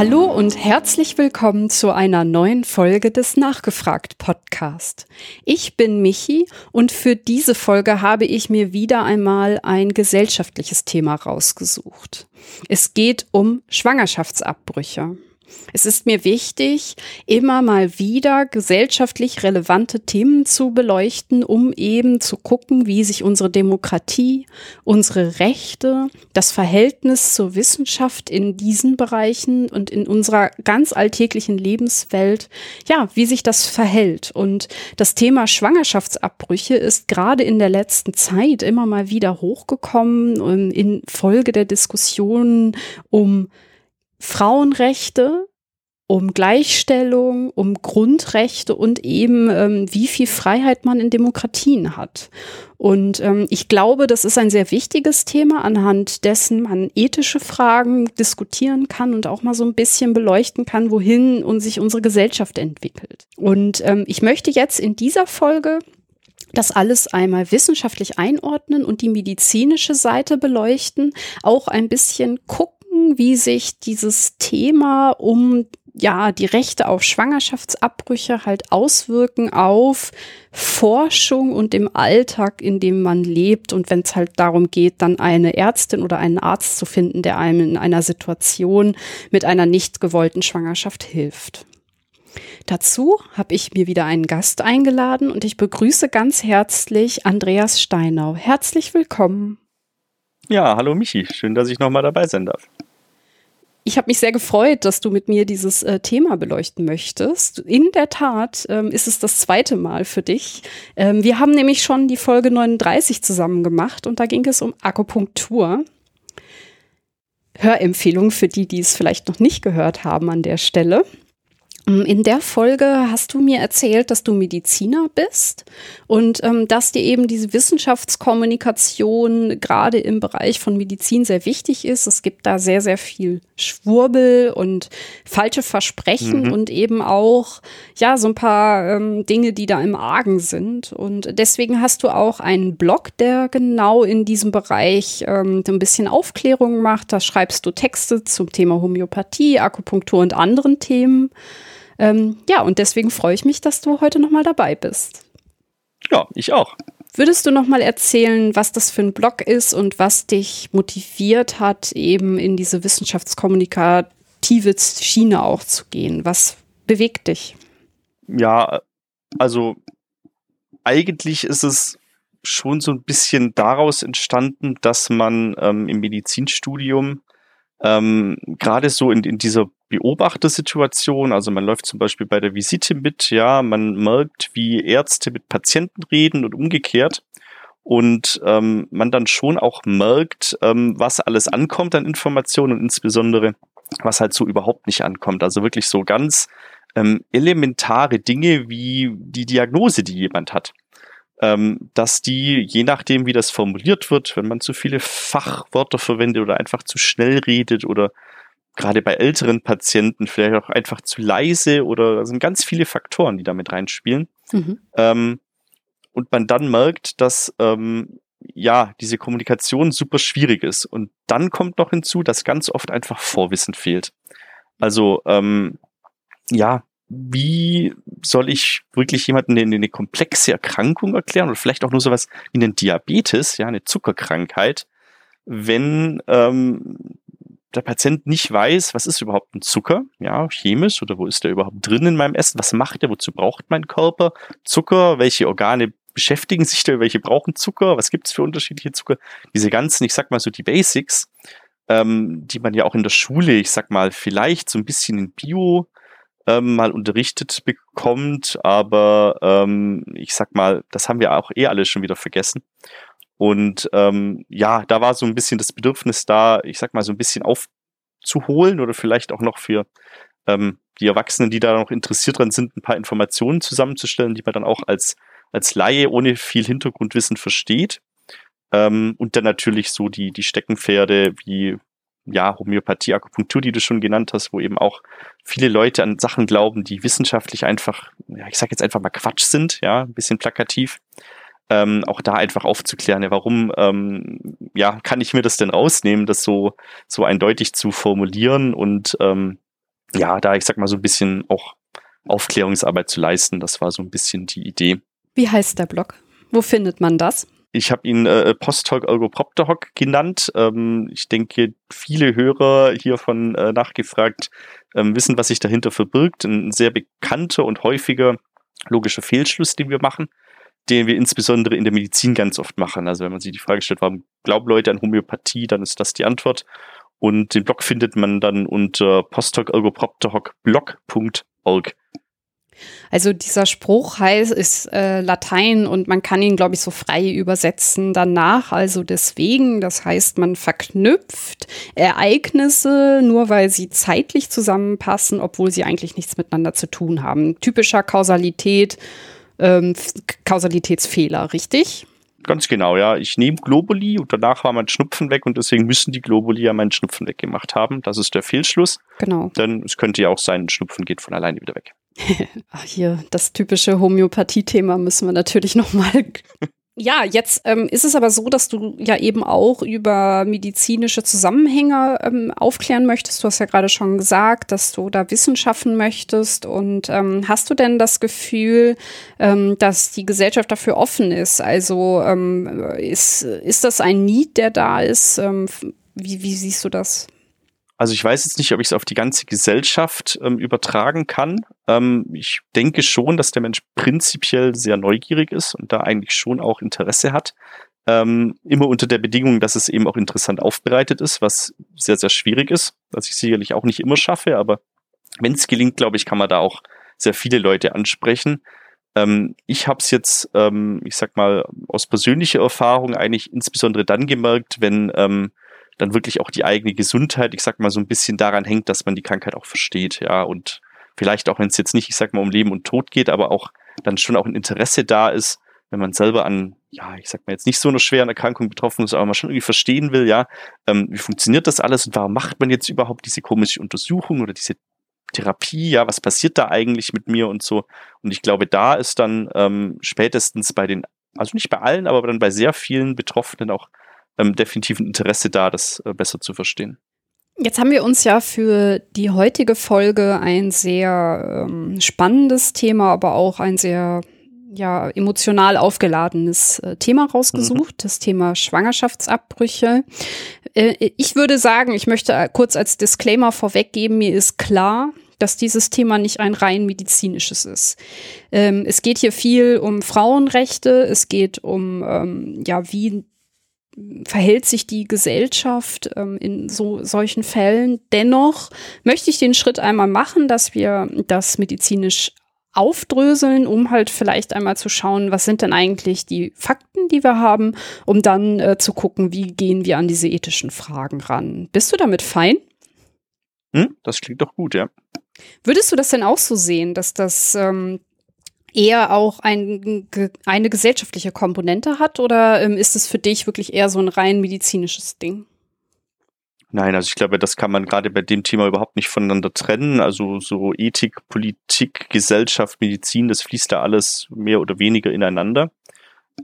Hallo und herzlich willkommen zu einer neuen Folge des Nachgefragt Podcast. Ich bin Michi und für diese Folge habe ich mir wieder einmal ein gesellschaftliches Thema rausgesucht. Es geht um Schwangerschaftsabbrüche. Es ist mir wichtig, immer mal wieder gesellschaftlich relevante Themen zu beleuchten, um eben zu gucken, wie sich unsere Demokratie, unsere Rechte, das Verhältnis zur Wissenschaft in diesen Bereichen und in unserer ganz alltäglichen Lebenswelt, ja, wie sich das verhält. Und das Thema Schwangerschaftsabbrüche ist gerade in der letzten Zeit immer mal wieder hochgekommen ähm, in Folge der Diskussionen um Frauenrechte, um Gleichstellung, um Grundrechte und eben ähm, wie viel Freiheit man in Demokratien hat. Und ähm, ich glaube, das ist ein sehr wichtiges Thema, anhand dessen man ethische Fragen diskutieren kann und auch mal so ein bisschen beleuchten kann, wohin und sich unsere Gesellschaft entwickelt. Und ähm, ich möchte jetzt in dieser Folge das alles einmal wissenschaftlich einordnen und die medizinische Seite beleuchten, auch ein bisschen gucken, wie sich dieses Thema um ja, die Rechte auf Schwangerschaftsabbrüche halt auswirken auf Forschung und im Alltag, in dem man lebt. Und wenn es halt darum geht, dann eine Ärztin oder einen Arzt zu finden, der einem in einer Situation mit einer nicht gewollten Schwangerschaft hilft. Dazu habe ich mir wieder einen Gast eingeladen und ich begrüße ganz herzlich Andreas Steinau. Herzlich willkommen. Ja, hallo Michi, schön, dass ich nochmal dabei sein darf. Ich habe mich sehr gefreut, dass du mit mir dieses äh, Thema beleuchten möchtest. In der Tat ähm, ist es das zweite Mal für dich. Ähm, wir haben nämlich schon die Folge 39 zusammen gemacht und da ging es um Akupunktur. Hörempfehlung für die, die es vielleicht noch nicht gehört haben an der Stelle. Ähm, in der Folge hast du mir erzählt, dass du Mediziner bist und ähm, dass dir eben diese Wissenschaftskommunikation gerade im Bereich von Medizin sehr wichtig ist. Es gibt da sehr, sehr viel Schwurbel und falsche Versprechen mhm. und eben auch, ja, so ein paar ähm, Dinge, die da im Argen sind. Und deswegen hast du auch einen Blog, der genau in diesem Bereich ähm, ein bisschen Aufklärung macht. Da schreibst du Texte zum Thema Homöopathie, Akupunktur und anderen Themen. Ähm, ja, und deswegen freue ich mich, dass du heute nochmal dabei bist. Ja, ich auch. Würdest du nochmal erzählen, was das für ein Blog ist und was dich motiviert hat, eben in diese wissenschaftskommunikative Schiene auch zu gehen? Was bewegt dich? Ja, also eigentlich ist es schon so ein bisschen daraus entstanden, dass man ähm, im Medizinstudium ähm, gerade so in, in dieser Beobachtersituation, also man läuft zum Beispiel bei der Visite mit, ja, man merkt, wie Ärzte mit Patienten reden und umgekehrt und ähm, man dann schon auch merkt, ähm, was alles ankommt an Informationen und insbesondere was halt so überhaupt nicht ankommt. Also wirklich so ganz ähm, elementare Dinge wie die Diagnose, die jemand hat. Ähm, dass die, je nachdem, wie das formuliert wird, wenn man zu viele Fachwörter verwendet oder einfach zu schnell redet oder gerade bei älteren Patienten vielleicht auch einfach zu leise oder sind ganz viele Faktoren, die damit reinspielen. Mhm. Ähm, und man dann merkt, dass ähm, ja diese Kommunikation super schwierig ist. Und dann kommt noch hinzu, dass ganz oft einfach Vorwissen fehlt. Also ähm, ja, wie soll ich wirklich jemanden eine, eine komplexe Erkrankung erklären oder vielleicht auch nur sowas wie einen Diabetes, ja, eine Zuckerkrankheit, wenn ähm, der Patient nicht weiß, was ist überhaupt ein Zucker, ja, chemisch oder wo ist der überhaupt drin in meinem Essen, was macht der, wozu braucht mein Körper Zucker, welche Organe beschäftigen sich da, welche brauchen Zucker, was gibt es für unterschiedliche Zucker, diese ganzen, ich sag mal so die Basics, ähm, die man ja auch in der Schule, ich sag mal, vielleicht so ein bisschen in Bio ähm, mal unterrichtet bekommt, aber ähm, ich sag mal, das haben wir auch eh alle schon wieder vergessen. Und ähm, ja, da war so ein bisschen das Bedürfnis da, ich sag mal, so ein bisschen aufzuholen oder vielleicht auch noch für ähm, die Erwachsenen, die da noch interessiert dran sind, ein paar Informationen zusammenzustellen, die man dann auch als, als Laie ohne viel Hintergrundwissen versteht. Ähm, und dann natürlich so die, die Steckenpferde wie ja, Homöopathie, Akupunktur, die du schon genannt hast, wo eben auch viele Leute an Sachen glauben, die wissenschaftlich einfach, ja, ich sag jetzt einfach mal Quatsch sind, ja, ein bisschen plakativ ähm, auch da einfach aufzuklären, ja, warum ähm, ja, kann ich mir das denn rausnehmen, das so, so eindeutig zu formulieren und ähm, ja, da ich sag mal so ein bisschen auch Aufklärungsarbeit zu leisten. Das war so ein bisschen die Idee. Wie heißt der Blog? Wo findet man das? Ich habe ihn äh, Posthoc Ergopropterhoc genannt. Ähm, ich denke, viele Hörer hiervon äh, nachgefragt ähm, wissen, was sich dahinter verbirgt. Ein sehr bekannter und häufiger logischer Fehlschluss, den wir machen, den wir insbesondere in der Medizin ganz oft machen. Also wenn man sich die Frage stellt, warum glauben Leute an Homöopathie, dann ist das die Antwort. Und den Blog findet man dann unter posthocergopropterhocblog.org. Also dieser Spruch heißt, ist äh, Latein und man kann ihn, glaube ich, so frei übersetzen danach. Also deswegen, das heißt, man verknüpft Ereignisse nur, weil sie zeitlich zusammenpassen, obwohl sie eigentlich nichts miteinander zu tun haben. Typischer Kausalität, ähm, Kausalitätsfehler, richtig? Ganz genau, ja. Ich nehme Globuli und danach war mein Schnupfen weg und deswegen müssen die Globuli ja meinen Schnupfen weggemacht haben. Das ist der Fehlschluss. Genau. Denn es könnte ja auch sein, Schnupfen geht von alleine wieder weg. Hier, das typische Homöopathie-Thema müssen wir natürlich nochmal. Ja, jetzt ähm, ist es aber so, dass du ja eben auch über medizinische Zusammenhänge ähm, aufklären möchtest. Du hast ja gerade schon gesagt, dass du da Wissen schaffen möchtest. Und ähm, hast du denn das Gefühl, ähm, dass die Gesellschaft dafür offen ist? Also ähm, ist, ist das ein Need, der da ist? Ähm, wie, wie siehst du das? Also ich weiß jetzt nicht, ob ich es auf die ganze Gesellschaft ähm, übertragen kann. Ähm, ich denke schon, dass der Mensch prinzipiell sehr neugierig ist und da eigentlich schon auch Interesse hat. Ähm, immer unter der Bedingung, dass es eben auch interessant aufbereitet ist, was sehr, sehr schwierig ist, was ich sicherlich auch nicht immer schaffe, aber wenn es gelingt, glaube ich, kann man da auch sehr viele Leute ansprechen. Ähm, ich habe es jetzt, ähm, ich sag mal, aus persönlicher Erfahrung eigentlich insbesondere dann gemerkt, wenn ähm, dann wirklich auch die eigene Gesundheit, ich sag mal, so ein bisschen daran hängt, dass man die Krankheit auch versteht, ja, und vielleicht auch, wenn es jetzt nicht, ich sag mal, um Leben und Tod geht, aber auch dann schon auch ein Interesse da ist, wenn man selber an, ja, ich sag mal jetzt nicht so einer schweren Erkrankung betroffen ist, aber man schon irgendwie verstehen will, ja, ähm, wie funktioniert das alles und warum macht man jetzt überhaupt diese komische Untersuchung oder diese Therapie, ja, was passiert da eigentlich mit mir und so. Und ich glaube, da ist dann ähm, spätestens bei den, also nicht bei allen, aber dann bei sehr vielen Betroffenen auch ähm, definitiv ein Interesse da, das äh, besser zu verstehen. Jetzt haben wir uns ja für die heutige Folge ein sehr ähm, spannendes Thema, aber auch ein sehr ja, emotional aufgeladenes äh, Thema rausgesucht, mhm. das Thema Schwangerschaftsabbrüche. Äh, ich würde sagen, ich möchte äh, kurz als Disclaimer vorweggeben, mir ist klar, dass dieses Thema nicht ein rein medizinisches ist. Ähm, es geht hier viel um Frauenrechte, es geht um, ähm, ja, wie verhält sich die Gesellschaft ähm, in so solchen Fällen. Dennoch möchte ich den Schritt einmal machen, dass wir das medizinisch aufdröseln, um halt vielleicht einmal zu schauen, was sind denn eigentlich die Fakten, die wir haben, um dann äh, zu gucken, wie gehen wir an diese ethischen Fragen ran. Bist du damit fein? Hm, das klingt doch gut, ja. Würdest du das denn auch so sehen, dass das ähm, eher auch ein, eine gesellschaftliche Komponente hat oder ähm, ist es für dich wirklich eher so ein rein medizinisches Ding? Nein, also ich glaube, das kann man gerade bei dem Thema überhaupt nicht voneinander trennen. Also so Ethik, Politik, Gesellschaft, Medizin, das fließt da alles mehr oder weniger ineinander.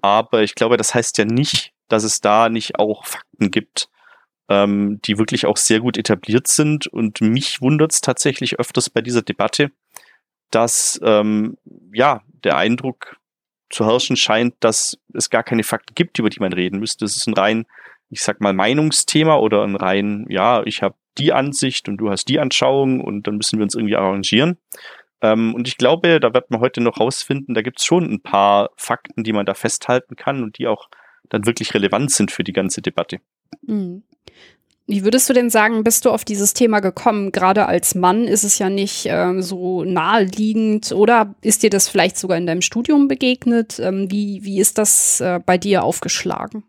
Aber ich glaube, das heißt ja nicht, dass es da nicht auch Fakten gibt, ähm, die wirklich auch sehr gut etabliert sind. Und mich wundert es tatsächlich öfters bei dieser Debatte, dass ähm, ja der Eindruck zu herrschen scheint, dass es gar keine Fakten gibt, über die man reden müsste. Das ist ein rein, ich sag mal, Meinungsthema oder ein rein, ja, ich habe die Ansicht und du hast die Anschauung und dann müssen wir uns irgendwie arrangieren. Ähm, und ich glaube, da wird man heute noch rausfinden, da gibt es schon ein paar Fakten, die man da festhalten kann und die auch dann wirklich relevant sind für die ganze Debatte. Mhm. Wie würdest du denn sagen, bist du auf dieses Thema gekommen? Gerade als Mann ist es ja nicht ähm, so naheliegend oder ist dir das vielleicht sogar in deinem Studium begegnet? Ähm, wie, wie ist das äh, bei dir aufgeschlagen?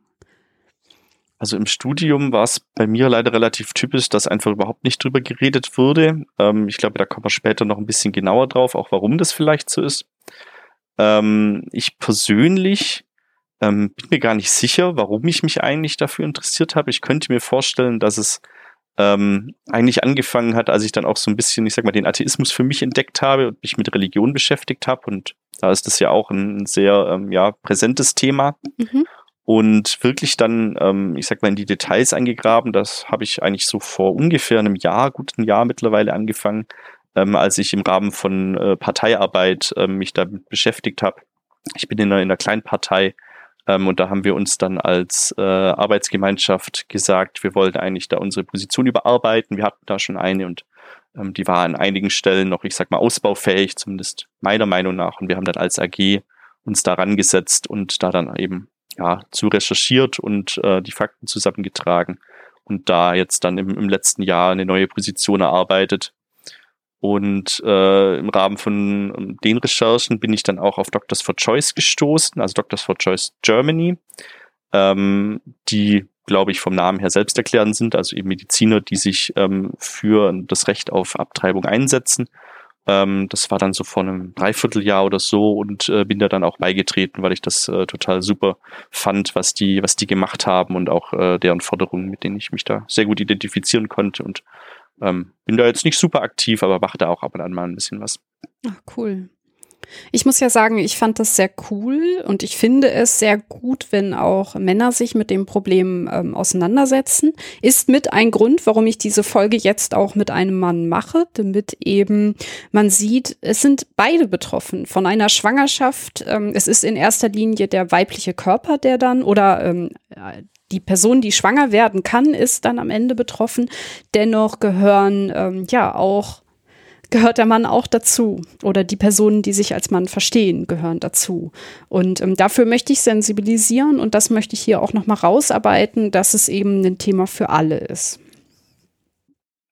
Also im Studium war es bei mir leider relativ typisch, dass einfach überhaupt nicht drüber geredet wurde. Ähm, ich glaube, da kommen wir später noch ein bisschen genauer drauf, auch warum das vielleicht so ist. Ähm, ich persönlich ähm, bin mir gar nicht sicher, warum ich mich eigentlich dafür interessiert habe. Ich könnte mir vorstellen, dass es ähm, eigentlich angefangen hat, als ich dann auch so ein bisschen, ich sag mal, den Atheismus für mich entdeckt habe und mich mit Religion beschäftigt habe. Und da ist das ja auch ein sehr ähm, ja, präsentes Thema. Mhm. Und wirklich dann, ähm, ich sag mal, in die Details eingegraben, das habe ich eigentlich so vor ungefähr einem Jahr, gut ein Jahr mittlerweile angefangen, ähm, als ich im Rahmen von äh, Parteiarbeit äh, mich damit beschäftigt habe. Ich bin in einer, in einer kleinen Partei ähm, und da haben wir uns dann als äh, Arbeitsgemeinschaft gesagt, wir wollten eigentlich da unsere Position überarbeiten. Wir hatten da schon eine und ähm, die war an einigen Stellen noch, ich sag mal, ausbaufähig, zumindest meiner Meinung nach. Und wir haben dann als AG uns daran gesetzt und da dann eben ja zu recherchiert und äh, die Fakten zusammengetragen und da jetzt dann im, im letzten Jahr eine neue Position erarbeitet. Und äh, im Rahmen von ähm, den Recherchen bin ich dann auch auf Doctors for Choice gestoßen, also Doctors for Choice Germany, ähm, die, glaube ich, vom Namen her selbsterklärend sind, also eben Mediziner, die sich ähm, für das Recht auf Abtreibung einsetzen. Ähm, das war dann so vor einem Dreivierteljahr oder so und äh, bin da dann auch beigetreten, weil ich das äh, total super fand, was die, was die gemacht haben und auch äh, deren Forderungen, mit denen ich mich da sehr gut identifizieren konnte und ähm, bin da jetzt nicht super aktiv, aber mache da auch ab und an mal ein bisschen was. Ach, cool. Ich muss ja sagen, ich fand das sehr cool und ich finde es sehr gut, wenn auch Männer sich mit dem Problem ähm, auseinandersetzen. Ist mit ein Grund, warum ich diese Folge jetzt auch mit einem Mann mache, damit eben man sieht, es sind beide betroffen von einer Schwangerschaft. Ähm, es ist in erster Linie der weibliche Körper, der dann oder ähm, die Person, die schwanger werden kann, ist dann am Ende betroffen. Dennoch gehören ähm, ja auch gehört der Mann auch dazu oder die Personen, die sich als Mann verstehen, gehören dazu. Und ähm, dafür möchte ich sensibilisieren und das möchte ich hier auch noch mal rausarbeiten, dass es eben ein Thema für alle ist.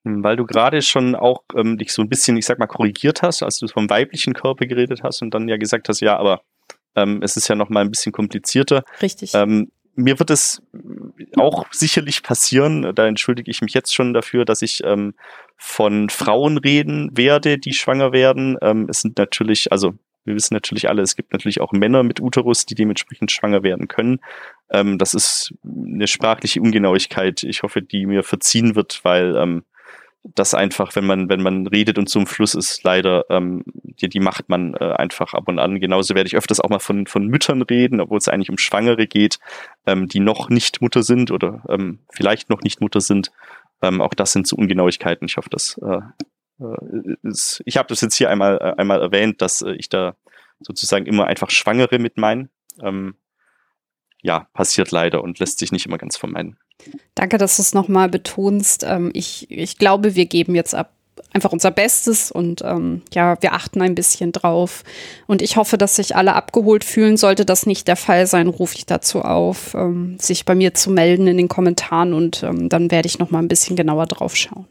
Hm, weil du gerade schon auch ähm, dich so ein bisschen, ich sag mal, korrigiert hast, als du vom weiblichen Körper geredet hast und dann ja gesagt hast, ja, aber ähm, es ist ja noch mal ein bisschen komplizierter. Richtig. Ähm, mir wird es auch sicherlich passieren, da entschuldige ich mich jetzt schon dafür, dass ich ähm, von Frauen reden werde, die schwanger werden. Ähm, es sind natürlich, also wir wissen natürlich alle, es gibt natürlich auch Männer mit Uterus, die dementsprechend schwanger werden können. Ähm, das ist eine sprachliche Ungenauigkeit. Ich hoffe, die mir verziehen wird, weil ähm, das einfach, wenn man, wenn man redet und im Fluss ist, leider, ähm, die, die macht man äh, einfach ab und an. Genauso werde ich öfters auch mal von, von Müttern reden, obwohl es eigentlich um Schwangere geht, ähm, die noch nicht Mutter sind oder ähm, vielleicht noch nicht Mutter sind. Ähm, auch das sind so Ungenauigkeiten. Ich hoffe, das äh, äh, ist, ich habe das jetzt hier einmal, äh, einmal erwähnt, dass äh, ich da sozusagen immer einfach Schwangere mit meinen. Ähm, ja, passiert leider und lässt sich nicht immer ganz vermeiden. Danke, dass du es nochmal betonst. Ähm, ich, ich glaube, wir geben jetzt ab einfach unser Bestes und ähm, ja, wir achten ein bisschen drauf. Und ich hoffe, dass sich alle abgeholt fühlen. Sollte das nicht der Fall sein, rufe ich dazu auf, ähm, sich bei mir zu melden in den Kommentaren und ähm, dann werde ich noch mal ein bisschen genauer drauf schauen.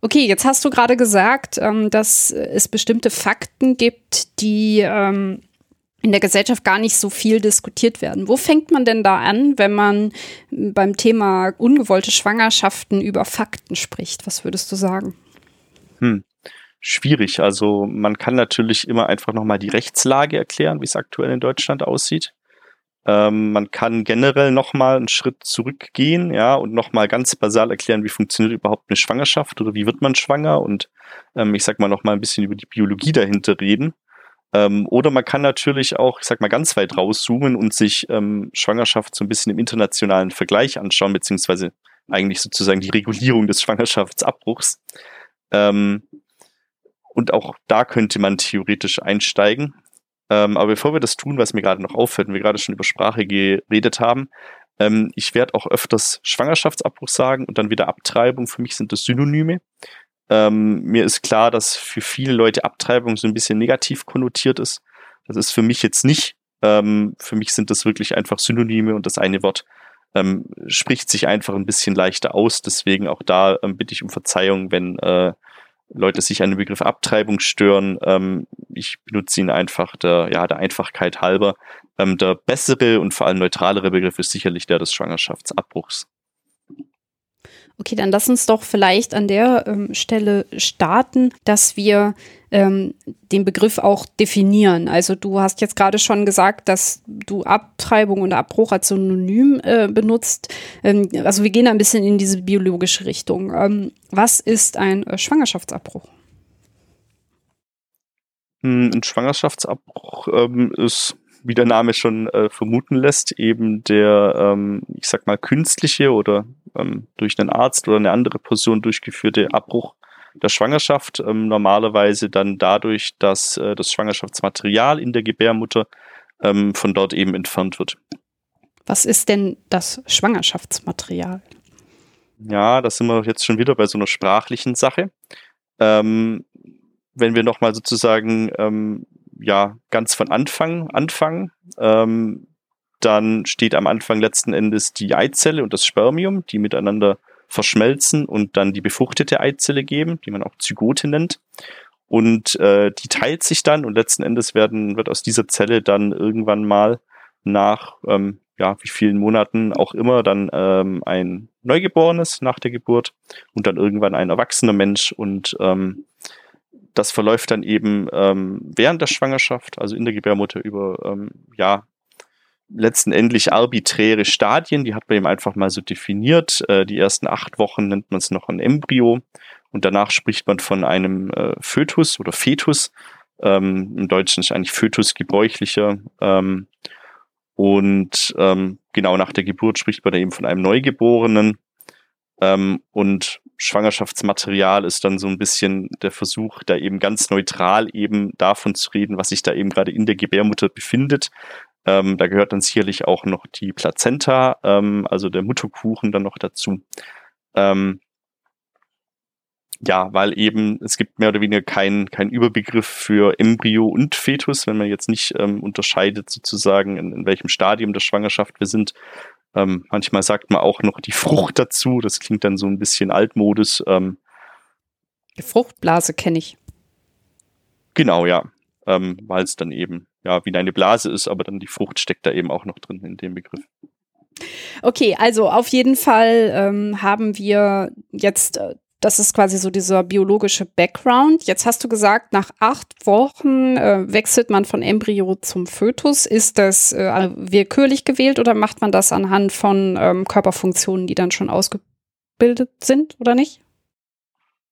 Okay, jetzt hast du gerade gesagt, ähm, dass es bestimmte Fakten gibt, die ähm, in der Gesellschaft gar nicht so viel diskutiert werden. Wo fängt man denn da an, wenn man beim Thema ungewollte Schwangerschaften über Fakten spricht? Was würdest du sagen? Hm. Schwierig. Also man kann natürlich immer einfach nochmal die Rechtslage erklären, wie es aktuell in Deutschland aussieht. Ähm, man kann generell nochmal einen Schritt zurückgehen, ja, und nochmal ganz basal erklären, wie funktioniert überhaupt eine Schwangerschaft oder wie wird man schwanger und ähm, ich sag mal nochmal ein bisschen über die Biologie dahinter reden. Ähm, oder man kann natürlich auch, ich sag mal, ganz weit rauszoomen und sich ähm, Schwangerschaft so ein bisschen im internationalen Vergleich anschauen, beziehungsweise eigentlich sozusagen die Regulierung des Schwangerschaftsabbruchs. Ähm, und auch da könnte man theoretisch einsteigen. Ähm, aber bevor wir das tun, was mir gerade noch auffällt, wir gerade schon über Sprache geredet haben, ähm, ich werde auch öfters Schwangerschaftsabbruch sagen und dann wieder Abtreibung. Für mich sind das Synonyme. Ähm, mir ist klar, dass für viele Leute Abtreibung so ein bisschen negativ konnotiert ist. Das ist für mich jetzt nicht. Ähm, für mich sind das wirklich einfach Synonyme und das eine Wort ähm, spricht sich einfach ein bisschen leichter aus. Deswegen auch da ähm, bitte ich um Verzeihung, wenn äh, Leute sich an den Begriff Abtreibung stören. Ähm, ich benutze ihn einfach der, ja, der Einfachkeit halber. Ähm, der bessere und vor allem neutralere Begriff ist sicherlich der des Schwangerschaftsabbruchs. Okay, dann lass uns doch vielleicht an der ähm, Stelle starten, dass wir ähm, den Begriff auch definieren. Also du hast jetzt gerade schon gesagt, dass du Abtreibung und Abbruch als Synonym äh, benutzt. Ähm, also wir gehen ein bisschen in diese biologische Richtung. Ähm, was ist ein äh, Schwangerschaftsabbruch? Hm, ein Schwangerschaftsabbruch ähm, ist wie der Name schon äh, vermuten lässt, eben der, ähm, ich sag mal, künstliche oder ähm, durch einen Arzt oder eine andere Person durchgeführte Abbruch der Schwangerschaft, ähm, normalerweise dann dadurch, dass äh, das Schwangerschaftsmaterial in der Gebärmutter ähm, von dort eben entfernt wird. Was ist denn das Schwangerschaftsmaterial? Ja, da sind wir jetzt schon wieder bei so einer sprachlichen Sache. Ähm, wenn wir nochmal sozusagen ähm, ja ganz von Anfang anfangen, ähm, dann steht am Anfang letzten Endes die Eizelle und das Spermium, die miteinander verschmelzen und dann die befruchtete Eizelle geben, die man auch Zygote nennt. Und äh, die teilt sich dann und letzten Endes werden, wird aus dieser Zelle dann irgendwann mal nach ähm, ja, wie vielen Monaten auch immer dann ähm, ein Neugeborenes nach der Geburt und dann irgendwann ein erwachsener Mensch und ähm, das verläuft dann eben ähm, während der Schwangerschaft, also in der Gebärmutter über ähm, ja letztendlich arbiträre Stadien, die hat man eben einfach mal so definiert. Äh, die ersten acht Wochen nennt man es noch ein Embryo und danach spricht man von einem äh, Fötus oder Fetus. Ähm, Im Deutschen ist eigentlich Fötus gebräuchlicher. Ähm, und ähm, genau nach der Geburt spricht man da eben von einem Neugeborenen. Ähm, und Schwangerschaftsmaterial ist dann so ein bisschen der Versuch, da eben ganz neutral eben davon zu reden, was sich da eben gerade in der Gebärmutter befindet. Ähm, da gehört dann sicherlich auch noch die Plazenta, ähm, also der Mutterkuchen dann noch dazu. Ähm, ja, weil eben es gibt mehr oder weniger keinen kein Überbegriff für Embryo und Fetus, wenn man jetzt nicht ähm, unterscheidet sozusagen, in, in welchem Stadium der Schwangerschaft wir sind. Ähm, manchmal sagt man auch noch die Frucht dazu, das klingt dann so ein bisschen altmodus. Ähm, die Fruchtblase kenne ich. Genau, ja. Ähm, weil es dann eben ja wie eine Blase ist, aber dann die Frucht steckt da eben auch noch drin in dem Begriff. Okay, also auf jeden Fall ähm, haben wir jetzt äh, das ist quasi so dieser biologische Background. Jetzt hast du gesagt, nach acht Wochen äh, wechselt man von Embryo zum Fötus. Ist das äh, willkürlich gewählt oder macht man das anhand von ähm, Körperfunktionen, die dann schon ausgebildet sind oder nicht?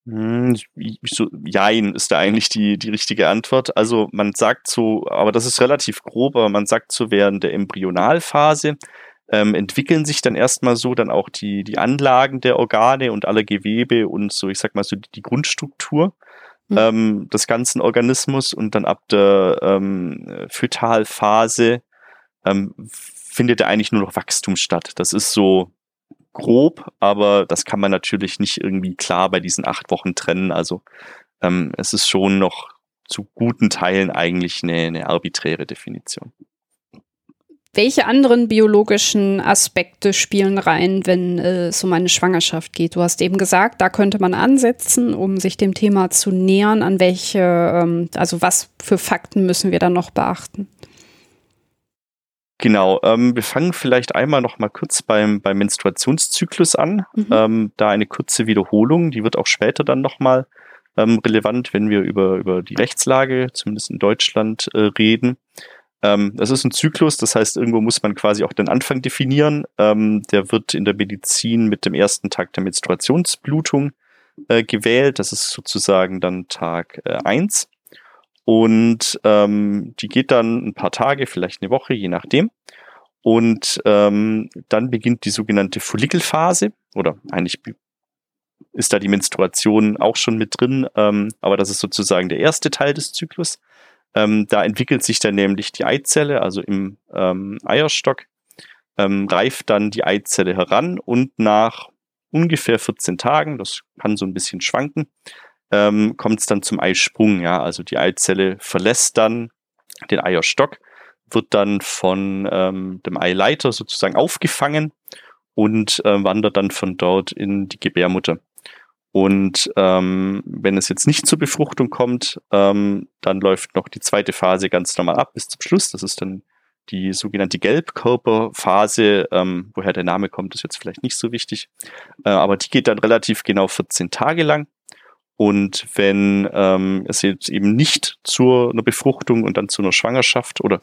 Hm, so, jein ist da eigentlich die, die richtige Antwort. Also man sagt so, aber das ist relativ grob, aber man sagt so während der Embryonalphase ähm, entwickeln sich dann erstmal so dann auch die, die Anlagen der Organe und alle Gewebe und so, ich sag mal so die, die Grundstruktur mhm. ähm, des ganzen Organismus und dann ab der ähm, Fötalphase ähm, findet da eigentlich nur noch Wachstum statt. Das ist so grob, aber das kann man natürlich nicht irgendwie klar bei diesen acht Wochen trennen. Also ähm, es ist schon noch zu guten Teilen eigentlich eine, eine arbiträre Definition. Welche anderen biologischen Aspekte spielen rein, wenn äh, es um eine Schwangerschaft geht? Du hast eben gesagt, da könnte man ansetzen, um sich dem Thema zu nähern. An welche, ähm, also was für Fakten müssen wir dann noch beachten? Genau, ähm, wir fangen vielleicht einmal noch mal kurz beim, beim Menstruationszyklus an. Mhm. Ähm, da eine kurze Wiederholung, die wird auch später dann noch mal ähm, relevant, wenn wir über, über die Rechtslage, zumindest in Deutschland, äh, reden. Ähm, das ist ein Zyklus, das heißt, irgendwo muss man quasi auch den Anfang definieren. Ähm, der wird in der Medizin mit dem ersten Tag der Menstruationsblutung äh, gewählt. Das ist sozusagen dann Tag äh, Und ähm, die geht dann ein paar Tage, vielleicht eine Woche, je nachdem. Und ähm, dann beginnt die sogenannte Follikelphase oder eigentlich ist da die Menstruation auch schon mit drin, ähm, aber das ist sozusagen der erste Teil des Zyklus. Ähm, da entwickelt sich dann nämlich die Eizelle, also im ähm, Eierstock, ähm, reift dann die Eizelle heran und nach ungefähr 14 Tagen, das kann so ein bisschen schwanken, ähm, kommt es dann zum Eisprung. Ja, also die Eizelle verlässt dann den Eierstock, wird dann von ähm, dem Eileiter sozusagen aufgefangen und äh, wandert dann von dort in die Gebärmutter. Und ähm, wenn es jetzt nicht zur Befruchtung kommt, ähm, dann läuft noch die zweite Phase ganz normal ab bis zum Schluss. Das ist dann die sogenannte Gelbkörperphase. Ähm, woher der Name kommt, ist jetzt vielleicht nicht so wichtig. Äh, aber die geht dann relativ genau 14 Tage lang. Und wenn ähm, es jetzt eben nicht zu einer Befruchtung und dann zu einer Schwangerschaft oder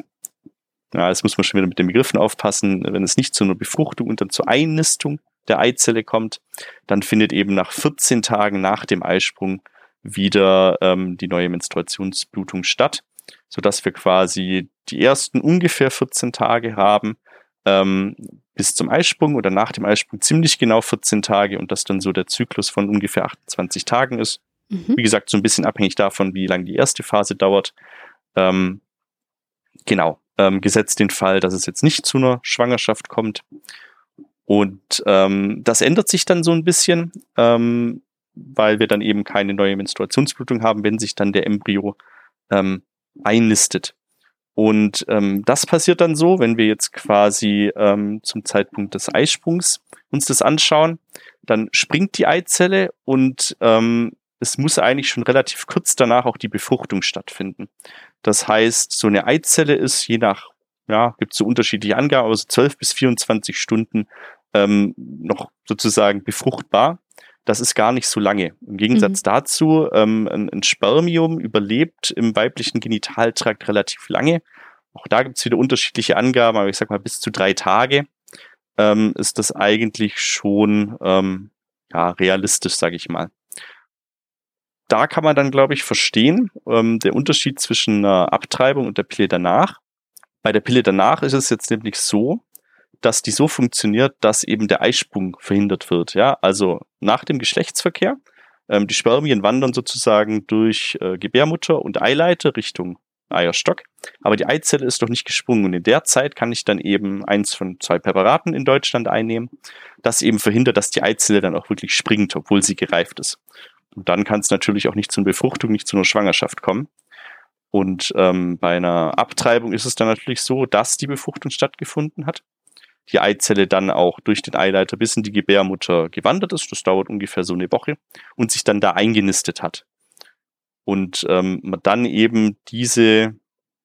ja, jetzt muss man schon wieder mit den Begriffen aufpassen, wenn es nicht zu einer Befruchtung und dann zur Einnistung der Eizelle kommt, dann findet eben nach 14 Tagen nach dem Eisprung wieder ähm, die neue Menstruationsblutung statt, sodass wir quasi die ersten ungefähr 14 Tage haben ähm, bis zum Eisprung oder nach dem Eisprung ziemlich genau 14 Tage und das dann so der Zyklus von ungefähr 28 Tagen ist. Mhm. Wie gesagt, so ein bisschen abhängig davon, wie lange die erste Phase dauert. Ähm, genau, ähm, gesetzt den Fall, dass es jetzt nicht zu einer Schwangerschaft kommt. Und ähm, das ändert sich dann so ein bisschen, ähm, weil wir dann eben keine neue Menstruationsblutung haben, wenn sich dann der Embryo ähm, einlistet. Und ähm, das passiert dann so, wenn wir jetzt quasi ähm, zum Zeitpunkt des Eisprungs uns das anschauen, dann springt die Eizelle und ähm, es muss eigentlich schon relativ kurz danach auch die Befruchtung stattfinden. Das heißt, so eine Eizelle ist je nach, ja, gibt es so unterschiedliche Angaben, aber so 12 bis 24 Stunden ähm, noch sozusagen befruchtbar. Das ist gar nicht so lange. Im Gegensatz mhm. dazu, ähm, ein, ein Spermium überlebt im weiblichen Genitaltrakt relativ lange. Auch da gibt es wieder unterschiedliche Angaben, aber ich sag mal bis zu drei Tage ähm, ist das eigentlich schon ähm, ja, realistisch, sage ich mal. Da kann man dann, glaube ich, verstehen, ähm, der Unterschied zwischen einer Abtreibung und der Pille danach. Bei der Pille danach ist es jetzt nämlich so, dass die so funktioniert, dass eben der Eisprung verhindert wird. Ja, also nach dem Geschlechtsverkehr, ähm, die Spermien wandern sozusagen durch äh, Gebärmutter und Eileiter Richtung Eierstock. Aber die Eizelle ist doch nicht gesprungen. Und in der Zeit kann ich dann eben eins von zwei Präparaten in Deutschland einnehmen, das eben verhindert, dass die Eizelle dann auch wirklich springt, obwohl sie gereift ist. Und dann kann es natürlich auch nicht zu einer Befruchtung, nicht zu einer Schwangerschaft kommen. Und ähm, bei einer Abtreibung ist es dann natürlich so, dass die Befruchtung stattgefunden hat. Die Eizelle dann auch durch den Eileiter bis in die Gebärmutter gewandert ist. Das dauert ungefähr so eine Woche und sich dann da eingenistet hat und ähm, man dann eben diese,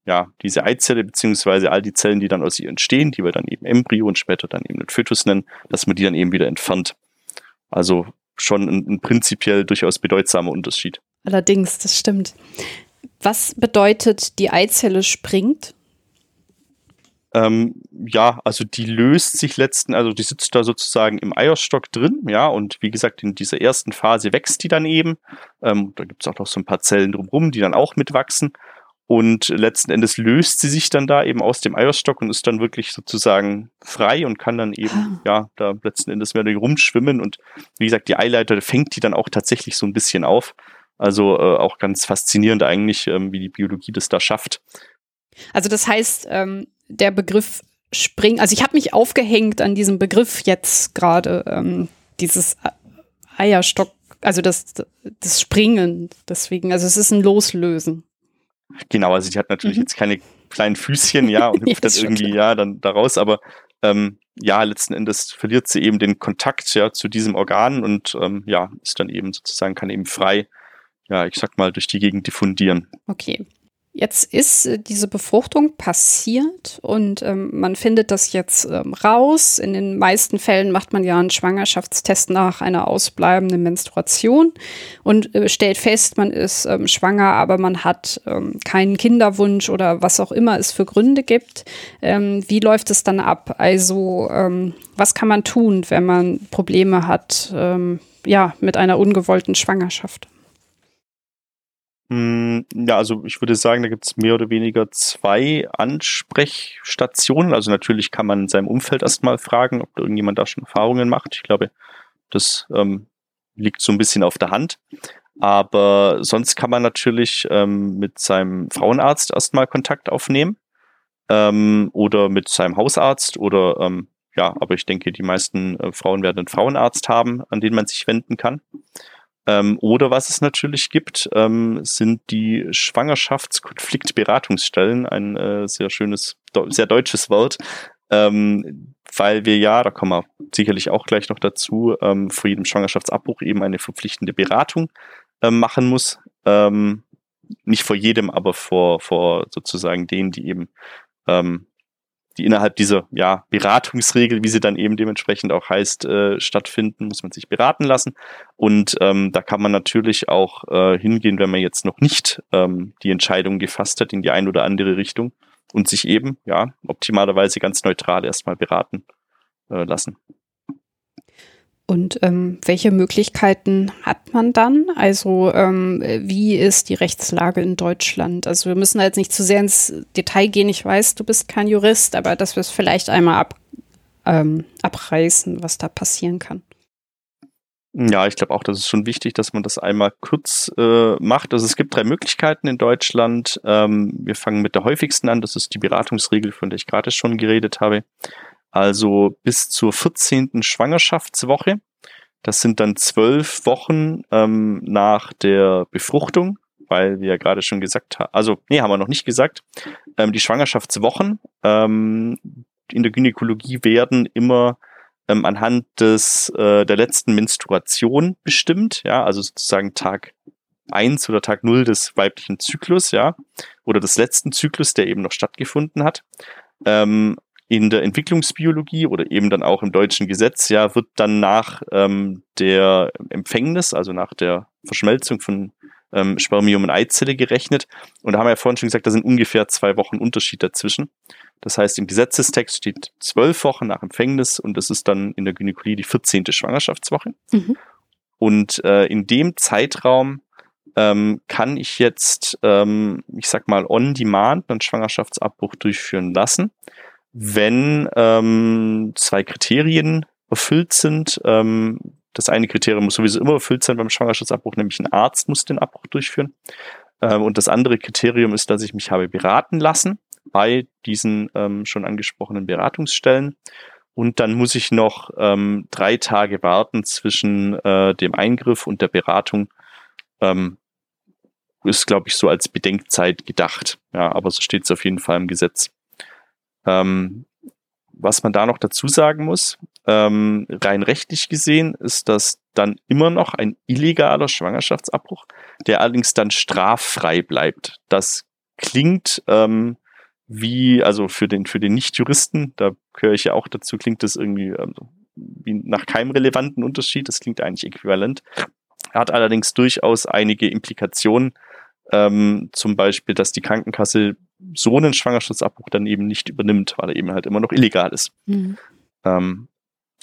ja, diese Eizelle beziehungsweise all die Zellen, die dann aus ihr entstehen, die wir dann eben Embryo und später dann eben den Fötus nennen, dass man die dann eben wieder entfernt. Also schon ein, ein prinzipiell durchaus bedeutsamer Unterschied. Allerdings, das stimmt. Was bedeutet, die Eizelle springt? Ähm, ja, also die löst sich letzten, also die sitzt da sozusagen im Eierstock drin, ja, und wie gesagt, in dieser ersten Phase wächst die dann eben. Ähm, da gibt's auch noch so ein paar Zellen drumherum, die dann auch mitwachsen. Und letzten Endes löst sie sich dann da eben aus dem Eierstock und ist dann wirklich sozusagen frei und kann dann eben, ah. ja, da letzten Endes mehr rumschwimmen. Und wie gesagt, die Eileiter fängt die dann auch tatsächlich so ein bisschen auf. Also äh, auch ganz faszinierend eigentlich, ähm, wie die Biologie das da schafft. Also das heißt, ähm, der Begriff springen, also ich habe mich aufgehängt an diesem Begriff jetzt gerade, ähm, dieses Eierstock, also das, das Springen, deswegen, also es ist ein Loslösen. Genau, also die hat natürlich mhm. jetzt keine kleinen Füßchen, ja, und hüpft dann irgendwie, klar. ja, dann daraus, aber ähm, ja, letzten Endes verliert sie eben den Kontakt ja zu diesem Organ und ähm, ja, ist dann eben sozusagen, kann eben frei, ja, ich sag mal, durch die Gegend diffundieren. Okay. Jetzt ist äh, diese Befruchtung passiert und ähm, man findet das jetzt ähm, raus. In den meisten Fällen macht man ja einen Schwangerschaftstest nach einer ausbleibenden Menstruation und äh, stellt fest, man ist ähm, schwanger, aber man hat ähm, keinen Kinderwunsch oder was auch immer es für Gründe gibt. Ähm, wie läuft es dann ab? Also ähm, was kann man tun, wenn man Probleme hat ja, mit einer ungewollten Schwangerschaft? Hm, ja, also ich würde sagen, da gibt es mehr oder weniger zwei Ansprechstationen. Also natürlich kann man in seinem Umfeld erstmal fragen, ob irgendjemand da schon Erfahrungen macht. Ich glaube, das ähm, liegt so ein bisschen auf der Hand. Aber sonst kann man natürlich ähm, mit seinem Frauenarzt erstmal Kontakt aufnehmen ähm, oder mit seinem Hausarzt oder ähm, ja, aber ich denke, die meisten äh, Frauen werden einen Frauenarzt haben, an den man sich wenden kann. Ähm, oder was es natürlich gibt, ähm, sind die Schwangerschaftskonfliktberatungsstellen, ein äh, sehr schönes, sehr deutsches Wort, ähm, weil wir ja, da kommen wir sicherlich auch gleich noch dazu, ähm, vor jedem Schwangerschaftsabbruch eben eine verpflichtende Beratung ähm, machen muss. Ähm, nicht vor jedem, aber vor, vor sozusagen denen, die eben ähm, die innerhalb dieser ja, Beratungsregel, wie sie dann eben dementsprechend auch heißt, äh, stattfinden, muss man sich beraten lassen. Und ähm, da kann man natürlich auch äh, hingehen, wenn man jetzt noch nicht ähm, die Entscheidung gefasst hat in die eine oder andere Richtung und sich eben, ja, optimalerweise ganz neutral erstmal beraten äh, lassen. Und ähm, welche Möglichkeiten hat man dann? Also ähm, wie ist die Rechtslage in Deutschland? Also wir müssen jetzt nicht zu sehr ins Detail gehen. Ich weiß, du bist kein Jurist, aber dass wir es vielleicht einmal ab, ähm, abreißen, was da passieren kann. Ja, ich glaube auch, das ist schon wichtig, dass man das einmal kurz äh, macht. Also es gibt drei Möglichkeiten in Deutschland. Ähm, wir fangen mit der häufigsten an, das ist die Beratungsregel, von der ich gerade schon geredet habe. Also bis zur 14. Schwangerschaftswoche. Das sind dann zwölf Wochen ähm, nach der Befruchtung, weil wir ja gerade schon gesagt haben, also nee, haben wir noch nicht gesagt. Ähm, die Schwangerschaftswochen ähm, in der Gynäkologie werden immer ähm, anhand des äh, der letzten Menstruation bestimmt, ja, also sozusagen Tag eins oder Tag null des weiblichen Zyklus, ja, oder des letzten Zyklus, der eben noch stattgefunden hat. Ähm, in der Entwicklungsbiologie oder eben dann auch im deutschen Gesetz, ja, wird dann nach ähm, der Empfängnis, also nach der Verschmelzung von ähm, Spermium und Eizelle gerechnet. Und da haben wir ja vorhin schon gesagt, da sind ungefähr zwei Wochen Unterschied dazwischen. Das heißt, im Gesetzestext steht zwölf Wochen nach Empfängnis und das ist dann in der Gynäkologie die 14. Schwangerschaftswoche. Mhm. Und äh, in dem Zeitraum ähm, kann ich jetzt, ähm, ich sag mal, on demand einen Schwangerschaftsabbruch durchführen lassen, wenn ähm, zwei Kriterien erfüllt sind. Ähm, das eine Kriterium muss sowieso immer erfüllt sein beim Schwangerschaftsabbruch, nämlich ein Arzt muss den Abbruch durchführen. Ähm, und das andere Kriterium ist, dass ich mich habe beraten lassen bei diesen ähm, schon angesprochenen Beratungsstellen. Und dann muss ich noch ähm, drei Tage warten zwischen äh, dem Eingriff und der Beratung. Ähm, ist, glaube ich, so als Bedenkzeit gedacht. Ja, aber so steht es auf jeden Fall im Gesetz. Ähm, was man da noch dazu sagen muss, ähm, rein rechtlich gesehen ist das dann immer noch ein illegaler Schwangerschaftsabbruch, der allerdings dann straffrei bleibt. Das klingt ähm, wie, also für den, für den Nicht-Juristen, da gehöre ich ja auch dazu, klingt das irgendwie ähm, nach keinem relevanten Unterschied. Das klingt eigentlich äquivalent. Hat allerdings durchaus einige Implikationen, ähm, zum Beispiel, dass die Krankenkasse so einen Schwangerschaftsabbruch dann eben nicht übernimmt, weil er eben halt immer noch illegal ist. Mhm. Ähm,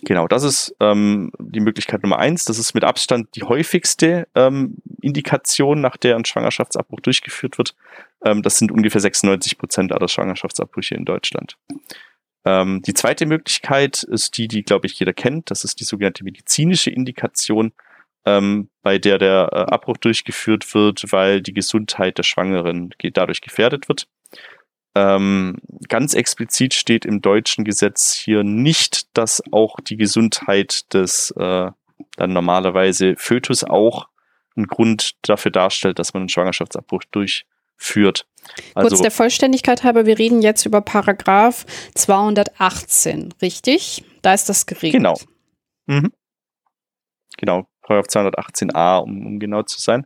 genau, das ist ähm, die Möglichkeit Nummer eins. Das ist mit Abstand die häufigste ähm, Indikation, nach der ein Schwangerschaftsabbruch durchgeführt wird. Ähm, das sind ungefähr 96 Prozent aller Schwangerschaftsabbrüche in Deutschland. Ähm, die zweite Möglichkeit ist die, die, glaube ich, jeder kennt. Das ist die sogenannte medizinische Indikation, ähm, bei der der äh, Abbruch durchgeführt wird, weil die Gesundheit der Schwangeren dadurch gefährdet wird. Ähm, ganz explizit steht im deutschen Gesetz hier nicht, dass auch die Gesundheit des äh, dann normalerweise Fötus auch ein Grund dafür darstellt, dass man einen Schwangerschaftsabbruch durchführt. Also, Kurz der Vollständigkeit halber, wir reden jetzt über Paragraph 218, richtig? Da ist das geregelt. Genau. Mhm. Genau, Paragraph 218a, um, um genau zu sein.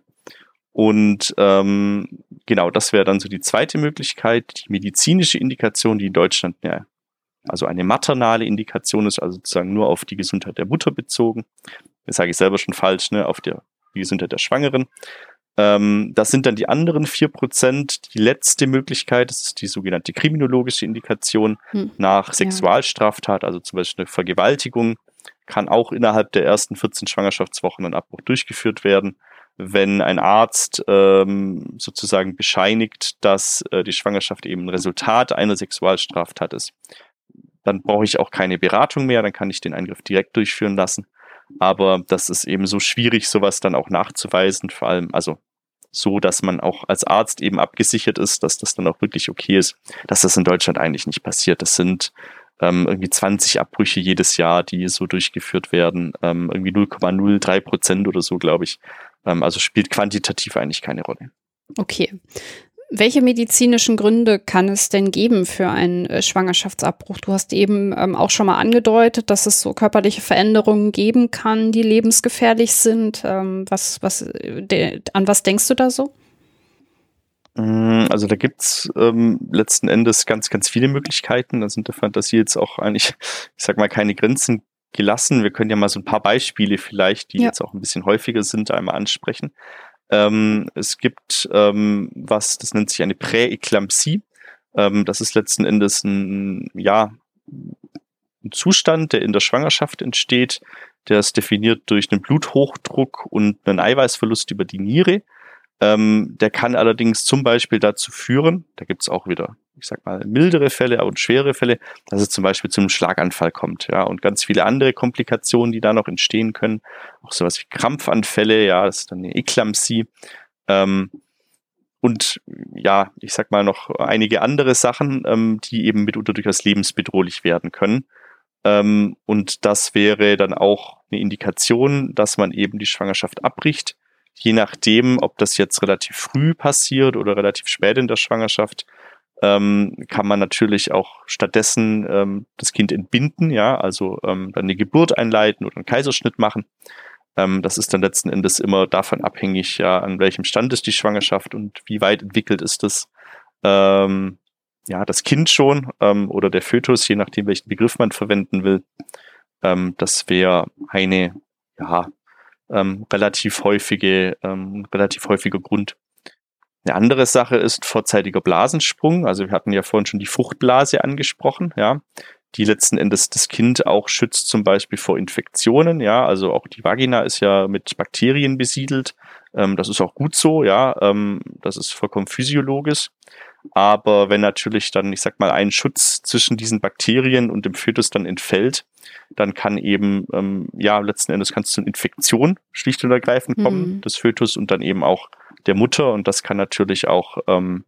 Und ähm, genau, das wäre dann so die zweite Möglichkeit, die medizinische Indikation, die in Deutschland ja, also eine maternale Indikation ist, also sozusagen nur auf die Gesundheit der Mutter bezogen. Das sage ich selber schon falsch, ne, auf der, die Gesundheit der Schwangeren. Ähm, das sind dann die anderen vier Prozent. Die letzte Möglichkeit, das ist die sogenannte kriminologische Indikation hm. nach Sexualstraftat, also zum Beispiel eine Vergewaltigung, kann auch innerhalb der ersten 14 Schwangerschaftswochen ein Abbruch durchgeführt werden wenn ein Arzt ähm, sozusagen bescheinigt, dass äh, die Schwangerschaft eben ein Resultat einer Sexualstraftat ist. Dann brauche ich auch keine Beratung mehr, dann kann ich den Eingriff direkt durchführen lassen. Aber das ist eben so schwierig, sowas dann auch nachzuweisen, vor allem, also so, dass man auch als Arzt eben abgesichert ist, dass das dann auch wirklich okay ist, dass das in Deutschland eigentlich nicht passiert. Das sind ähm, irgendwie 20 Abbrüche jedes Jahr, die so durchgeführt werden, ähm, irgendwie 0,03 Prozent oder so, glaube ich. Ähm, also spielt quantitativ eigentlich keine Rolle. Okay. Welche medizinischen Gründe kann es denn geben für einen äh, Schwangerschaftsabbruch? Du hast eben ähm, auch schon mal angedeutet, dass es so körperliche Veränderungen geben kann, die lebensgefährlich sind. Ähm, was, was, de, an was denkst du da so? Also da gibt's ähm, letzten Endes ganz, ganz viele Möglichkeiten. Da sind der Fantasie jetzt auch eigentlich, ich sag mal, keine Grenzen gelassen. Wir können ja mal so ein paar Beispiele vielleicht, die ja. jetzt auch ein bisschen häufiger sind, einmal ansprechen. Ähm, es gibt ähm, was, das nennt sich eine Präeklampsie. Ähm, das ist letzten Endes ein, ja, ein Zustand, der in der Schwangerschaft entsteht. Der ist definiert durch einen Bluthochdruck und einen Eiweißverlust über die Niere. Ähm, der kann allerdings zum Beispiel dazu führen, da gibt es auch wieder ich sag mal, mildere Fälle und schwere Fälle, dass es zum Beispiel zum Schlaganfall kommt, ja, und ganz viele andere Komplikationen, die da noch entstehen können, auch sowas wie Krampfanfälle, ja, das ist dann eine Eklampsie, ähm, und ja, ich sag mal noch einige andere Sachen, ähm, die eben mitunter durchaus lebensbedrohlich werden können. Ähm, und das wäre dann auch eine Indikation, dass man eben die Schwangerschaft abbricht. Je nachdem, ob das jetzt relativ früh passiert oder relativ spät in der Schwangerschaft, ähm, kann man natürlich auch stattdessen ähm, das Kind entbinden, ja, also ähm, dann eine Geburt einleiten oder einen Kaiserschnitt machen. Ähm, das ist dann letzten Endes immer davon abhängig, ja, an welchem Stand ist die Schwangerschaft und wie weit entwickelt ist das, ähm, ja, das Kind schon ähm, oder der Fötus, je nachdem, welchen Begriff man verwenden will. Das wäre eine, ja, ähm, relativ häufige, ähm, relativ häufiger Grund. Eine andere Sache ist vorzeitiger Blasensprung. Also wir hatten ja vorhin schon die Fruchtblase angesprochen, ja die letzten Endes das Kind auch schützt, zum Beispiel vor Infektionen. Ja, also auch die Vagina ist ja mit Bakterien besiedelt. Ähm, das ist auch gut so, ja. Ähm, das ist vollkommen physiologisch. Aber wenn natürlich dann, ich sag mal, ein Schutz zwischen diesen Bakterien und dem Fötus dann entfällt, dann kann eben, ähm, ja, letzten Endes kann es zu einer Infektion schlicht und ergreifend kommen, mhm. des Fötus und dann eben auch der Mutter. Und das kann natürlich auch ähm,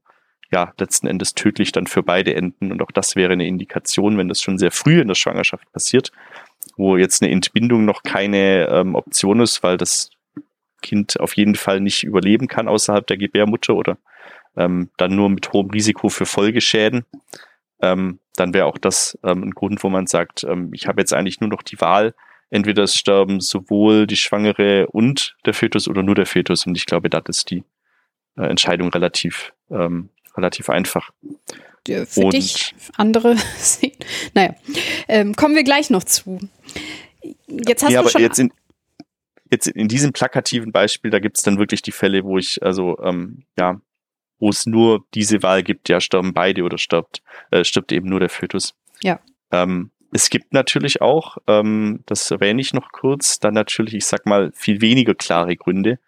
ja, letzten Endes tödlich dann für beide enden. Und auch das wäre eine Indikation, wenn das schon sehr früh in der Schwangerschaft passiert, wo jetzt eine Entbindung noch keine ähm, Option ist, weil das Kind auf jeden Fall nicht überleben kann außerhalb der Gebärmutter oder ähm, dann nur mit hohem Risiko für Folgeschäden. Ähm, dann wäre auch das ähm, ein Grund, wo man sagt, ähm, ich habe jetzt eigentlich nur noch die Wahl, entweder es sterben sowohl die Schwangere und der Fötus oder nur der Fötus. Und ich glaube, das ist die äh, Entscheidung relativ ähm, relativ einfach. Für und dich, andere sehen. Naja, ähm, kommen wir gleich noch zu. Jetzt hast ja, du schon. Jetzt in, jetzt in diesem plakativen Beispiel, da gibt es dann wirklich die Fälle, wo ich, also, ähm, ja, wo es nur diese Wahl gibt, ja, sterben beide oder stirbt, äh, stirbt eben nur der Fötus. Ja. Ähm, es gibt natürlich auch, ähm, das erwähne ich noch kurz, dann natürlich, ich sag mal, viel weniger klare Gründe,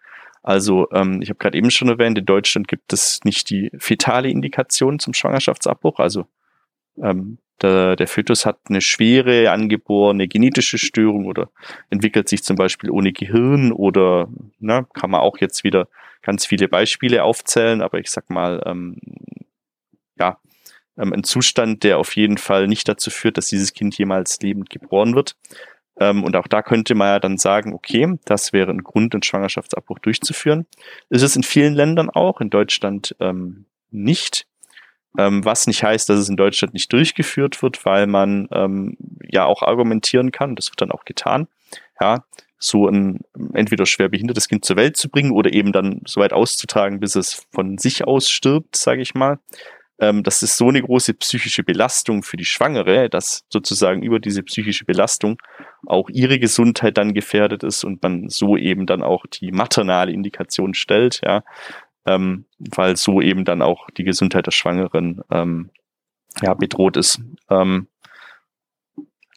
also ähm, ich habe gerade eben schon erwähnt, in Deutschland gibt es nicht die fetale Indikation zum Schwangerschaftsabbruch. Also ähm, der, der Fötus hat eine schwere angeborene genetische Störung oder entwickelt sich zum Beispiel ohne Gehirn oder na, kann man auch jetzt wieder ganz viele Beispiele aufzählen, aber ich sag mal, ähm, ja, ähm, ein Zustand, der auf jeden Fall nicht dazu führt, dass dieses Kind jemals lebend geboren wird. Ähm, und auch da könnte man ja dann sagen, okay, das wäre ein Grund, einen Schwangerschaftsabbruch durchzuführen. Ist es in vielen Ländern auch, in Deutschland ähm, nicht. Ähm, was nicht heißt, dass es in Deutschland nicht durchgeführt wird, weil man ähm, ja auch argumentieren kann, das wird dann auch getan, ja, so ein entweder schwer behindertes Kind zur Welt zu bringen oder eben dann so weit auszutragen, bis es von sich aus stirbt, sage ich mal. Ähm, das ist so eine große psychische Belastung für die Schwangere, dass sozusagen über diese psychische Belastung auch ihre Gesundheit dann gefährdet ist und man so eben dann auch die maternale Indikation stellt, ja, ähm, weil so eben dann auch die Gesundheit der Schwangeren ähm, ja, bedroht ist. Ähm,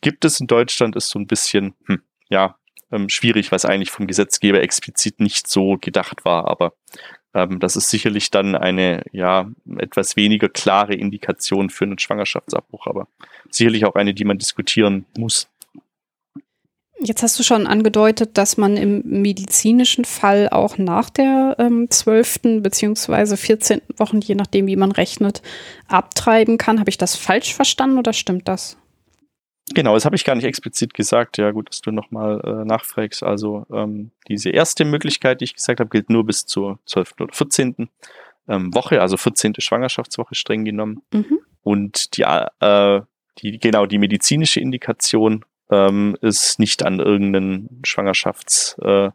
gibt es in Deutschland, ist so ein bisschen, hm, ja, ähm, schwierig, was eigentlich vom Gesetzgeber explizit nicht so gedacht war, aber ähm, das ist sicherlich dann eine ja etwas weniger klare Indikation für einen Schwangerschaftsabbruch, aber sicherlich auch eine, die man diskutieren muss. Jetzt hast du schon angedeutet, dass man im medizinischen Fall auch nach der ähm, 12. beziehungsweise 14. Wochen, je nachdem, wie man rechnet, abtreiben kann. Habe ich das falsch verstanden oder stimmt das? Genau, das habe ich gar nicht explizit gesagt. Ja, gut, dass du nochmal äh, nachfragst. Also ähm, diese erste Möglichkeit, die ich gesagt habe, gilt nur bis zur 12. oder 14. Ähm, Woche, also 14. Schwangerschaftswoche streng genommen. Mhm. Und die, äh, die, genau, die medizinische Indikation ähm, ist nicht an irgendeinen Schwangerschaftsdatum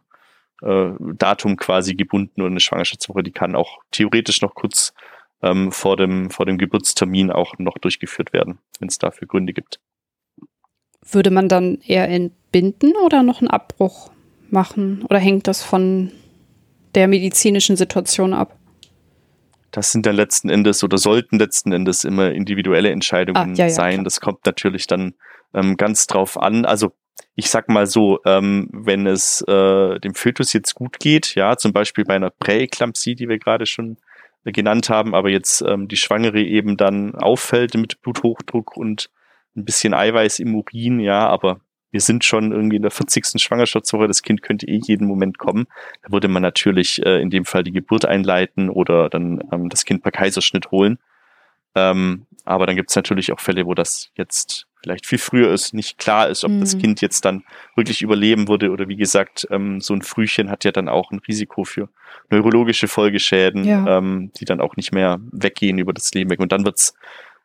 äh, äh, quasi gebunden oder eine Schwangerschaftswoche, die kann auch theoretisch noch kurz ähm, vor, dem, vor dem Geburtstermin auch noch durchgeführt werden, wenn es dafür Gründe gibt. Würde man dann eher entbinden oder noch einen Abbruch machen? Oder hängt das von der medizinischen Situation ab? Das sind dann letzten Endes oder sollten letzten Endes immer individuelle Entscheidungen ah, ja, ja, sein. Klar. Das kommt natürlich dann ähm, ganz drauf an. Also ich sag mal so, ähm, wenn es äh, dem Fötus jetzt gut geht, ja, zum Beispiel bei einer Präeklampsie, die wir gerade schon genannt haben, aber jetzt ähm, die Schwangere eben dann auffällt mit Bluthochdruck und ein bisschen Eiweiß im Urin, ja, aber wir sind schon irgendwie in der 40. Schwangerschaftswoche, das Kind könnte eh jeden Moment kommen. Da würde man natürlich äh, in dem Fall die Geburt einleiten oder dann ähm, das Kind per Kaiserschnitt holen. Ähm, aber dann gibt es natürlich auch Fälle, wo das jetzt vielleicht viel früher ist, nicht klar ist, ob mhm. das Kind jetzt dann wirklich überleben würde oder wie gesagt, ähm, so ein Frühchen hat ja dann auch ein Risiko für neurologische Folgeschäden, ja. ähm, die dann auch nicht mehr weggehen über das Leben weg. Und dann wird's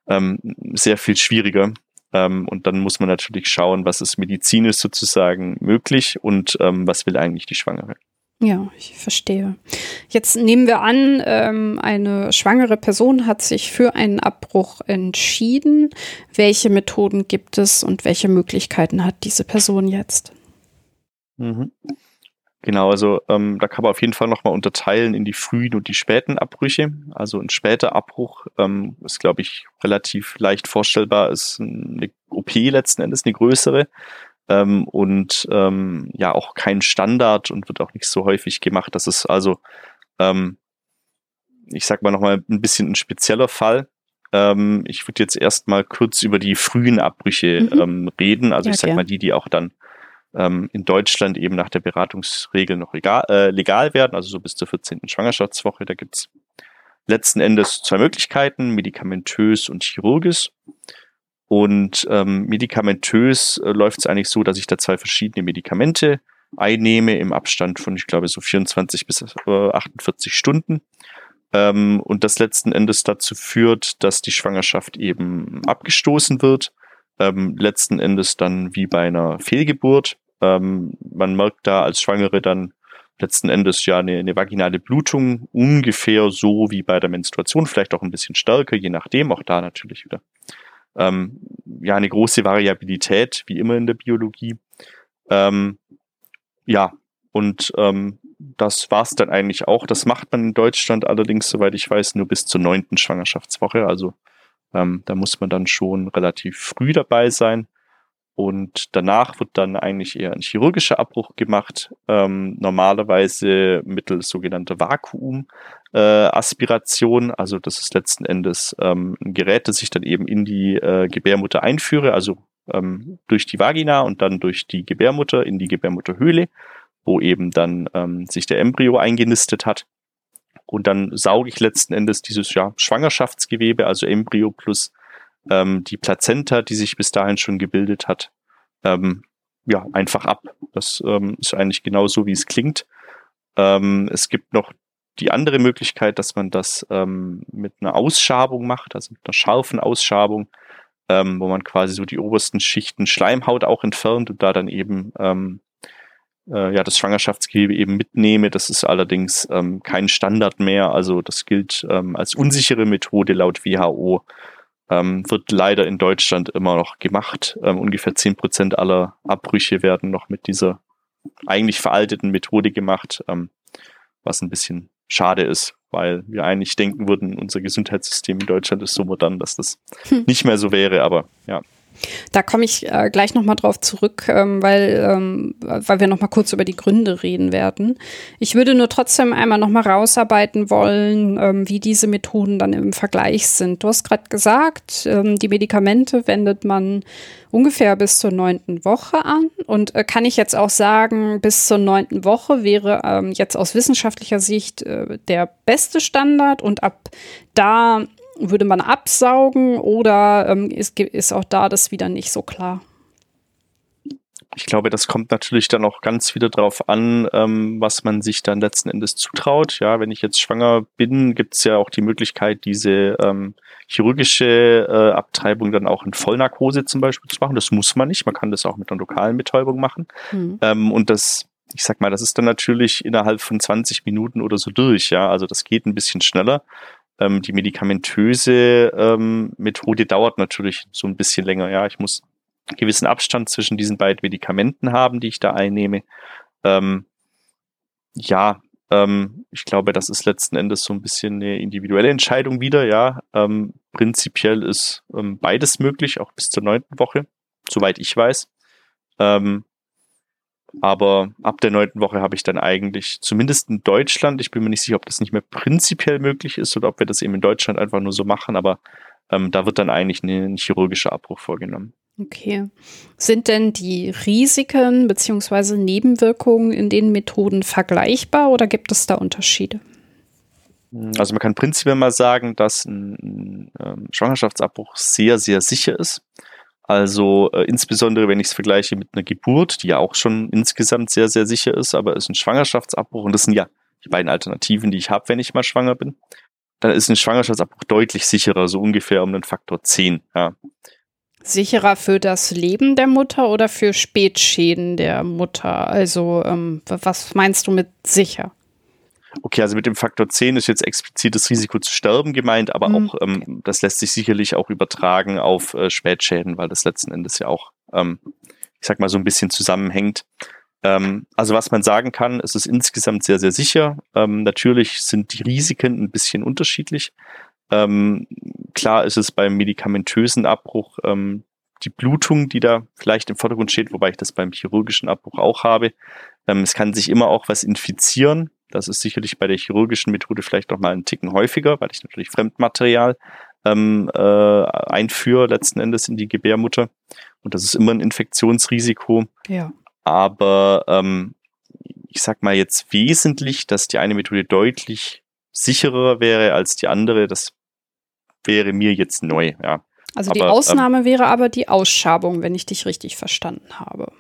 ähm, sehr viel schwieriger. Ähm, und dann muss man natürlich schauen, was ist medizinisch sozusagen möglich und ähm, was will eigentlich die Schwangere. Ja, ich verstehe. Jetzt nehmen wir an, ähm, eine schwangere Person hat sich für einen Abbruch entschieden. Welche Methoden gibt es und welche Möglichkeiten hat diese Person jetzt? Mhm. Genau, also ähm, da kann man auf jeden Fall nochmal unterteilen in die frühen und die späten Abbrüche. Also ein später Abbruch ähm, ist, glaube ich, relativ leicht vorstellbar, ist eine OP letzten Endes, eine größere. Ähm, und ähm, ja auch kein Standard und wird auch nicht so häufig gemacht. Das ist also, ähm, ich sag mal nochmal ein bisschen ein spezieller Fall. Ähm, ich würde jetzt erstmal kurz über die frühen Abbrüche mhm. ähm, reden. Also ja, ich sag gern. mal die, die auch dann ähm, in Deutschland eben nach der Beratungsregel noch legal, äh, legal werden, also so bis zur 14. Schwangerschaftswoche. Da gibt's letzten Endes zwei Möglichkeiten, medikamentös und chirurgisch. Und ähm, medikamentös äh, läuft es eigentlich so, dass ich da zwei verschiedene Medikamente einnehme im Abstand von, ich glaube, so 24 bis äh, 48 Stunden. Ähm, und das letzten Endes dazu führt, dass die Schwangerschaft eben abgestoßen wird. Ähm, letzten Endes dann wie bei einer Fehlgeburt. Ähm, man merkt da als Schwangere dann letzten Endes ja eine, eine vaginale Blutung, ungefähr so wie bei der Menstruation, vielleicht auch ein bisschen stärker, je nachdem, auch da natürlich wieder. Ähm, ja, eine große Variabilität, wie immer in der Biologie. Ähm, ja, und ähm, das war's dann eigentlich auch. Das macht man in Deutschland allerdings, soweit ich weiß, nur bis zur neunten Schwangerschaftswoche. Also ähm, da muss man dann schon relativ früh dabei sein. Und danach wird dann eigentlich eher ein chirurgischer Abbruch gemacht, ähm, normalerweise mittels sogenannter Vakuumaspiration. Äh, also das ist letzten Endes ähm, ein Gerät, das ich dann eben in die äh, Gebärmutter einführe, also ähm, durch die Vagina und dann durch die Gebärmutter in die Gebärmutterhöhle, wo eben dann ähm, sich der Embryo eingenistet hat. Und dann sauge ich letzten Endes dieses ja, Schwangerschaftsgewebe, also Embryo plus ähm, die Plazenta, die sich bis dahin schon gebildet hat, ähm, ja, einfach ab. Das ähm, ist eigentlich genauso, wie es klingt. Ähm, es gibt noch die andere Möglichkeit, dass man das ähm, mit einer Ausschabung macht, also mit einer scharfen Ausschabung, ähm, wo man quasi so die obersten Schichten Schleimhaut auch entfernt und da dann eben ähm, äh, ja das Schwangerschaftsgewebe eben mitnehme. Das ist allerdings ähm, kein Standard mehr, also das gilt ähm, als unsichere Methode laut WHO ähm, wird leider in Deutschland immer noch gemacht. Ähm, ungefähr zehn Prozent aller Abbrüche werden noch mit dieser eigentlich veralteten Methode gemacht, ähm, was ein bisschen schade ist, weil wir eigentlich denken würden, unser Gesundheitssystem in Deutschland ist so modern, dass das hm. nicht mehr so wäre, aber ja. Da komme ich äh, gleich nochmal drauf zurück, ähm, weil, ähm, weil wir nochmal kurz über die Gründe reden werden. Ich würde nur trotzdem einmal nochmal rausarbeiten wollen, ähm, wie diese Methoden dann im Vergleich sind. Du hast gerade gesagt, ähm, die Medikamente wendet man ungefähr bis zur neunten Woche an. Und äh, kann ich jetzt auch sagen, bis zur neunten Woche wäre ähm, jetzt aus wissenschaftlicher Sicht äh, der beste Standard und ab da würde man absaugen oder ähm, ist, ist auch da das wieder nicht so klar? Ich glaube, das kommt natürlich dann auch ganz wieder drauf an, ähm, was man sich dann letzten Endes zutraut. Ja, wenn ich jetzt schwanger bin, gibt es ja auch die Möglichkeit, diese ähm, chirurgische äh, Abtreibung dann auch in Vollnarkose zum Beispiel zu machen. Das muss man nicht. Man kann das auch mit einer lokalen Betäubung machen. Mhm. Ähm, und das, ich sag mal, das ist dann natürlich innerhalb von 20 Minuten oder so durch. Ja, also das geht ein bisschen schneller. Ähm, die medikamentöse ähm, Methode dauert natürlich so ein bisschen länger. Ja, ich muss einen gewissen Abstand zwischen diesen beiden Medikamenten haben, die ich da einnehme. Ähm, ja, ähm, ich glaube, das ist letzten Endes so ein bisschen eine individuelle Entscheidung wieder. Ja, ähm, prinzipiell ist ähm, beides möglich, auch bis zur neunten Woche, soweit ich weiß. Ähm, Aber ab der neunten Woche habe ich dann eigentlich, zumindest in Deutschland, ich bin mir nicht sicher, ob das nicht mehr prinzipiell möglich ist oder ob wir das eben in Deutschland einfach nur so machen, aber ähm, da wird dann eigentlich ein chirurgischer Abbruch vorgenommen. Okay. Sind denn die Risiken bzw. Nebenwirkungen in den Methoden vergleichbar oder gibt es da Unterschiede? Also man kann prinzipiell mal sagen, dass ein, ein ähm, Schwangerschaftsabbruch sehr, sehr sicher ist. Also äh, insbesondere, wenn ich es vergleiche mit einer Geburt, die ja auch schon insgesamt sehr, sehr sicher ist, aber ist ein Schwangerschaftsabbruch und das sind ja die beiden Alternativen, die ich habe, wenn ich mal schwanger bin, dann ist ein Schwangerschaftsabbruch deutlich sicherer, so ungefähr um den Faktor 10. Ja. Sicherer für das Leben der Mutter oder für Spätschäden der Mutter? Also ähm, was meinst du mit sicher? Okay, also mit dem Faktor 10 ist jetzt explizit das Risiko zu sterben gemeint, aber mhm. auch ähm, das lässt sich sicherlich auch übertragen auf äh, Spätschäden, weil das letzten Endes ja auch, ähm, ich sag mal, so ein bisschen zusammenhängt. Ähm, also was man sagen kann, es ist insgesamt sehr, sehr sicher. Ähm, natürlich sind die Risiken ein bisschen unterschiedlich. Ähm, klar ist es beim medikamentösen Abbruch ähm, die Blutung, die da vielleicht im Vordergrund steht, wobei ich das beim chirurgischen Abbruch auch habe. Es kann sich immer auch was infizieren. Das ist sicherlich bei der chirurgischen Methode vielleicht noch mal einen Ticken häufiger, weil ich natürlich Fremdmaterial ähm, äh, einführe letzten Endes in die Gebärmutter. Und das ist immer ein Infektionsrisiko. Ja. Aber ähm, ich sag mal jetzt wesentlich, dass die eine Methode deutlich sicherer wäre als die andere, das wäre mir jetzt neu, ja. Also die aber, Ausnahme ähm, wäre aber die Ausschabung, wenn ich dich richtig verstanden habe.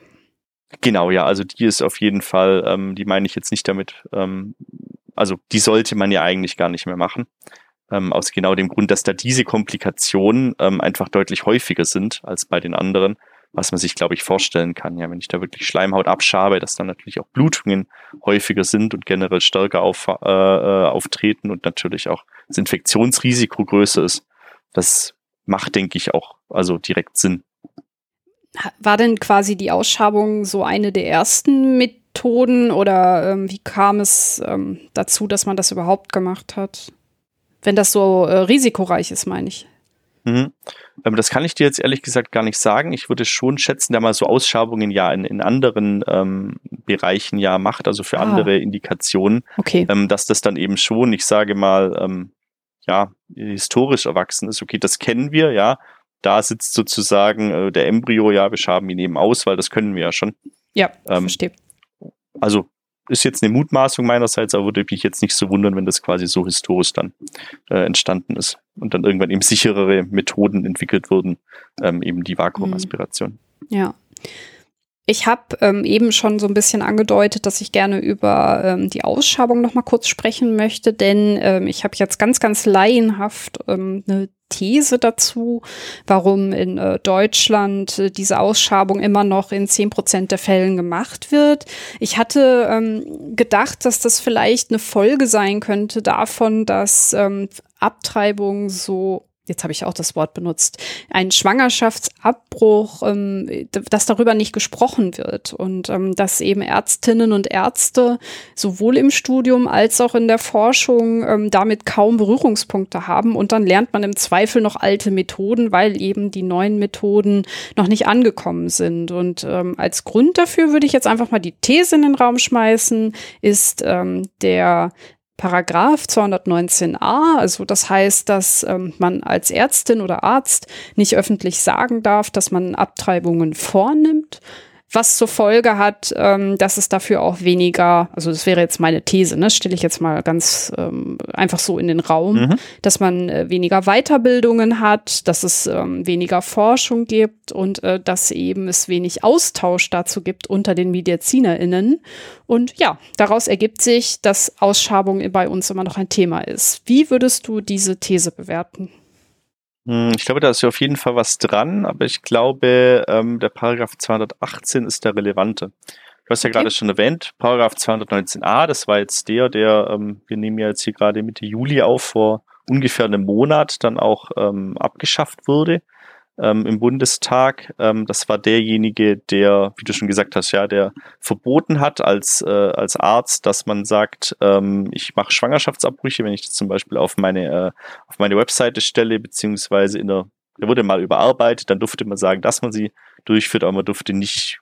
Genau, ja, also die ist auf jeden Fall, ähm, die meine ich jetzt nicht damit, ähm, also die sollte man ja eigentlich gar nicht mehr machen. Ähm, aus genau dem Grund, dass da diese Komplikationen ähm, einfach deutlich häufiger sind als bei den anderen, was man sich, glaube ich, vorstellen kann. Ja, wenn ich da wirklich Schleimhaut abschabe, dass dann natürlich auch Blutungen häufiger sind und generell stärker auf, äh, äh auftreten und natürlich auch das Infektionsrisiko größer ist. Das macht, denke ich, auch also direkt Sinn. War denn quasi die Ausschabung so eine der ersten Methoden oder ähm, wie kam es ähm, dazu, dass man das überhaupt gemacht hat? Wenn das so äh, risikoreich ist, meine ich. Mhm. Ähm, das kann ich dir jetzt ehrlich gesagt gar nicht sagen. Ich würde schon schätzen, da mal so Ausschabungen ja in, in anderen ähm, Bereichen ja macht, also für ah. andere Indikationen, okay. ähm, dass das dann eben schon, ich sage mal, ähm, ja, historisch erwachsen ist. Okay, das kennen wir, ja, da sitzt sozusagen äh, der Embryo, ja, wir schaben ihn eben aus, weil das können wir ja schon. Ja, ähm, verstehe. Also ist jetzt eine Mutmaßung meinerseits, aber würde mich jetzt nicht so wundern, wenn das quasi so historisch dann äh, entstanden ist und dann irgendwann eben sicherere Methoden entwickelt wurden, ähm, eben die Vakuumaspiration. Ja. Ich habe ähm, eben schon so ein bisschen angedeutet, dass ich gerne über ähm, die Ausschabung noch mal kurz sprechen möchte, denn ähm, ich habe jetzt ganz, ganz laienhaft ähm, eine These dazu, warum in äh, Deutschland äh, diese Ausschabung immer noch in zehn Prozent der Fällen gemacht wird. Ich hatte ähm, gedacht, dass das vielleicht eine Folge sein könnte davon, dass ähm, Abtreibung so jetzt habe ich auch das Wort benutzt, ein Schwangerschaftsabbruch, ähm, dass darüber nicht gesprochen wird und ähm, dass eben Ärztinnen und Ärzte sowohl im Studium als auch in der Forschung ähm, damit kaum Berührungspunkte haben und dann lernt man im Zweifel noch alte Methoden, weil eben die neuen Methoden noch nicht angekommen sind. Und ähm, als Grund dafür würde ich jetzt einfach mal die These in den Raum schmeißen, ist ähm, der Paragraph 219a, also das heißt, dass ähm, man als Ärztin oder Arzt nicht öffentlich sagen darf, dass man Abtreibungen vornimmt, was zur Folge hat, ähm, dass es dafür auch weniger, also das wäre jetzt meine These, ne, stelle ich jetzt mal ganz ähm, einfach so in den Raum, mhm. dass man äh, weniger Weiterbildungen hat, dass es ähm, weniger Forschung gibt und äh, dass eben es wenig Austausch dazu gibt unter den MedizinerInnen. Und ja, daraus ergibt sich, dass Ausschabung bei uns immer noch ein Thema ist. Wie würdest du diese These bewerten? Hm, ich glaube, da ist ja auf jeden Fall was dran, aber ich glaube, ähm, der Paragraph 218 ist der relevante. Du hast ja okay. gerade schon erwähnt, Paragraph 219a, das war jetzt der, der, ähm, wir nehmen ja jetzt hier gerade Mitte Juli auf, vor ungefähr einem Monat dann auch ähm, abgeschafft wurde ähm, im Bundestag. Ähm, das war derjenige, der, wie du schon gesagt hast, ja, der verboten hat als, äh, als Arzt, dass man sagt, ähm, ich mache Schwangerschaftsabbrüche, wenn ich das zum Beispiel auf meine, äh, auf meine Webseite stelle, beziehungsweise in der, der wurde mal überarbeitet, dann durfte man sagen, dass man sie durchführt, aber man durfte nicht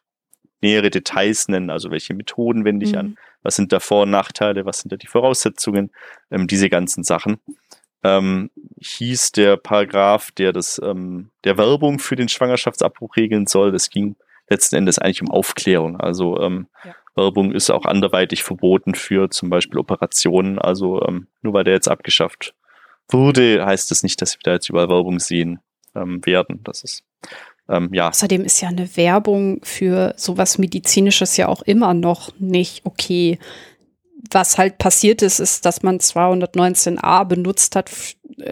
nähere Details nennen, also welche Methoden wende ich mhm. an, was sind da Vor- und Nachteile, was sind da die Voraussetzungen, ähm, diese ganzen Sachen. Ähm, hieß der Paragraph, der das ähm, der Werbung für den Schwangerschaftsabbruch regeln soll. Das ging letzten Endes eigentlich um Aufklärung. Also ähm, ja. Werbung ist auch anderweitig verboten für zum Beispiel Operationen. Also ähm, nur weil der jetzt abgeschafft wurde, heißt das nicht, dass wir da jetzt überall Werbung sehen ähm, werden. Das ist ähm, ja. Außerdem ist ja eine Werbung für sowas Medizinisches ja auch immer noch nicht okay. Was halt passiert ist, ist, dass man 219a benutzt hat,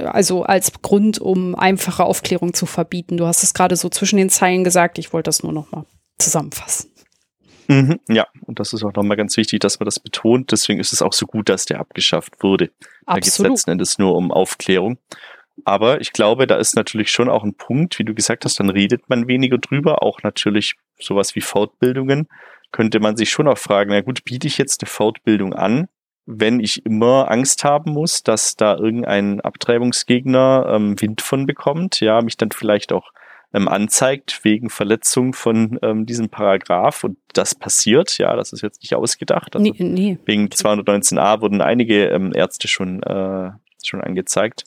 also als Grund, um einfache Aufklärung zu verbieten. Du hast es gerade so zwischen den Zeilen gesagt. Ich wollte das nur noch mal zusammenfassen. Mhm, ja, und das ist auch nochmal ganz wichtig, dass man das betont. Deswegen ist es auch so gut, dass der abgeschafft wurde. Absolut. Da geht es letzten Endes nur um Aufklärung. Aber ich glaube, da ist natürlich schon auch ein Punkt, wie du gesagt hast, dann redet man weniger drüber. Auch natürlich sowas wie Fortbildungen. Könnte man sich schon auch fragen, na gut, biete ich jetzt eine Fortbildung an, wenn ich immer Angst haben muss, dass da irgendein Abtreibungsgegner ähm, Wind von bekommt, ja, mich dann vielleicht auch ähm, anzeigt wegen Verletzung von ähm, diesem Paragraph und das passiert, ja, das ist jetzt nicht ausgedacht. Also nee, nee. Wegen 219a wurden einige ähm, Ärzte schon, äh, schon angezeigt.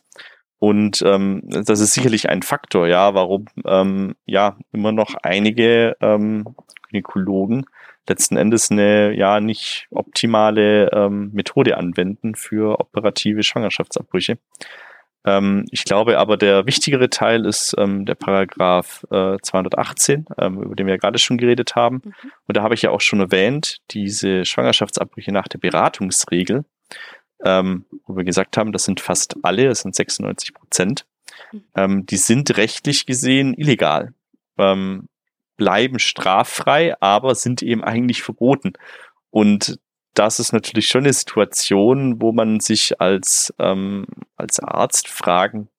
Und ähm, das ist sicherlich ein Faktor, ja, warum ähm, ja immer noch einige ähm, Gynäkologen letzten Endes eine ja nicht optimale ähm, Methode anwenden für operative Schwangerschaftsabbrüche. Ähm, ich glaube aber, der wichtigere Teil ist ähm, der Paragraph äh, 218, ähm, über den wir ja gerade schon geredet haben. Mhm. Und da habe ich ja auch schon erwähnt, diese Schwangerschaftsabbrüche nach der Beratungsregel, ähm, wo wir gesagt haben, das sind fast alle, das sind 96 Prozent, mhm. ähm, die sind rechtlich gesehen illegal, ähm, bleiben straffrei, aber sind eben eigentlich verboten. Und das ist natürlich schon eine Situation, wo man sich als, ähm, als Arzt fragen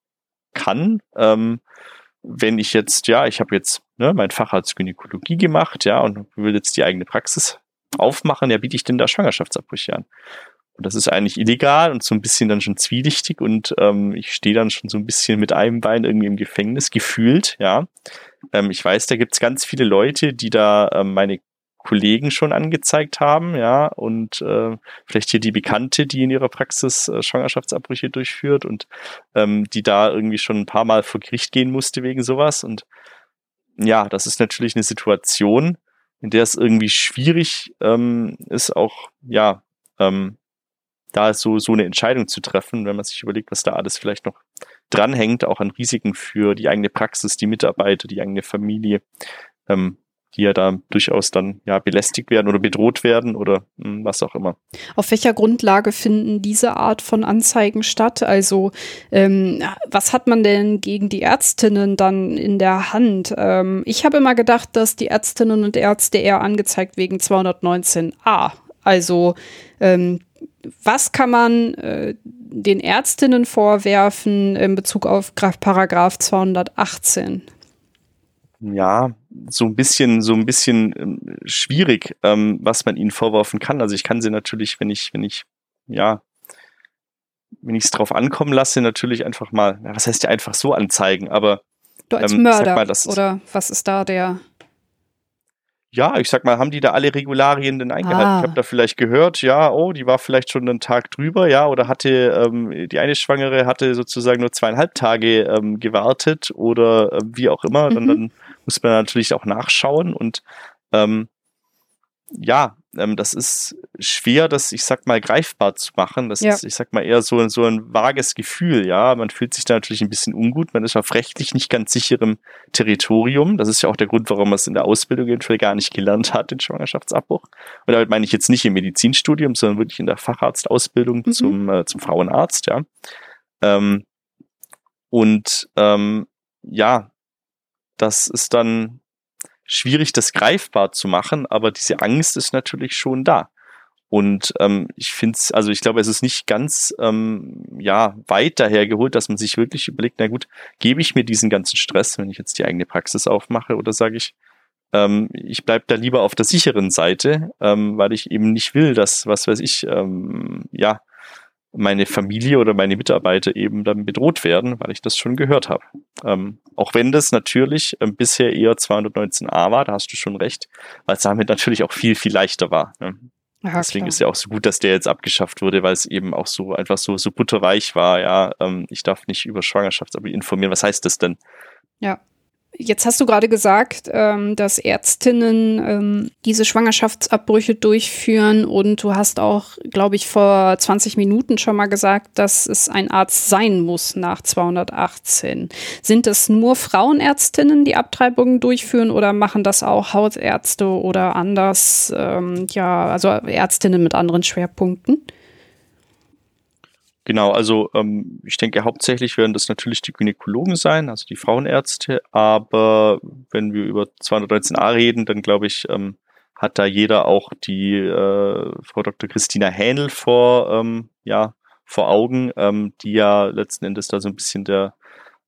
kann, ähm, wenn ich jetzt, ja, ich habe jetzt ne, mein Facharzt Gynäkologie gemacht, ja, und will jetzt die eigene Praxis aufmachen, ja, biete ich denn da Schwangerschaftsabbrüche an? Und das ist eigentlich illegal und so ein bisschen dann schon zwielichtig und ähm, ich stehe dann schon so ein bisschen mit einem Bein irgendwie im Gefängnis, gefühlt, ja. Ähm, ich weiß, da gibt's ganz viele Leute, die da ähm, meine Kollegen schon angezeigt haben, ja, und äh, vielleicht hier die Bekannte, die in ihrer Praxis äh, Schwangerschaftsabbrüche durchführt und ähm, die da irgendwie schon ein paar Mal vor Gericht gehen musste wegen sowas. Und ja, das ist natürlich eine Situation, in der es irgendwie schwierig ähm, ist, auch ja, ähm, da so, so eine Entscheidung zu treffen, wenn man sich überlegt, was da alles vielleicht noch dranhängt, auch an Risiken für die eigene Praxis, die Mitarbeiter, die eigene Familie. Ähm, die ja da durchaus dann ja belästigt werden oder bedroht werden oder mh, hm, was auch immer. Auf welcher Grundlage finden diese Art von Anzeigen statt? Also ähm, was hat man denn gegen die Ärztinnen dann in der Hand? Ähm, ich habe immer gedacht, dass die Ärztinnen und Ärzte eher angezeigt wegen 219a. Also ähm, was kann man äh, den Ärztinnen vorwerfen in Bezug auf Paragraph 218? ja, so ein bisschen, so ein bisschen ähm, schwierig, ähm, was man ihnen vorwerfen kann. Also ich kann sie natürlich, wenn ich, wenn ich, ja, wenn ich es drauf ankommen lasse, natürlich einfach mal, was heißt ja einfach so anzeigen, aber du als ähm, Mörder mal, oder was ist da der? Ja, ich sag mal, haben die da alle Regularien denn eingehalten? Ah. Ich habe da vielleicht gehört, ja, oh, die war vielleicht schon einen Tag drüber, ja, oder hatte ähm, die eine Schwangere hatte sozusagen nur zweieinhalb Tage ähm, gewartet oder äh, wie auch immer. Mhm. Dann, dann muss man natürlich auch nachschauen und ähm, ja, ähm, das ist schwer, das, ich sag mal, greifbar zu machen. Das ja. ist, ich sag mal, eher so, so ein vages Gefühl, ja. Man fühlt sich da natürlich ein bisschen ungut. Man ist auf rechtlich nicht ganz sicherem Territorium. Das ist ja auch der Grund, warum man es in der Ausbildung eventuell gar nicht gelernt hat, den Schwangerschaftsabbruch. Und damit meine ich jetzt nicht im Medizinstudium, sondern wirklich in der Facharztausbildung mhm. zum, äh, zum Frauenarzt, ja. Ähm, und ähm, ja, das ist dann schwierig, das greifbar zu machen, aber diese Angst ist natürlich schon da. Und ähm, ich finde es, also ich glaube, es ist nicht ganz ähm, ja weit daher geholt, dass man sich wirklich überlegt, na gut, gebe ich mir diesen ganzen Stress, wenn ich jetzt die eigene Praxis aufmache, oder sage ich, ähm, ich bleib da lieber auf der sicheren Seite, ähm, weil ich eben nicht will, dass, was weiß ich, ähm, ja, meine Familie oder meine Mitarbeiter eben dann bedroht werden, weil ich das schon gehört habe. Ähm, auch wenn das natürlich ähm, bisher eher 219a war, da hast du schon recht, weil es damit natürlich auch viel, viel leichter war. Ne? Ja, Deswegen klar. ist ja auch so gut, dass der jetzt abgeschafft wurde, weil es eben auch so einfach so, so butterweich war. Ja, ähm, ich darf nicht über Schwangerschaftsabbrüche informieren. Was heißt das denn? Ja. Jetzt hast du gerade gesagt, ähm, dass Ärztinnen ähm, diese Schwangerschaftsabbrüche durchführen und du hast auch, glaube ich, vor 20 Minuten schon mal gesagt, dass es ein Arzt sein muss nach 218. Sind es nur Frauenärztinnen, die Abtreibungen durchführen oder machen das auch Hausärzte oder anders, ähm, ja, also Ärztinnen mit anderen Schwerpunkten? Genau, also ähm, ich denke, hauptsächlich werden das natürlich die Gynäkologen sein, also die Frauenärzte, aber wenn wir über 219a reden, dann glaube ich, ähm, hat da jeder auch die äh, Frau Dr. Christina Hähnel vor, ähm, ja, vor Augen, ähm, die ja letzten Endes da so ein bisschen der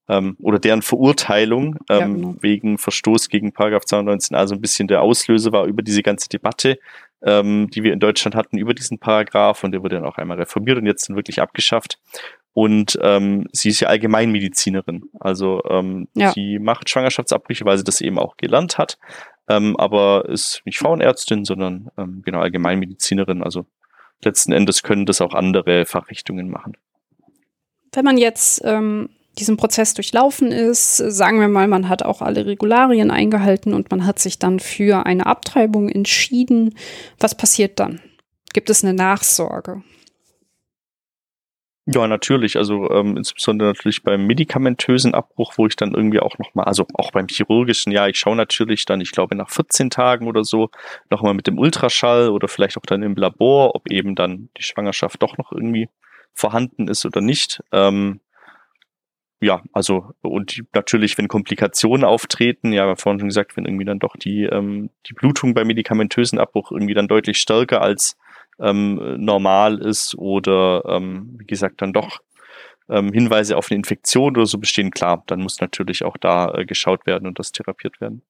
ähm, oder deren Verurteilung ähm, ja, genau. wegen Verstoß gegen Paragraph 219 also ein bisschen der Auslöser war über diese ganze Debatte, ähm, die wir in Deutschland hatten über diesen Paragraph und der wurde dann auch einmal reformiert und jetzt dann wirklich abgeschafft. Und ähm, sie ist ja Allgemeinmedizinerin. Also ähm, ja. sie macht Schwangerschaftsabbrüche, weil sie das eben auch gelernt hat. Ähm, aber ist nicht Frauenärztin, sondern ähm, genau Allgemeinmedizinerin. Also letzten Endes können das auch andere Fachrichtungen machen. Wenn man jetzt ähm, diesen Prozess durchlaufen ist, sagen wir mal, man hat auch alle Regularien eingehalten und man hat sich dann für eine Abtreibung entschieden. Was passiert dann? Gibt es eine Nachsorge? Ja, natürlich. Also ähm, insbesondere natürlich beim medikamentösen Abbruch, wo ich dann irgendwie auch nochmal, also auch beim chirurgischen, ja, ich schaue natürlich dann, ich glaube nach 14 Tagen oder so, nochmal mit dem Ultraschall oder vielleicht auch dann im Labor, ob eben dann die Schwangerschaft doch noch irgendwie vorhanden ist oder nicht. Ähm, ja, also und natürlich, wenn Komplikationen auftreten, ja, vorhin schon gesagt, wenn irgendwie dann doch die, ähm, die Blutung beim medikamentösen Abbruch irgendwie dann deutlich stärker als ähm, normal ist oder ähm, wie gesagt dann doch ähm, Hinweise auf eine Infektion oder so bestehen, klar, dann muss natürlich auch da äh, geschaut werden und das therapiert werden.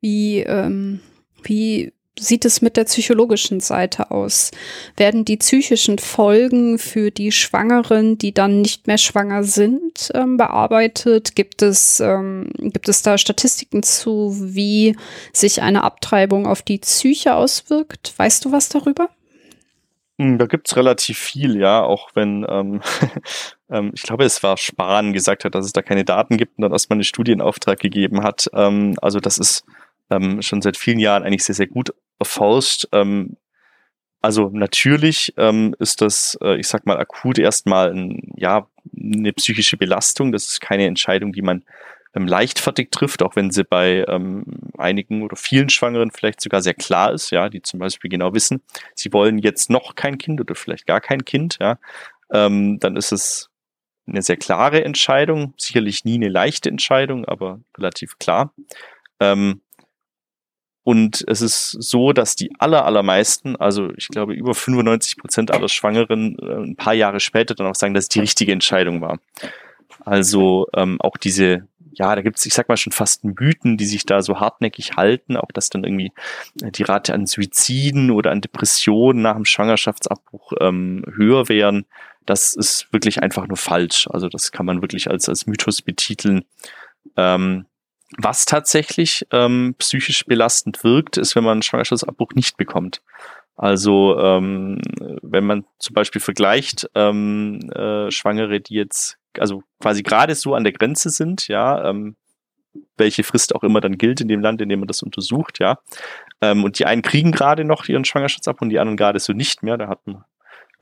Wie, ähm, wie sieht es mit der psychologischen Seite aus? Werden die psychischen Folgen für die Schwangeren, die dann nicht mehr schwanger sind, ähm, bearbeitet? Gibt es, ähm, gibt es da Statistiken zu, wie sich eine Abtreibung auf die Psyche auswirkt? Weißt du was darüber? Hm, da gibt's relativ viel, ja, auch wenn ähm, ähm, ich glaube, es war Spahn gesagt hat, dass es da keine Daten gibt und dann erstmal einen Studienauftrag gegeben hat. Ähm, also das ist ähm, schon seit vielen Jahren eigentlich sehr, sehr gut erforscht. Ähm, also natürlich ähm, ist das, äh, ich sag mal, akut erstmal ein, ja, eine psychische Belastung. Das ist keine Entscheidung, die man ähm, leichtfertig trifft, auch wenn sie bei ähm, einigen oder vielen Schwangeren vielleicht sogar sehr klar ist, ja, die zum Beispiel genau wissen, sie wollen jetzt noch kein Kind oder vielleicht gar kein Kind, ja, ähm, dann ist es eine sehr klare Entscheidung, sicherlich nie eine leichte Entscheidung, aber relativ klar. Ähm, und es ist so, dass die aller, allermeisten, also ich glaube über 95 Prozent aller Schwangeren äh, ein paar Jahre später dann auch sagen, dass es die richtige Entscheidung war. Also ähm, auch diese, ja, da gibt es, ich sag mal schon fast Mythen, die sich da so hartnäckig halten, auch dass dann irgendwie äh, die Rate an Suiziden oder an Depressionen nach dem Schwangerschaftsabbruch ähm, höher wären. Das ist wirklich einfach nur falsch. Also das kann man wirklich als, als Mythos betiteln. Ähm, was tatsächlich ähm, psychisch belastend wirkt, ist, wenn man einen Schwangerschaftsabbruch nicht bekommt. Also ähm, wenn man zum Beispiel vergleicht ähm, äh, Schwangere, die jetzt also quasi gerade so an der Grenze sind, ja, ähm, welche Frist auch immer dann gilt in dem Land, in dem man das untersucht, ja. Ähm, und die einen kriegen gerade noch ihren Schwangerschaftsabbruch und die anderen gerade so nicht mehr. Da hat man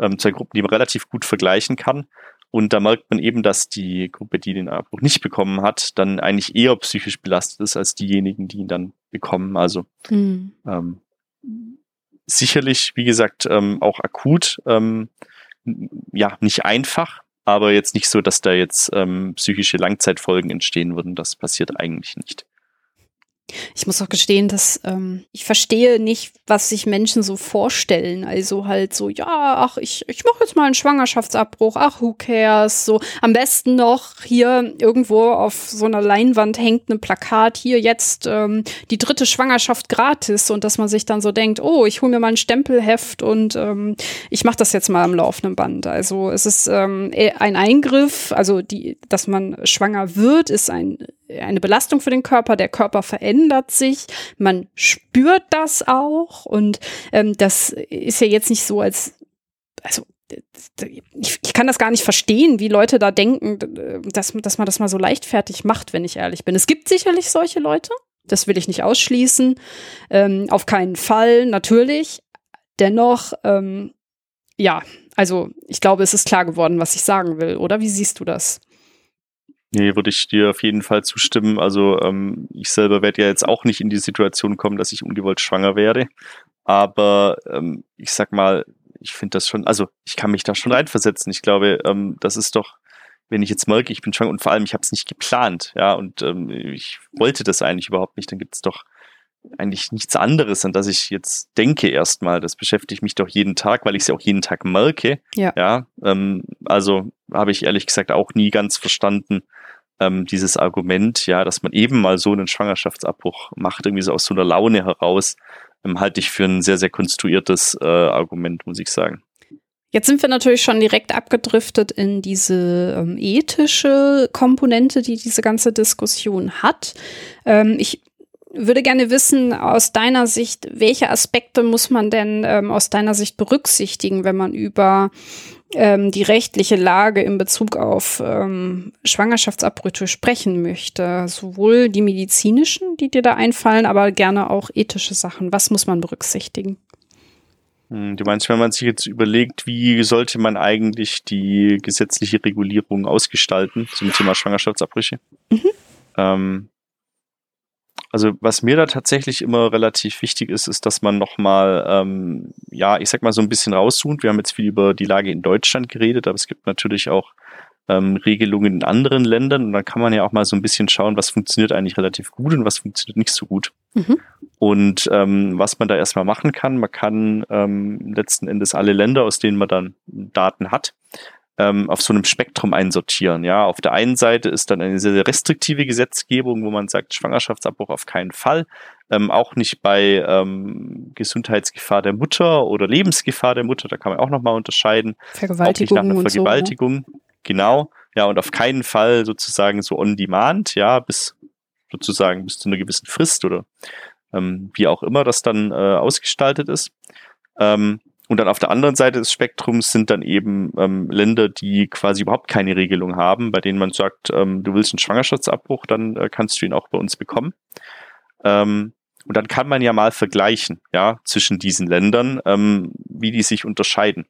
ähm, zwei Gruppen, die man relativ gut vergleichen kann. Und da merkt man eben, dass die Gruppe, die den Abbruch nicht bekommen hat, dann eigentlich eher psychisch belastet ist als diejenigen, die ihn dann bekommen. Also mhm. ähm, sicherlich, wie gesagt, ähm, auch akut, ähm, ja, nicht einfach, aber jetzt nicht so, dass da jetzt ähm, psychische Langzeitfolgen entstehen würden. Das passiert eigentlich nicht. Ich muss auch gestehen, dass ähm, ich verstehe nicht, was sich Menschen so vorstellen. Also halt so, ja, ach, ich, ich mache jetzt mal einen Schwangerschaftsabbruch, ach, who cares? So, am besten noch hier irgendwo auf so einer Leinwand hängt ein Plakat, hier jetzt ähm, die dritte Schwangerschaft gratis und dass man sich dann so denkt, oh, ich hole mir mal ein Stempelheft und ähm, ich mache das jetzt mal am laufenden Band. Also es ist ähm, e, ein Eingriff, also die, dass man schwanger wird, ist ein eine Belastung für den Körper, der Körper verändert sich, man spürt das auch und ähm, das ist ja jetzt nicht so, als, also ich, ich kann das gar nicht verstehen, wie Leute da denken, dass, dass man das mal so leichtfertig macht, wenn ich ehrlich bin. Es gibt sicherlich solche Leute, das will ich nicht ausschließen, ähm, auf keinen Fall, natürlich. Dennoch, ähm, ja, also ich glaube, es ist klar geworden, was ich sagen will, oder? Wie siehst du das? Nee, würde ich dir auf jeden Fall zustimmen. Also ähm, ich selber werde ja jetzt auch nicht in die Situation kommen, dass ich ungewollt schwanger werde. Aber ähm, ich sag mal, ich finde das schon, also ich kann mich da schon reinversetzen. Ich glaube, ähm, das ist doch, wenn ich jetzt merke, ich bin schwanger und vor allem, ich habe es nicht geplant, ja, und ähm, ich wollte das eigentlich überhaupt nicht, dann gibt es doch eigentlich nichts anderes, an das ich jetzt denke erstmal. Das beschäftigt mich doch jeden Tag, weil ich es ja auch jeden Tag merke. Ja. ja ähm, also habe ich ehrlich gesagt auch nie ganz verstanden, ähm, dieses Argument, ja, dass man eben mal so einen Schwangerschaftsabbruch macht, irgendwie so aus so einer Laune heraus, ähm, halte ich für ein sehr, sehr konstruiertes äh, Argument, muss ich sagen. Jetzt sind wir natürlich schon direkt abgedriftet in diese ähm, ethische Komponente, die diese ganze Diskussion hat. Ähm, ich würde gerne wissen, aus deiner Sicht, welche Aspekte muss man denn ähm, aus deiner Sicht berücksichtigen, wenn man über ähm, die rechtliche Lage in Bezug auf ähm, Schwangerschaftsabbrüche sprechen möchte? Sowohl die medizinischen, die dir da einfallen, aber gerne auch ethische Sachen. Was muss man berücksichtigen? Hm, du meinst, wenn man sich jetzt überlegt, wie sollte man eigentlich die gesetzliche Regulierung ausgestalten zum Thema Schwangerschaftsabbrüche? Mhm. Ähm, also was mir da tatsächlich immer relativ wichtig ist, ist, dass man nochmal, ähm, ja, ich sag mal so ein bisschen rauszoomt. Wir haben jetzt viel über die Lage in Deutschland geredet, aber es gibt natürlich auch ähm, Regelungen in anderen Ländern und dann kann man ja auch mal so ein bisschen schauen, was funktioniert eigentlich relativ gut und was funktioniert nicht so gut. Mhm. Und ähm, was man da erstmal machen kann, man kann ähm, letzten Endes alle Länder, aus denen man dann Daten hat, ähm, auf so einem Spektrum einsortieren. Ja, auf der einen Seite ist dann eine sehr, sehr restriktive Gesetzgebung, wo man sagt, Schwangerschaftsabbruch auf keinen Fall. Ähm, auch nicht bei ähm, Gesundheitsgefahr der Mutter oder Lebensgefahr der Mutter, da kann man auch nochmal unterscheiden. Vergewaltigung. Auch nicht nach einer Vergewaltigung. So, ne? Genau. Ja, und auf keinen Fall sozusagen so on demand, ja, bis sozusagen bis zu einer gewissen Frist oder ähm, wie auch immer das dann äh, ausgestaltet ist. Ähm, und dann auf der anderen Seite des Spektrums sind dann eben ähm, Länder, die quasi überhaupt keine Regelung haben, bei denen man sagt, ähm, du willst einen Schwangerschaftsabbruch, dann äh, kannst du ihn auch bei uns bekommen. Ähm, und dann kann man ja mal vergleichen, ja, zwischen diesen Ländern, ähm, wie die sich unterscheiden.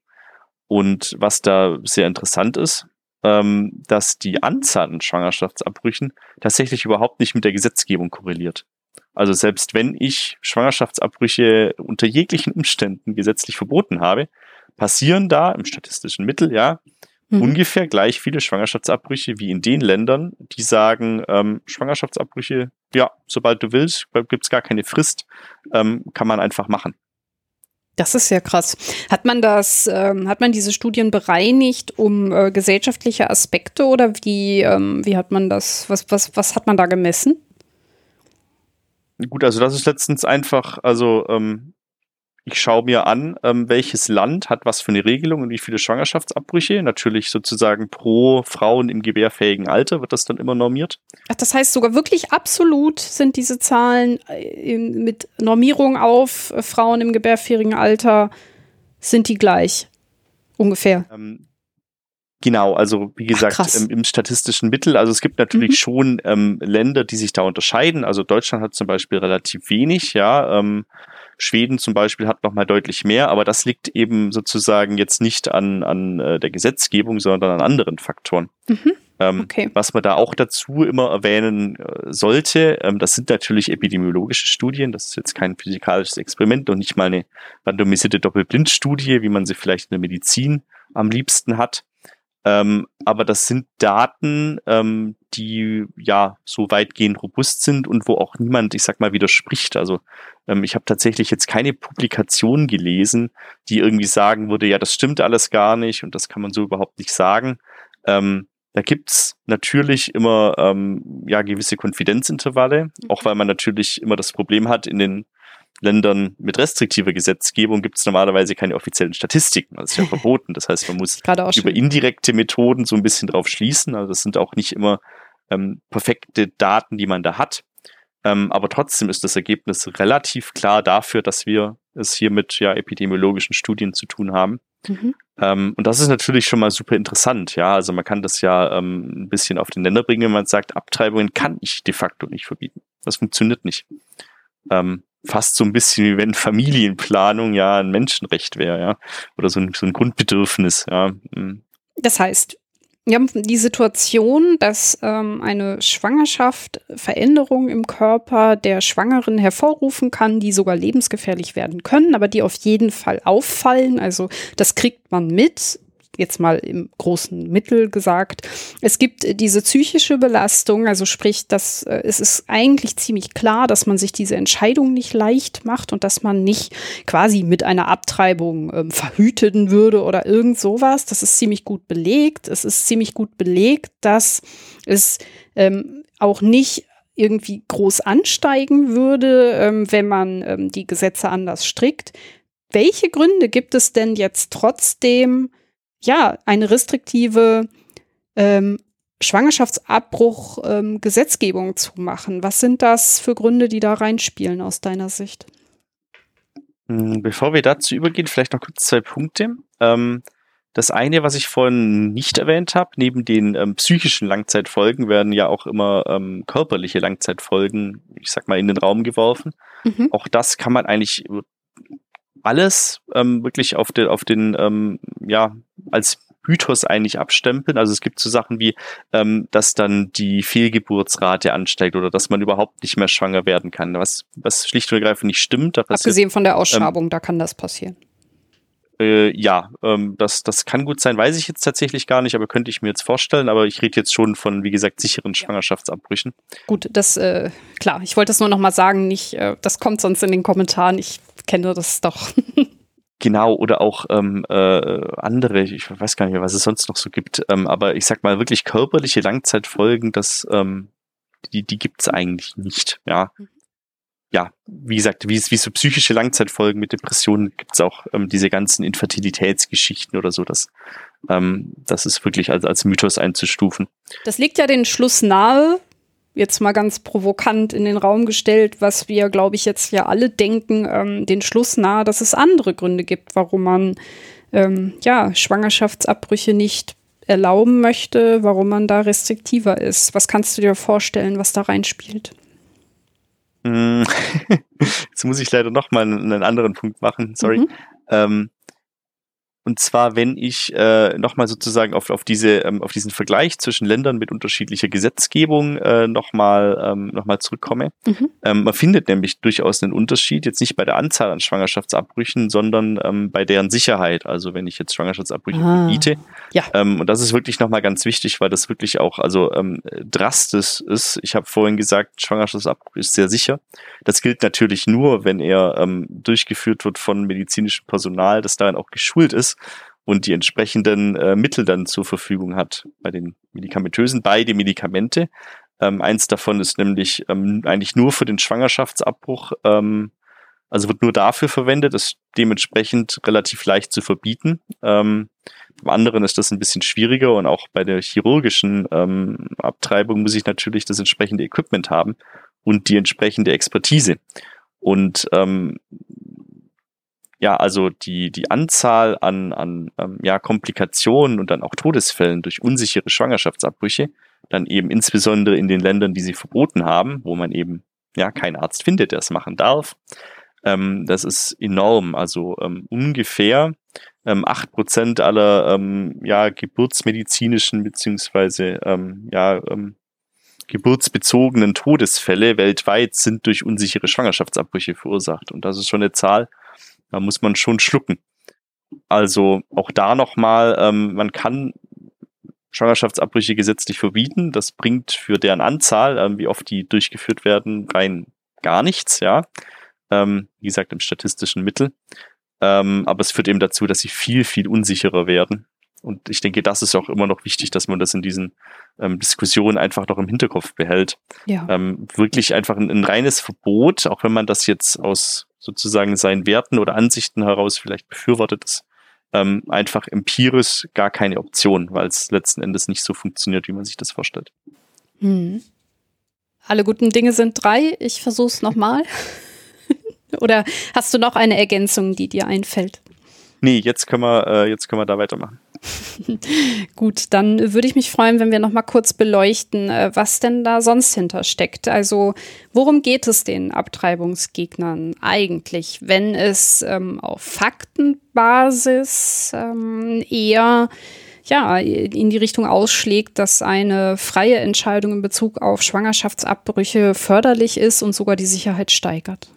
Und was da sehr interessant ist, ähm, dass die Anzahl an Schwangerschaftsabbrüchen tatsächlich überhaupt nicht mit der Gesetzgebung korreliert. Also selbst wenn ich Schwangerschaftsabbrüche unter jeglichen Umständen gesetzlich verboten habe, passieren da im statistischen Mittel ja mhm. ungefähr gleich viele Schwangerschaftsabbrüche wie in den Ländern, die sagen, ähm, Schwangerschaftsabbrüche, ja, sobald du willst, gibt's gar keine Frist, ähm, kann man einfach machen. Das ist ja krass. Hat man das, ähm, hat man diese Studien bereinigt um äh, gesellschaftliche Aspekte oder wie, ähm, wie hat man das, was, was, was hat man da gemessen? Gut, also das ist letztens einfach, also ähm, ich schaue mir an, ähm, welches Land hat was für eine Regelung und wie viele Schwangerschaftsabbrüche. Natürlich sozusagen pro Frauen im gebärfähigen Alter wird das dann immer normiert. Ach, das heißt sogar wirklich absolut sind diese Zahlen äh, mit Normierung auf äh, Frauen im gebärfähigen Alter, sind die gleich ungefähr? Ähm, Genau, also wie gesagt, Ach, im, im, statistischen Mittel, also es gibt natürlich mhm. schon ähm, Länder, die sich da unterscheiden. Also Deutschland hat zum Beispiel relativ wenig, ja. Ähm, Schweden zum Beispiel hat nochmal deutlich mehr, aber das liegt eben sozusagen jetzt nicht an, an äh, der Gesetzgebung, sondern an anderen Faktoren. Mhm. Ähm, okay. Was man da auch dazu immer erwähnen äh, sollte, ähm, das sind natürlich epidemiologische Studien, das ist jetzt kein physikalisches Experiment und nicht mal eine randomisierte Doppelblindstudie, wie man sie vielleicht in der Medizin am liebsten hat. Ähm, aber das sind Daten, ähm, die ja so weitgehend robust sind und wo auch niemand, ich sag mal, widerspricht. Also ähm, ich habe tatsächlich jetzt keine Publikation gelesen, die irgendwie sagen würde, ja, das stimmt alles gar nicht und das kann man so überhaupt nicht sagen. Ähm, da gibt's natürlich immer ähm, ja gewisse Konfidenzintervalle, mhm. auch weil man natürlich immer das Problem hat, in den Ländern mit restriktiver Gesetzgebung gibt es normalerweise keine offiziellen Statistiken. Das ist ja verboten. Das heißt, man muss über indirekte Methoden so ein bisschen drauf schließen. Also das sind auch nicht immer ähm, perfekte Daten, die man da hat. Ähm, aber trotzdem ist das Ergebnis relativ klar dafür, dass wir es hier mit ja, epidemiologischen Studien zu tun haben. Mhm. Ähm, und das ist natürlich schon mal super interessant. Ja, also man kann das ja ähm, ein bisschen auf den Länder bringen, wenn man sagt, Abtreibungen kann ich de facto nicht verbieten. Das funktioniert nicht. Ähm, fast so ein bisschen wie wenn Familienplanung ja ein Menschenrecht wäre, ja. Oder so ein, so ein Grundbedürfnis, ja. Mhm. Das heißt, wir haben die Situation, dass ähm, eine Schwangerschaft Veränderungen im Körper der Schwangeren hervorrufen kann, die sogar lebensgefährlich werden können, aber die auf jeden Fall auffallen. Also das kriegt man mit jetzt mal im großen Mittel gesagt. Es gibt diese psychische Belastung, also sprich, dass äh, es ist eigentlich ziemlich klar, dass man sich diese Entscheidung nicht leicht macht und dass man nicht quasi mit einer Abtreibung ähm, verhüten würde oder irgend sowas. Das ist ziemlich gut belegt. Es ist ziemlich gut belegt, dass es ähm, auch nicht irgendwie groß ansteigen würde, ähm, wenn man ähm, die Gesetze anders strickt. Welche Gründe gibt es denn jetzt trotzdem, ja, eine restriktive ähm, Schwangerschaftsabbruch-Gesetzgebung ähm, zu machen. Was sind das für Gründe, die da reinspielen aus deiner Sicht? Hm, bevor wir dazu übergehen, vielleicht noch kurz zwei Punkte. Ähm, das eine, was ich vorhin nicht erwähnt habe, neben den ähm, psychischen Langzeitfolgen werden ja auch immer ähm, körperliche Langzeitfolgen, ich sag mal, in den Raum geworfen. Mhm. Auch das kann man eigentlich alles ähm, wirklich auf den, auf den ähm, ja, als Mythos eigentlich abstempeln. Also es gibt so Sachen wie, ähm, dass dann die Fehlgeburtsrate ansteigt oder dass man überhaupt nicht mehr schwanger werden kann, was, was schlicht und ergreifend nicht stimmt. Abgesehen von der ähm, Ausschabung, ähm, da kann das passieren. Äh, ja, ähm, das, das kann gut sein, weiß ich jetzt tatsächlich gar nicht, aber könnte ich mir jetzt vorstellen. Aber ich rede jetzt schon von, wie gesagt, sicheren Schwangerschaftsabbrüchen. Gut, das, äh, klar, ich wollte das nur noch mal sagen, nicht, äh, das kommt sonst in den Kommentaren. Ich kenne das doch. Genau, oder auch ähm, äh, andere, ich weiß gar nicht mehr, was es sonst noch so gibt, ähm, aber ich sag mal wirklich körperliche Langzeitfolgen, das, ähm, die, die gibt's eigentlich nicht, ja. Ja, wie gesagt, wie, wie so psychische Langzeitfolgen mit Depressionen gibt's auch ähm, diese ganzen Infertilitätsgeschichten oder so, das, ähm, das ist wirklich als, als Mythos einzustufen. Das liegt ja den Schluss nahe, jetzt mal ganz provokant in den Raum gestellt, was wir, glaube ich, jetzt ja alle denken, ähm, den Schluss nahe, dass es andere Gründe gibt, warum man ähm, ja Schwangerschaftsabbrüche nicht erlauben möchte, warum man da restriktiver ist. Was kannst du dir vorstellen, was da reinspielt? Hm. Jetzt muss ich leider noch mal einen anderen Punkt machen. Sorry. Mhm. Ähm, und zwar, wenn ich äh, nochmal sozusagen auf, auf, diese, ähm, auf diesen Vergleich zwischen Ländern mit unterschiedlicher Gesetzgebung äh, nochmal ähm, noch zurückkomme. Mhm. Ähm, man findet nämlich durchaus einen Unterschied, jetzt nicht bei der Anzahl an Schwangerschaftsabbrüchen, sondern ähm, bei deren Sicherheit. Also wenn ich jetzt Schwangerschaftsabbrüche ah. verbiete. Ja. Ähm, und das ist wirklich nochmal ganz wichtig, weil das wirklich auch also ähm, drastisch ist. Ich habe vorhin gesagt, Schwangerschaftsabbruch ist sehr sicher. Das gilt natürlich nur, wenn er ähm, durchgeführt wird von medizinischem Personal, das darin auch geschult ist und die entsprechenden äh, Mittel dann zur Verfügung hat bei den medikamentösen, beide Medikamente. Ähm, eins davon ist nämlich ähm, eigentlich nur für den Schwangerschaftsabbruch, ähm, also wird nur dafür verwendet, ist dementsprechend relativ leicht zu verbieten. Ähm, beim anderen ist das ein bisschen schwieriger und auch bei der chirurgischen ähm, Abtreibung muss ich natürlich das entsprechende Equipment haben und die entsprechende Expertise. Und ähm, ja, also die, die Anzahl an, an ähm, ja, Komplikationen und dann auch Todesfällen durch unsichere Schwangerschaftsabbrüche, dann eben insbesondere in den Ländern, die sie verboten haben, wo man eben ja keinen Arzt findet, der es machen darf, ähm, das ist enorm. Also ähm, ungefähr ähm, acht Prozent aller ähm, ja, geburtsmedizinischen beziehungsweise ähm, ja, geburtsbezogenen Todesfälle weltweit sind durch unsichere Schwangerschaftsabbrüche verursacht. Und das ist schon eine Zahl, da muss man schon schlucken. Also auch da nochmal, ähm, man kann Schwangerschaftsabbrüche gesetzlich verbieten. Das bringt für deren Anzahl, ähm, wie oft die durchgeführt werden, rein gar nichts, ja. Ähm, wie gesagt, im statistischen Mittel. Ähm, aber es führt eben dazu, dass sie viel, viel unsicherer werden. Und ich denke, das ist auch immer noch wichtig, dass man das in diesen ähm, Diskussionen einfach noch im Hinterkopf behält. Ja. Ähm, wirklich einfach ein, ein reines Verbot, auch wenn man das jetzt aus sozusagen seinen Werten oder Ansichten heraus vielleicht befürwortet, ist ähm, einfach empirisch gar keine Option, weil es letzten Endes nicht so funktioniert, wie man sich das vorstellt. Hm. Alle guten Dinge sind drei. Ich versuche es nochmal. Oder hast du noch eine Ergänzung, die dir einfällt? Nee, jetzt können wir, äh, jetzt können wir da weitermachen. Gut, dann würde ich mich freuen, wenn wir noch mal kurz beleuchten, äh, was denn da sonst hintersteckt. Also, worum geht es den Abtreibungsgegnern eigentlich, wenn es ähm, auf Faktenbasis ähm, eher ja, in die Richtung ausschlägt, dass eine freie Entscheidung in Bezug auf Schwangerschaftsabbrüche förderlich ist und sogar die Sicherheit steigert?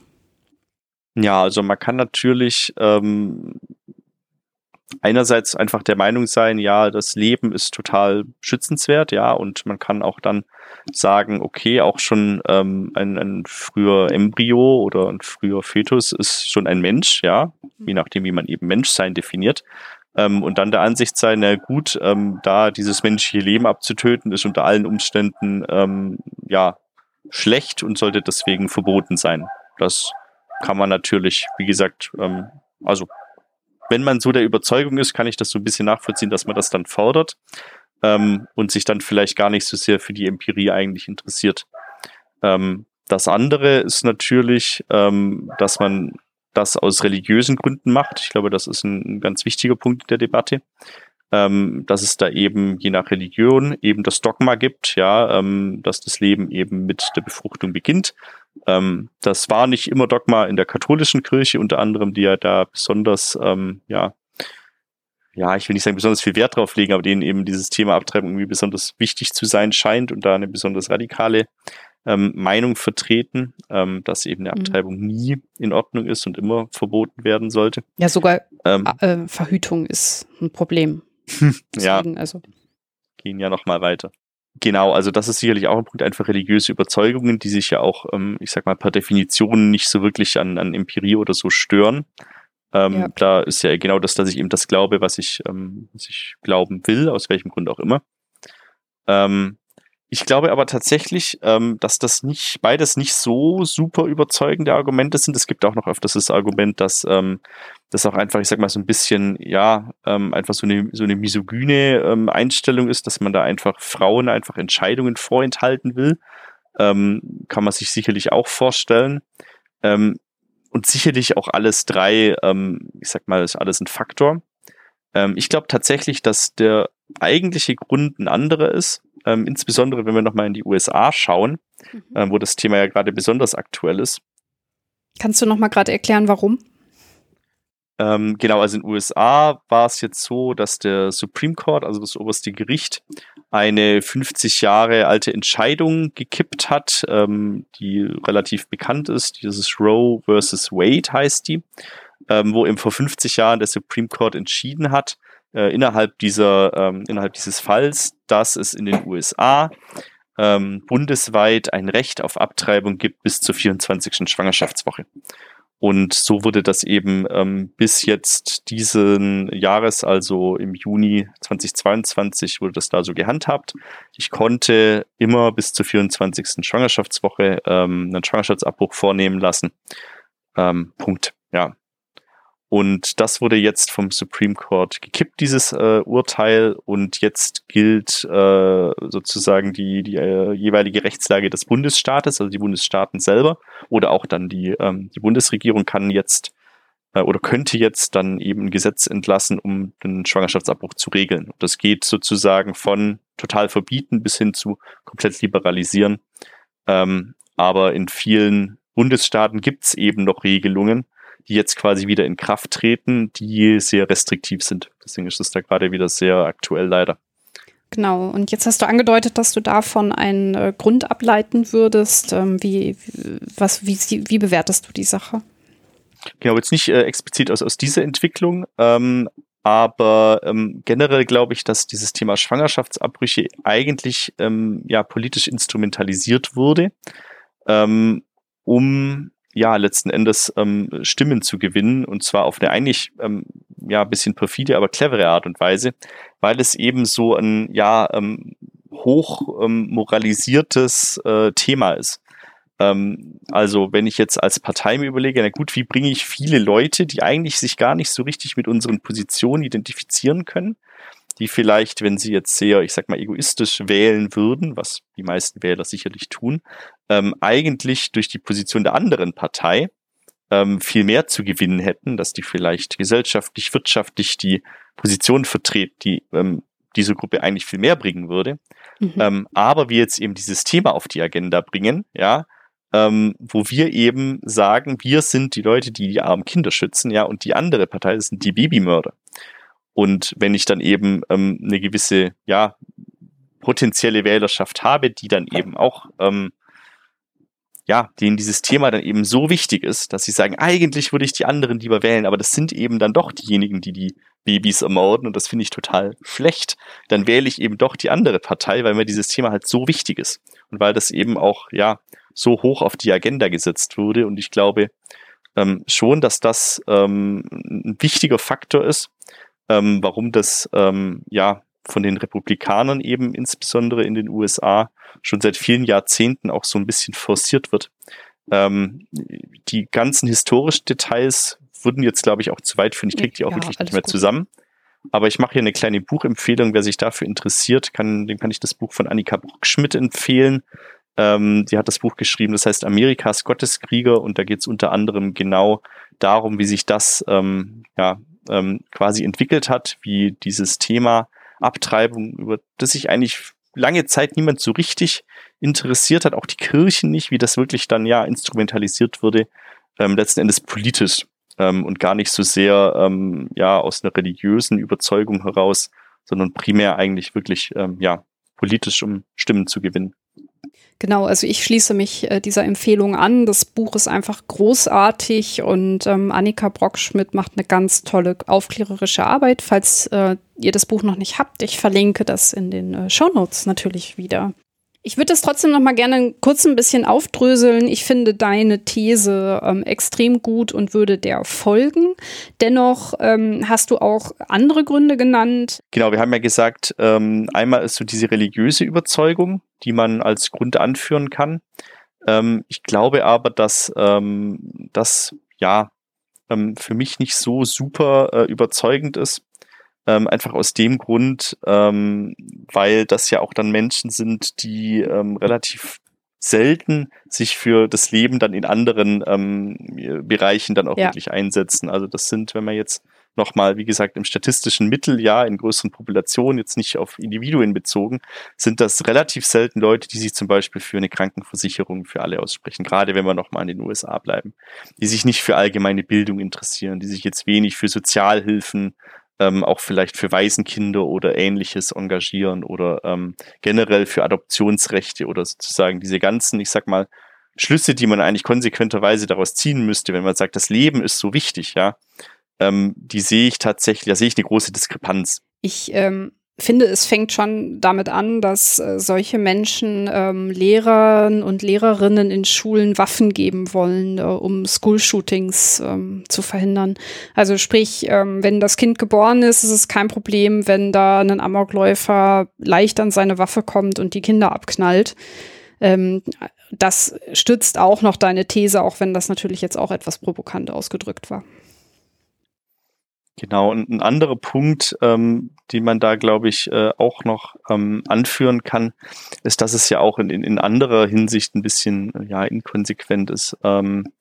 Ja, also man kann natürlich ähm, einerseits einfach der Meinung sein, ja, das Leben ist total schützenswert, ja, und man kann auch dann sagen, okay, auch schon ähm, ein, ein früher Embryo oder ein früher Fetus ist schon ein Mensch, ja, je nachdem, wie man eben Menschsein definiert. Ähm, und dann der Ansicht sein, na gut, ähm, da dieses menschliche Leben abzutöten, ist unter allen Umständen ähm, ja schlecht und sollte deswegen verboten sein. Das kann man natürlich, wie gesagt, ähm, also wenn man so der Überzeugung ist, kann ich das so ein bisschen nachvollziehen, dass man das dann fordert ähm, und sich dann vielleicht gar nicht so sehr für die Empirie eigentlich interessiert. Ähm, das andere ist natürlich, ähm, dass man das aus religiösen Gründen macht. Ich glaube, das ist ein, ganz wichtiger Punkt in der Debatte ähm, dass es da eben je nach Religion eben das Dogma gibt, ja, ähm, dass das Leben eben mit der Befruchtung beginnt. Ähm, das war nicht immer Dogma in der katholischen Kirche, unter anderem, die ja da besonders, ähm, ja, ja, ich will nicht sagen besonders viel Wert drauf legen, aber denen eben dieses Thema Abtreibung irgendwie besonders wichtig zu sein scheint und da eine besonders radikale ähm, Meinung vertreten, ähm, dass eben eine mhm. Abtreibung mhm. nie in Ordnung ist und immer verboten werden sollte. Ja, sogar ähm, äh, Verhütung ist ein Problem. Deswegen, ja, also. gehen ja noch mal weiter. Genau, also das ist sicherlich auch ein Punkt, einfach religiöse Überzeugungen, die sich ja auch, ähm, ich sag mal, per Definition nicht so wirklich an, an Empirie oder so stören. Ähm, ja. Da ist ja genau das, dass ich eben das glaube, was ich, ähm, was ich glauben will, aus welchem Grund auch immer. Ähm, ich glaube aber tatsächlich, ähm, dass das nicht, beides nicht so super überzeugende Argumente sind. Es gibt auch noch öfters das Argument, dass ähm, das auch einfach, ich sag mal, so ein bisschen, ja, ähm, einfach so eine, so eine misogyne ähm, Einstellung ist, dass man da einfach Frauen einfach Entscheidungen vorenthalten will. Ähm, kann man sich sicherlich auch vorstellen. Ähm, und sicherlich auch alles drei, ähm, ich sag mal, ist alles ein Faktor. Ähm, ich glaube tatsächlich, dass der eigentliche Grund ein anderer ist ähm, insbesondere wenn wir nochmal in die USA schauen, mhm. ähm, wo das Thema ja gerade besonders aktuell ist. Kannst du nochmal gerade erklären, warum? Ähm, genau, also in den USA war es jetzt so, dass der Supreme Court, also das oberste Gericht, eine 50 Jahre alte Entscheidung gekippt hat, ähm, die relativ bekannt ist. Dieses Roe versus Wade heißt die, ähm, wo eben vor 50 Jahren der Supreme Court entschieden hat, äh, innerhalb dieser, ähm, innerhalb dieses Falls, dass es in den USA ähm, bundesweit ein Recht auf Abtreibung gibt bis zur 24. Schwangerschaftswoche. Und so wurde das eben ähm, bis jetzt diesen Jahres, also im Juni 2022, wurde das da so gehandhabt. Ich konnte immer bis zur 24. Schwangerschaftswoche ähm, einen Schwangerschaftsabbruch vornehmen lassen. Ähm, Punkt. Ja, und das wurde jetzt vom Supreme Court gekippt, dieses äh, Urteil. Und jetzt gilt äh, sozusagen die, die äh, jeweilige Rechtslage des Bundesstaates, also die Bundesstaaten selber. Oder auch dann die, ähm, die Bundesregierung kann jetzt äh, oder könnte jetzt dann eben ein Gesetz entlassen, um den Schwangerschaftsabbruch zu regeln. Und das geht sozusagen von total verbieten bis hin zu komplett liberalisieren. Ähm, aber in vielen Bundesstaaten gibt es eben noch Regelungen, die jetzt quasi wieder in Kraft treten, die sehr restriktiv sind. Deswegen ist es da gerade wieder sehr aktuell leider. Genau, und jetzt hast du angedeutet, dass du davon einen äh, Grund ableiten würdest. Ähm, wie, was, wie, wie bewertest du die Sache? Genau, jetzt nicht äh, explizit aus, aus dieser Entwicklung, ähm, aber ähm, generell glaube ich, dass dieses Thema Schwangerschaftsabbrüche eigentlich ähm, ja politisch instrumentalisiert wurde, ähm, um ja letzten Endes ähm, Stimmen zu gewinnen und zwar auf eine eigentlich ähm, ja bisschen perfide, aber clevere Art und Weise, weil es eben so ein ja ähm, hoch ähm, moralisiertes äh, Thema ist. Ähm, also wenn ich jetzt als Partei mir überlege, na gut, wie bringe ich viele Leute, die eigentlich sich gar nicht so richtig mit unseren Positionen identifizieren können, die vielleicht, wenn sie jetzt sehr, ich sag mal, egoistisch wählen würden, was die meisten Wähler sicherlich tun, ähm, eigentlich durch die Position der anderen Partei ähm, viel mehr zu gewinnen hätten, dass die vielleicht gesellschaftlich, wirtschaftlich die Position vertreten, die ähm, diese Gruppe eigentlich viel mehr bringen würde. Mhm. Ähm, aber wir jetzt eben dieses Thema auf die Agenda bringen, ja, ähm, wo wir eben sagen, wir sind die Leute, die die armen Kinder schützen, ja, und die andere Partei das sind die Babymörder. Und wenn ich dann eben ähm, eine gewisse, ja, potenzielle Wählerschaft habe, die dann eben auch, ähm, ja, denen dieses Thema dann eben so wichtig ist, dass sie sagen, eigentlich würde ich die anderen lieber wählen, aber das sind eben dann doch diejenigen, die die Babys ermorden und das finde ich total schlecht, dann wähle ich eben doch die andere Partei, weil mir dieses Thema halt so wichtig ist und weil das eben auch, ja, so hoch auf die Agenda gesetzt wurde. Und ich glaube ähm, schon, dass das ähm, ein wichtiger Faktor ist, ähm, warum das ähm, ja von den Republikanern eben insbesondere in den USA schon seit vielen Jahrzehnten auch so ein bisschen forciert wird. Ähm, die ganzen historischen Details würden jetzt, glaube ich, auch zu weit führen. Ich kriege die auch ja, wirklich nicht mehr gut. zusammen. Aber ich mache hier eine kleine Buchempfehlung. Wer sich dafür interessiert, kann, dem kann ich das Buch von Annika Bruckschmidt empfehlen. Ähm, die hat das Buch geschrieben, das heißt Amerikas Gotteskrieger und da geht es unter anderem genau darum, wie sich das ähm, ja, ähm, quasi entwickelt hat, wie dieses Thema Abtreibung, über das sich eigentlich lange Zeit niemand so richtig interessiert hat, auch die Kirchen nicht, wie das wirklich dann ja instrumentalisiert wurde, ähm, letzten Endes politisch ähm, und gar nicht so sehr ähm, ja aus einer religiösen Überzeugung heraus, sondern primär eigentlich wirklich ähm, ja politisch, um Stimmen zu gewinnen. Genau, also ich schließe mich äh, dieser Empfehlung an. Das Buch ist einfach großartig und ähm, Annika Brockschmidt macht eine ganz tolle aufklärerische Arbeit. Falls äh, ihr das Buch noch nicht habt, ich verlinke das in den äh, Show Notes natürlich wieder. Ich würde das trotzdem noch mal gerne kurz ein bisschen aufdröseln. Ich finde deine These ähm, extrem gut und würde der folgen. Dennoch ähm, hast du auch andere Gründe genannt. Genau, wir haben ja gesagt, ähm, einmal ist so diese religiöse Überzeugung, die man als Grund anführen kann. Ähm, ich glaube aber, dass ähm, das ja ähm, für mich nicht so super äh, überzeugend ist ähm, einfach aus dem Grund, ähm, weil das ja auch dann Menschen sind, die ähm, relativ selten sich für das Leben dann in anderen ähm, Bereichen dann auch ja. wirklich einsetzen. Also das sind, wenn man jetzt nochmal, wie gesagt, im statistischen Mitteljahr in größeren Populationen, jetzt nicht auf Individuen bezogen, sind das relativ selten Leute, die sich zum Beispiel für eine Krankenversicherung für alle aussprechen, gerade wenn wir nochmal in den USA bleiben, die sich nicht für allgemeine Bildung interessieren, die sich jetzt wenig für Sozialhilfen ähm, auch vielleicht für Waisenkinder oder ähnliches engagieren oder ähm, generell für Adoptionsrechte oder sozusagen diese ganzen, ich sag mal, Schlüsse, die man eigentlich konsequenterweise daraus ziehen müsste, wenn man sagt, das Leben ist so wichtig, ja, ähm, die sehe ich tatsächlich, da sehe ich eine große Diskrepanz. Ich ähm, finde, es fängt schon damit an, dass äh, solche Menschen ähm, Lehrern und Lehrerinnen in Schulen Waffen geben wollen, äh, um School-Shootings ähm, zu verhindern. Also sprich, ähm, wenn das Kind geboren ist, ist es kein Problem, wenn da ein Amokläufer leicht an seine Waffe kommt und die Kinder abknallt. Ähm, das stützt auch noch deine These, auch wenn das natürlich jetzt auch etwas provokant ausgedrückt war. Genau, und ein anderer Punkt, ähm, den man da, glaube ich, äh, auch noch ähm, anführen kann, ist, dass es ja auch in, in, in anderer Hinsicht ein bisschen ja, inkonsequent ist. Ähm,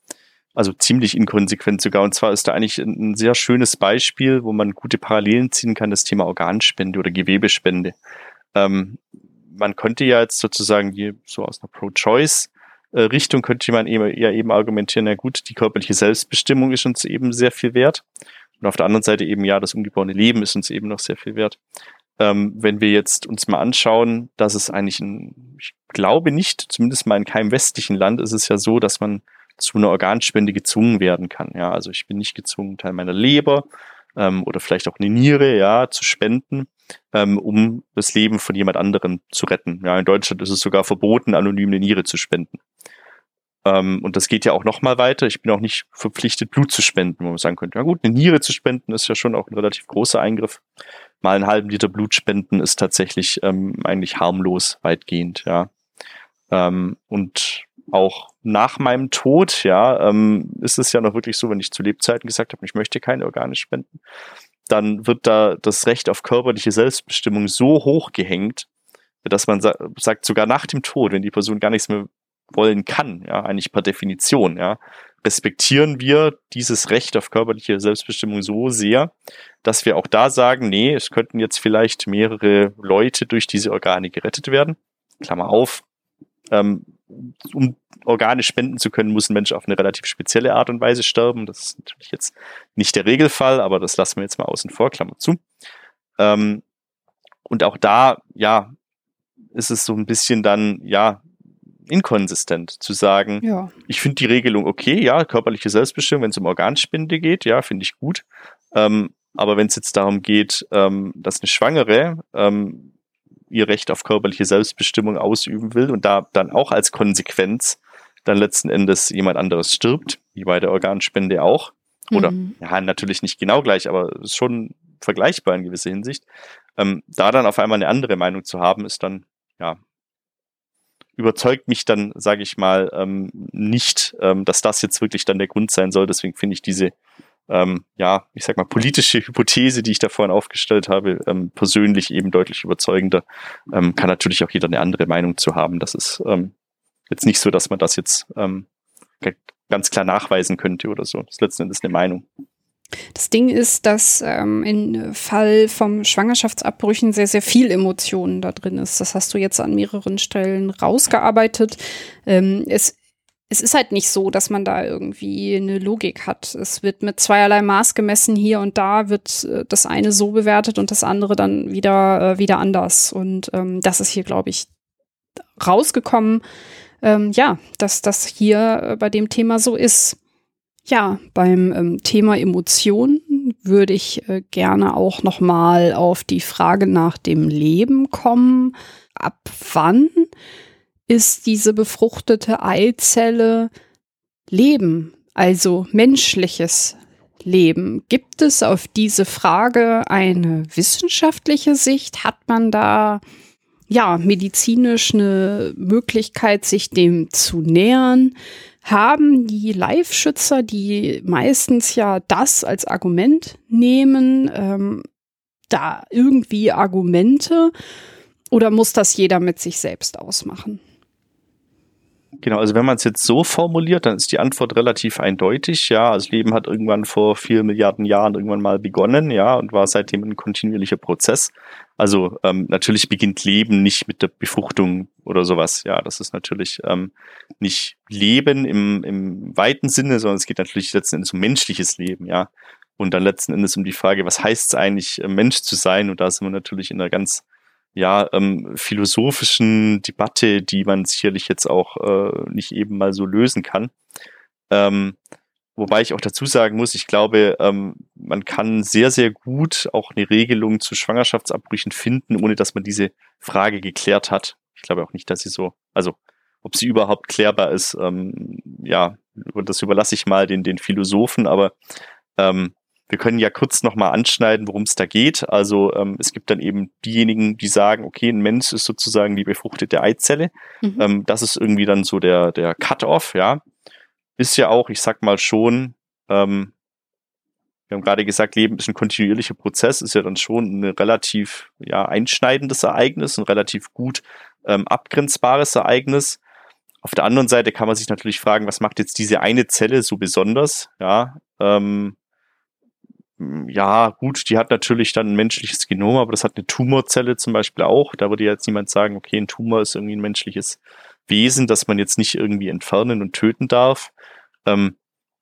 also ziemlich inkonsequent sogar. Und zwar ist da eigentlich ein, ein sehr schönes Beispiel, wo man gute Parallelen ziehen kann, das Thema Organspende oder Gewebespende. Ähm, man könnte ja jetzt sozusagen hier so aus einer Pro-Choice äh, Richtung könnte man eben, ja eben argumentieren, na gut, die körperliche Selbstbestimmung ist uns eben sehr viel wert. Und auf der anderen Seite eben, ja, das ungeborene Leben ist uns eben noch sehr viel wert. Ähm, wenn wir jetzt uns mal anschauen, dass es eigentlich ein, ich glaube nicht, zumindest mal in keinem westlichen Land ist es ja so, dass man zu einer Organspende gezwungen werden kann. Ja, also ich bin nicht gezwungen, Teil meiner Leber ähm, oder vielleicht auch eine Niere, ja, zu spenden, ähm, um das Leben von jemand anderem zu retten. Ja, in Deutschland ist es sogar verboten, anonym eine Niere zu spenden. Ähm, und das geht ja auch noch mal weiter. Ich bin auch nicht verpflichtet, Blut zu spenden, wo man sagen könnte, ja gut, eine Niere zu spenden ist ja schon auch ein relativ großer Eingriff. Mal einen halben Liter Blut spenden ist tatsächlich ähm, eigentlich harmlos weitgehend, ja. Ähm, und auch nach meinem Tod, ja, ähm, ist es ja noch wirklich so, wenn ich zu Lebzeiten gesagt habe, ich möchte keine Organe spenden, dann wird da das Recht auf körperliche Selbstbestimmung so hoch gehängt, dass man sa sagt, sogar nach dem Tod, wenn die Person gar nichts mehr wollen kann, ja, eigentlich per Definition, ja, respektieren wir dieses Recht auf körperliche Selbstbestimmung so sehr, dass wir auch da sagen, nee, es könnten jetzt vielleicht mehrere Leute durch diese Organe gerettet werden. Klammer auf, ähm, um Organe spenden zu können, muss ein Mensch auf eine relativ spezielle Art und Weise sterben. Das ist natürlich jetzt nicht der Regelfall, aber das lassen wir jetzt mal außen vor, Klammer zu. Ähm, und auch da, ja, ist es so ein bisschen dann, ja, inkonsistent zu sagen, ja. ich finde die Regelung okay, ja, körperliche Selbstbestimmung, wenn es um Organspende geht, ja, finde ich gut. Ähm, aber wenn es jetzt darum geht, ähm, dass eine Schwangere ähm, ihr Recht auf körperliche Selbstbestimmung ausüben will und da dann auch als Konsequenz dann letzten Endes jemand anderes stirbt, wie bei der Organspende auch. Oder mhm. ja, natürlich nicht genau gleich, aber schon vergleichbar in gewisser Hinsicht. Ähm, da dann auf einmal eine andere Meinung zu haben, ist dann ja überzeugt mich dann, sage ich mal, ähm, nicht, ähm, dass das jetzt wirklich dann der Grund sein soll. Deswegen finde ich diese, ähm, ja, ich sag mal, politische Hypothese, die ich da vorhin aufgestellt habe, ähm, persönlich eben deutlich überzeugender. Ähm, kann natürlich auch jeder eine andere Meinung zu haben. Das ist ähm, jetzt nicht so, dass man das jetzt ähm, ganz klar nachweisen könnte oder so. Das ist letzten Endes eine Meinung. Das Ding ist, dass ähm, im Fall vom Schwangerschaftsabbrüchen sehr, sehr viel Emotionen da drin ist. Das hast du jetzt an mehreren Stellen rausgearbeitet. Ähm, es, es ist halt nicht so, dass man da irgendwie eine Logik hat. Es wird mit zweierlei Maß gemessen. Hier und da wird äh, das eine so bewertet und das andere dann wieder, äh, wieder anders. Und ähm, das ist hier, glaube ich, rausgekommen. Ähm, ja, dass das hier äh, bei dem Thema so ist. Ja, beim ähm, Thema Emotionen würde ich äh, gerne auch noch mal auf die Frage nach dem Leben kommen. Ab wann ist diese befruchtete Eizelle Leben, also menschliches Leben? Gibt es auf diese Frage eine wissenschaftliche Sicht? Hat man da ja medizinisch eine Möglichkeit, sich dem zu nähern? Haben die Live-Schützer, die meistens ja das als Argument nehmen, ähm, da irgendwie Argumente oder muss das jeder mit sich selbst ausmachen? Genau, also wenn man es jetzt so formuliert, dann ist die Antwort relativ eindeutig. Ja, also Leben hat irgendwann vor vier Milliarden Jahren irgendwann mal begonnen, ja, und war seitdem ein kontinuierlicher Prozess. Also ähm, natürlich beginnt Leben nicht mit der Befruchtung oder sowas. Ja, das ist natürlich ähm, nicht Leben im, im weiten Sinne, sondern es geht natürlich letzten Endes um menschliches Leben, ja. Und dann letzten Endes um die Frage, was heißt es eigentlich, äh, Mensch zu sein? Und da sind wir natürlich in einer ganz ja, ähm, philosophischen Debatte, die man sicherlich jetzt auch äh, nicht eben mal so lösen kann. Ähm, wobei ich auch dazu sagen muss, ich glaube, ähm, man kann sehr, sehr gut auch eine Regelung zu Schwangerschaftsabbrüchen finden, ohne dass man diese Frage geklärt hat. Ich glaube auch nicht, dass sie so, also ob sie überhaupt klärbar ist, ähm, ja, das überlasse ich mal den, den Philosophen, aber ähm, wir können ja kurz nochmal anschneiden, worum es da geht. Also ähm, es gibt dann eben diejenigen, die sagen, okay, ein Mensch ist sozusagen die befruchtete Eizelle. Mhm. Ähm, das ist irgendwie dann so der, der Cut-off, ja. Ist ja auch, ich sag mal schon, ähm, wir haben gerade gesagt, Leben ist ein kontinuierlicher Prozess, ist ja dann schon ein relativ ja, einschneidendes Ereignis, ein relativ gut ähm, abgrenzbares Ereignis. Auf der anderen Seite kann man sich natürlich fragen, was macht jetzt diese eine Zelle so besonders? Ja, ähm, ja, gut, die hat natürlich dann ein menschliches Genom, aber das hat eine Tumorzelle zum Beispiel auch. Da würde jetzt niemand sagen, okay, ein Tumor ist irgendwie ein menschliches Wesen, das man jetzt nicht irgendwie entfernen und töten darf. Ähm,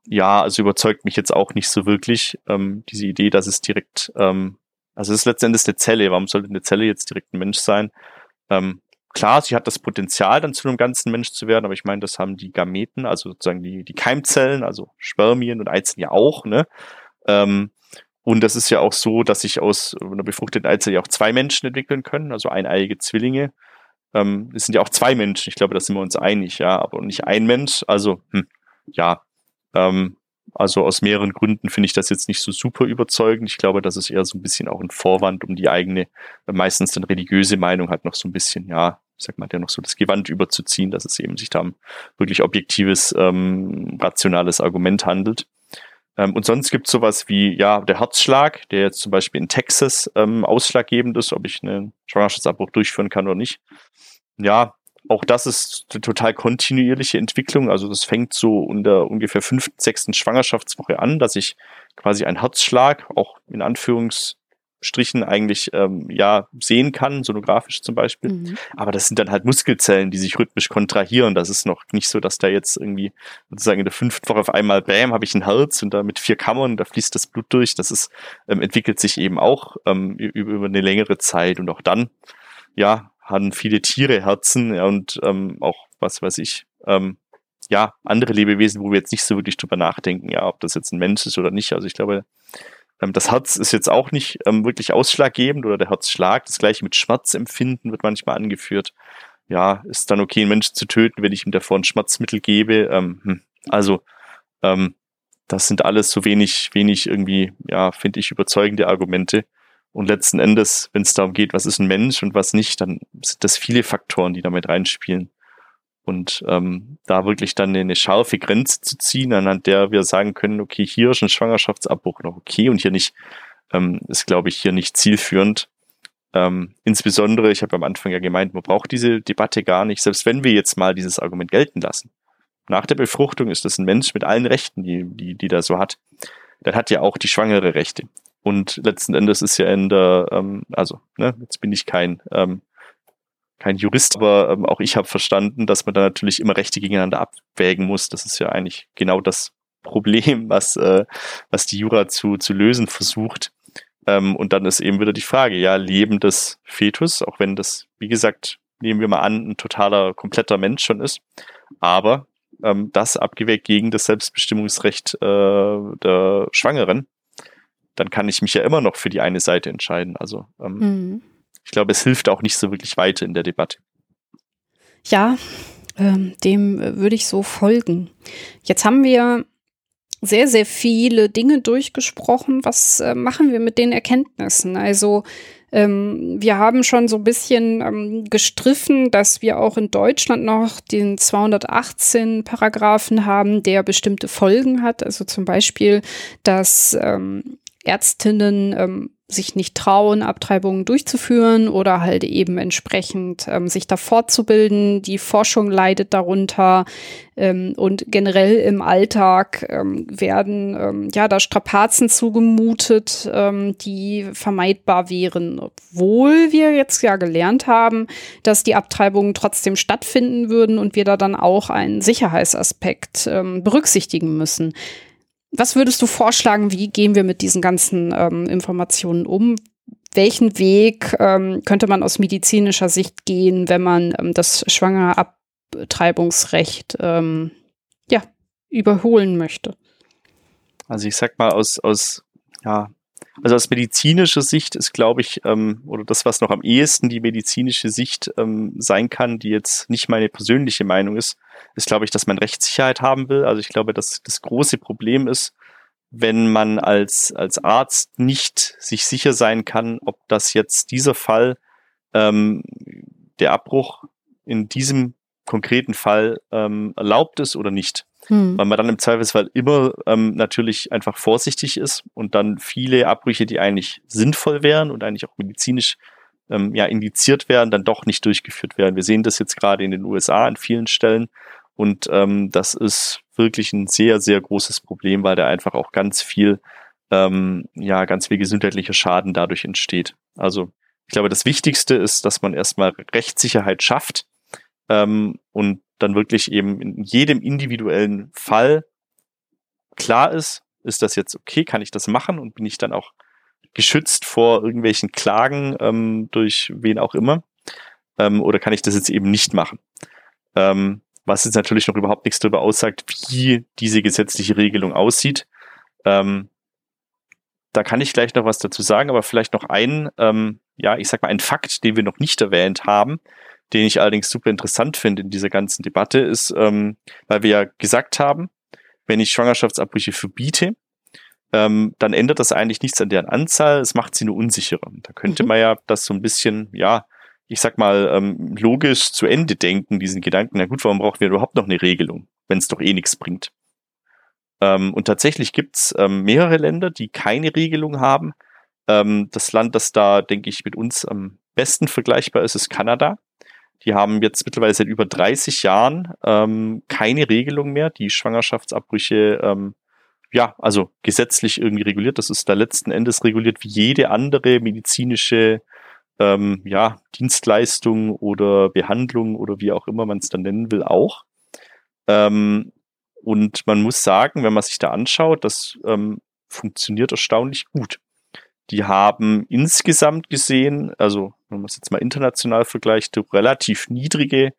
ja, also überzeugt mich jetzt auch nicht so wirklich ähm, diese Idee, dass es direkt, ähm, also es ist letztendlich eine Zelle. Warum sollte eine Zelle jetzt direkt ein Mensch sein? Ähm, klar, sie hat das Potenzial, dann zu einem ganzen Mensch zu werden, aber ich meine, das haben die Gameten, also sozusagen die, die Keimzellen, also Spermien und Eizellen ja auch, ne? Ähm, Und das ist ja auch so, dass sich aus einer befruchteten Eizelle ja auch zwei Menschen entwickeln können, also eineiige Zwillinge. Ähm, es sind ja auch zwei Menschen, ich glaube, da sind wir uns einig, ja, aber nicht ein Mensch. Also, hm, ja, ähm, also aus mehreren Gründen finde ich das jetzt nicht so super überzeugend. Ich glaube, das ist eher so ein bisschen auch ein Vorwand, um die eigene, äh, meistens dann religiöse Meinung halt noch so ein bisschen, ja, ich sag mal, ja noch so das Gewand überzuziehen, dass es eben sich da um wirklich objektives, ähm, rationales Argument handelt. Ähm, und sonst gibt es sowas wie, ja, der Herzschlag, der jetzt zum Beispiel in Texas ähm, ausschlaggebend ist, ob ich einen Schwangerschaftsabbruch durchführen kann oder nicht. Ja, auch das ist eine total kontinuierliche Entwicklung. Also das fängt so unter ungefähr fünften, sechsten Schwangerschaftswoche an, dass ich quasi einen Herzschlag, auch in Anführungsstrichen eigentlich ähm, ja sehen kann, sonografisch zum Beispiel. Mhm. Aber das sind dann halt Muskelzellen, die sich rhythmisch kontrahieren. Das ist noch nicht so, dass da jetzt irgendwie sozusagen in der fünften Woche auf einmal, bam, habe ich ein Herz und da mit vier Kammern, da fließt das Blut durch. Das ist, ähm, entwickelt sich eben auch ähm, über, über eine längere Zeit und auch dann, ja, haben viele Tiere Herzen ja, und ähm, auch, was weiß ich, ähm, ja, andere Lebewesen, wo wir jetzt nicht so wirklich drüber nachdenken, ja, ob das jetzt ein Mensch ist oder nicht. Also ich glaube, das Herz ist jetzt auch nicht ähm, wirklich ausschlaggebend oder der Herzschlag. Das gleiche mit Schmerzempfinden wird manchmal angeführt. Ja, ist dann okay, einen Menschen zu töten, wenn ich ihm davor ein Schmerzmittel gebe. Ähm, hm. Also, ähm, das sind alles so wenig, wenig irgendwie, ja, finde ich, überzeugende Argumente. Und letzten Endes, wenn es darum geht, was ist ein Mensch und was nicht, dann sind das viele Faktoren, die damit reinspielen. Und ähm, da wirklich dann eine scharfe Grenze zu ziehen, anhand der wir sagen können, okay, hier ist ein Schwangerschaftsabbruch noch okay und hier nicht, ähm, ist, glaube ich, hier nicht zielführend. Ähm, insbesondere, ich habe am Anfang ja gemeint, man braucht diese Debatte gar nicht, selbst wenn wir jetzt mal dieses Argument gelten lassen. Nach der Befruchtung ist das ein Mensch mit allen Rechten, die, die, die da so hat. Dann hat ja auch die Schwangere Rechte. Und letzten Endes ist ja in der, ähm, also, ne, jetzt bin ich kein, ähm, kein Jurist, aber ähm, auch ich habe verstanden, dass man da natürlich immer Rechte gegeneinander abwägen muss. Das ist ja eigentlich genau das Problem, was, äh, was die Jura zu, zu lösen versucht. Ähm, und dann ist eben wieder die Frage, ja, Leben des Fetus, auch wenn das, wie gesagt, nehmen wir mal an, ein totaler, kompletter Mensch schon ist, aber ähm, das abgewägt gegen das Selbstbestimmungsrecht äh, der Schwangeren, dann kann ich mich ja immer noch für die eine Seite entscheiden. Also ähm, mhm. Ich glaube, es hilft auch nicht so wirklich weiter in der Debatte. Ja, ähm, dem würde ich so folgen. Jetzt haben wir sehr, sehr viele Dinge durchgesprochen. Was äh, machen wir mit den Erkenntnissen? Also ähm, wir haben schon so ein bisschen ähm, gestriffen, dass wir auch in Deutschland noch den 218 Paragraphen haben, der bestimmte Folgen hat. Also zum Beispiel, dass ähm, Ärztinnen ähm, sich nicht trauen, Abtreibungen durchzuführen oder halt eben entsprechend ähm, sich da fortzubilden. Die Forschung leidet darunter ähm, und generell im Alltag ähm, werden ähm, ja da Strapazen zugemutet, ähm, die vermeidbar wären, obwohl wir jetzt ja gelernt haben, dass die Abtreibungen trotzdem stattfinden würden und wir da dann auch einen Sicherheitsaspekt ähm, berücksichtigen müssen. Was würdest du vorschlagen, wie gehen wir mit diesen ganzen ähm, Informationen um? Welchen Weg ähm, könnte man aus medizinischer Sicht gehen, wenn man ähm, das Schwangerabtreibungsrecht ähm, ja, überholen möchte? Also ich sag mal, aus, aus ja, also aus medizinischer Sicht ist, glaube ich, ähm, oder das, was noch am ehesten die medizinische Sicht ähm, sein kann, die jetzt nicht meine persönliche Meinung ist, ist, glaube ich, dass man Rechtssicherheit haben will. Also ich glaube, dass das große Problem ist, wenn man als, als Arzt nicht sich sicher sein kann, ob das jetzt dieser Fall, ähm, der Abbruch in diesem konkreten Fall ähm, erlaubt ist oder nicht. Hm. Weil man dann im Zweifelsfall immer ähm, natürlich einfach vorsichtig ist und dann viele Abbrüche, die eigentlich sinnvoll wären und eigentlich auch medizinisch ähm, ja indiziert werden, dann doch nicht durchgeführt werden. Wir sehen das jetzt gerade in den USA an vielen Stellen und ähm, das ist wirklich ein sehr, sehr großes Problem, weil da einfach auch ganz viel, ähm, ja, ganz viel gesundheitlicher Schaden dadurch entsteht. Also ich glaube, das Wichtigste ist, dass man erstmal Rechtssicherheit schafft ähm, und dann wirklich eben in jedem individuellen Fall klar ist, ist das jetzt okay, kann ich das machen und bin ich dann auch geschützt vor irgendwelchen Klagen ähm, durch wen auch immer ähm, oder kann ich das jetzt eben nicht machen. Ähm, was jetzt natürlich noch überhaupt nichts darüber aussagt, wie diese gesetzliche Regelung aussieht. Ähm, da kann ich gleich noch was dazu sagen, aber vielleicht noch ein, ähm, ja, ich sag mal, ein Fakt, den wir noch nicht erwähnt haben, den ich allerdings super interessant finde in dieser ganzen Debatte, ist, ähm, weil wir ja gesagt haben, wenn ich Schwangerschaftsabbrüche verbiete, ähm, dann ändert das eigentlich nichts an deren Anzahl, es macht sie nur unsicherer. Da könnte mhm. man ja das so ein bisschen, ja, ich sag mal, ähm, logisch zu Ende denken, diesen Gedanken, na gut, warum brauchen wir überhaupt noch eine Regelung, wenn es doch eh nichts bringt? Ähm, und tatsächlich gibt's ähm, mehrere Länder, die keine Regelung haben. Ähm, das Land, das da, denke ich, mit uns am besten vergleichbar ist, ist Kanada. Die haben jetzt mittlerweile seit über 30 Jahren ähm, keine Regelung mehr, die Schwangerschaftsabbrüche ähm, ja, also gesetzlich irgendwie reguliert. Das ist da letzten Endes reguliert wie jede andere medizinische ähm, ja, Dienstleistung oder Behandlung oder wie auch immer man es dann nennen will, auch. Ähm, und man muss sagen, wenn man sich da anschaut, das ähm, funktioniert erstaunlich gut. Die haben insgesamt gesehen, also wenn man es jetzt mal international vergleicht, relativ niedrige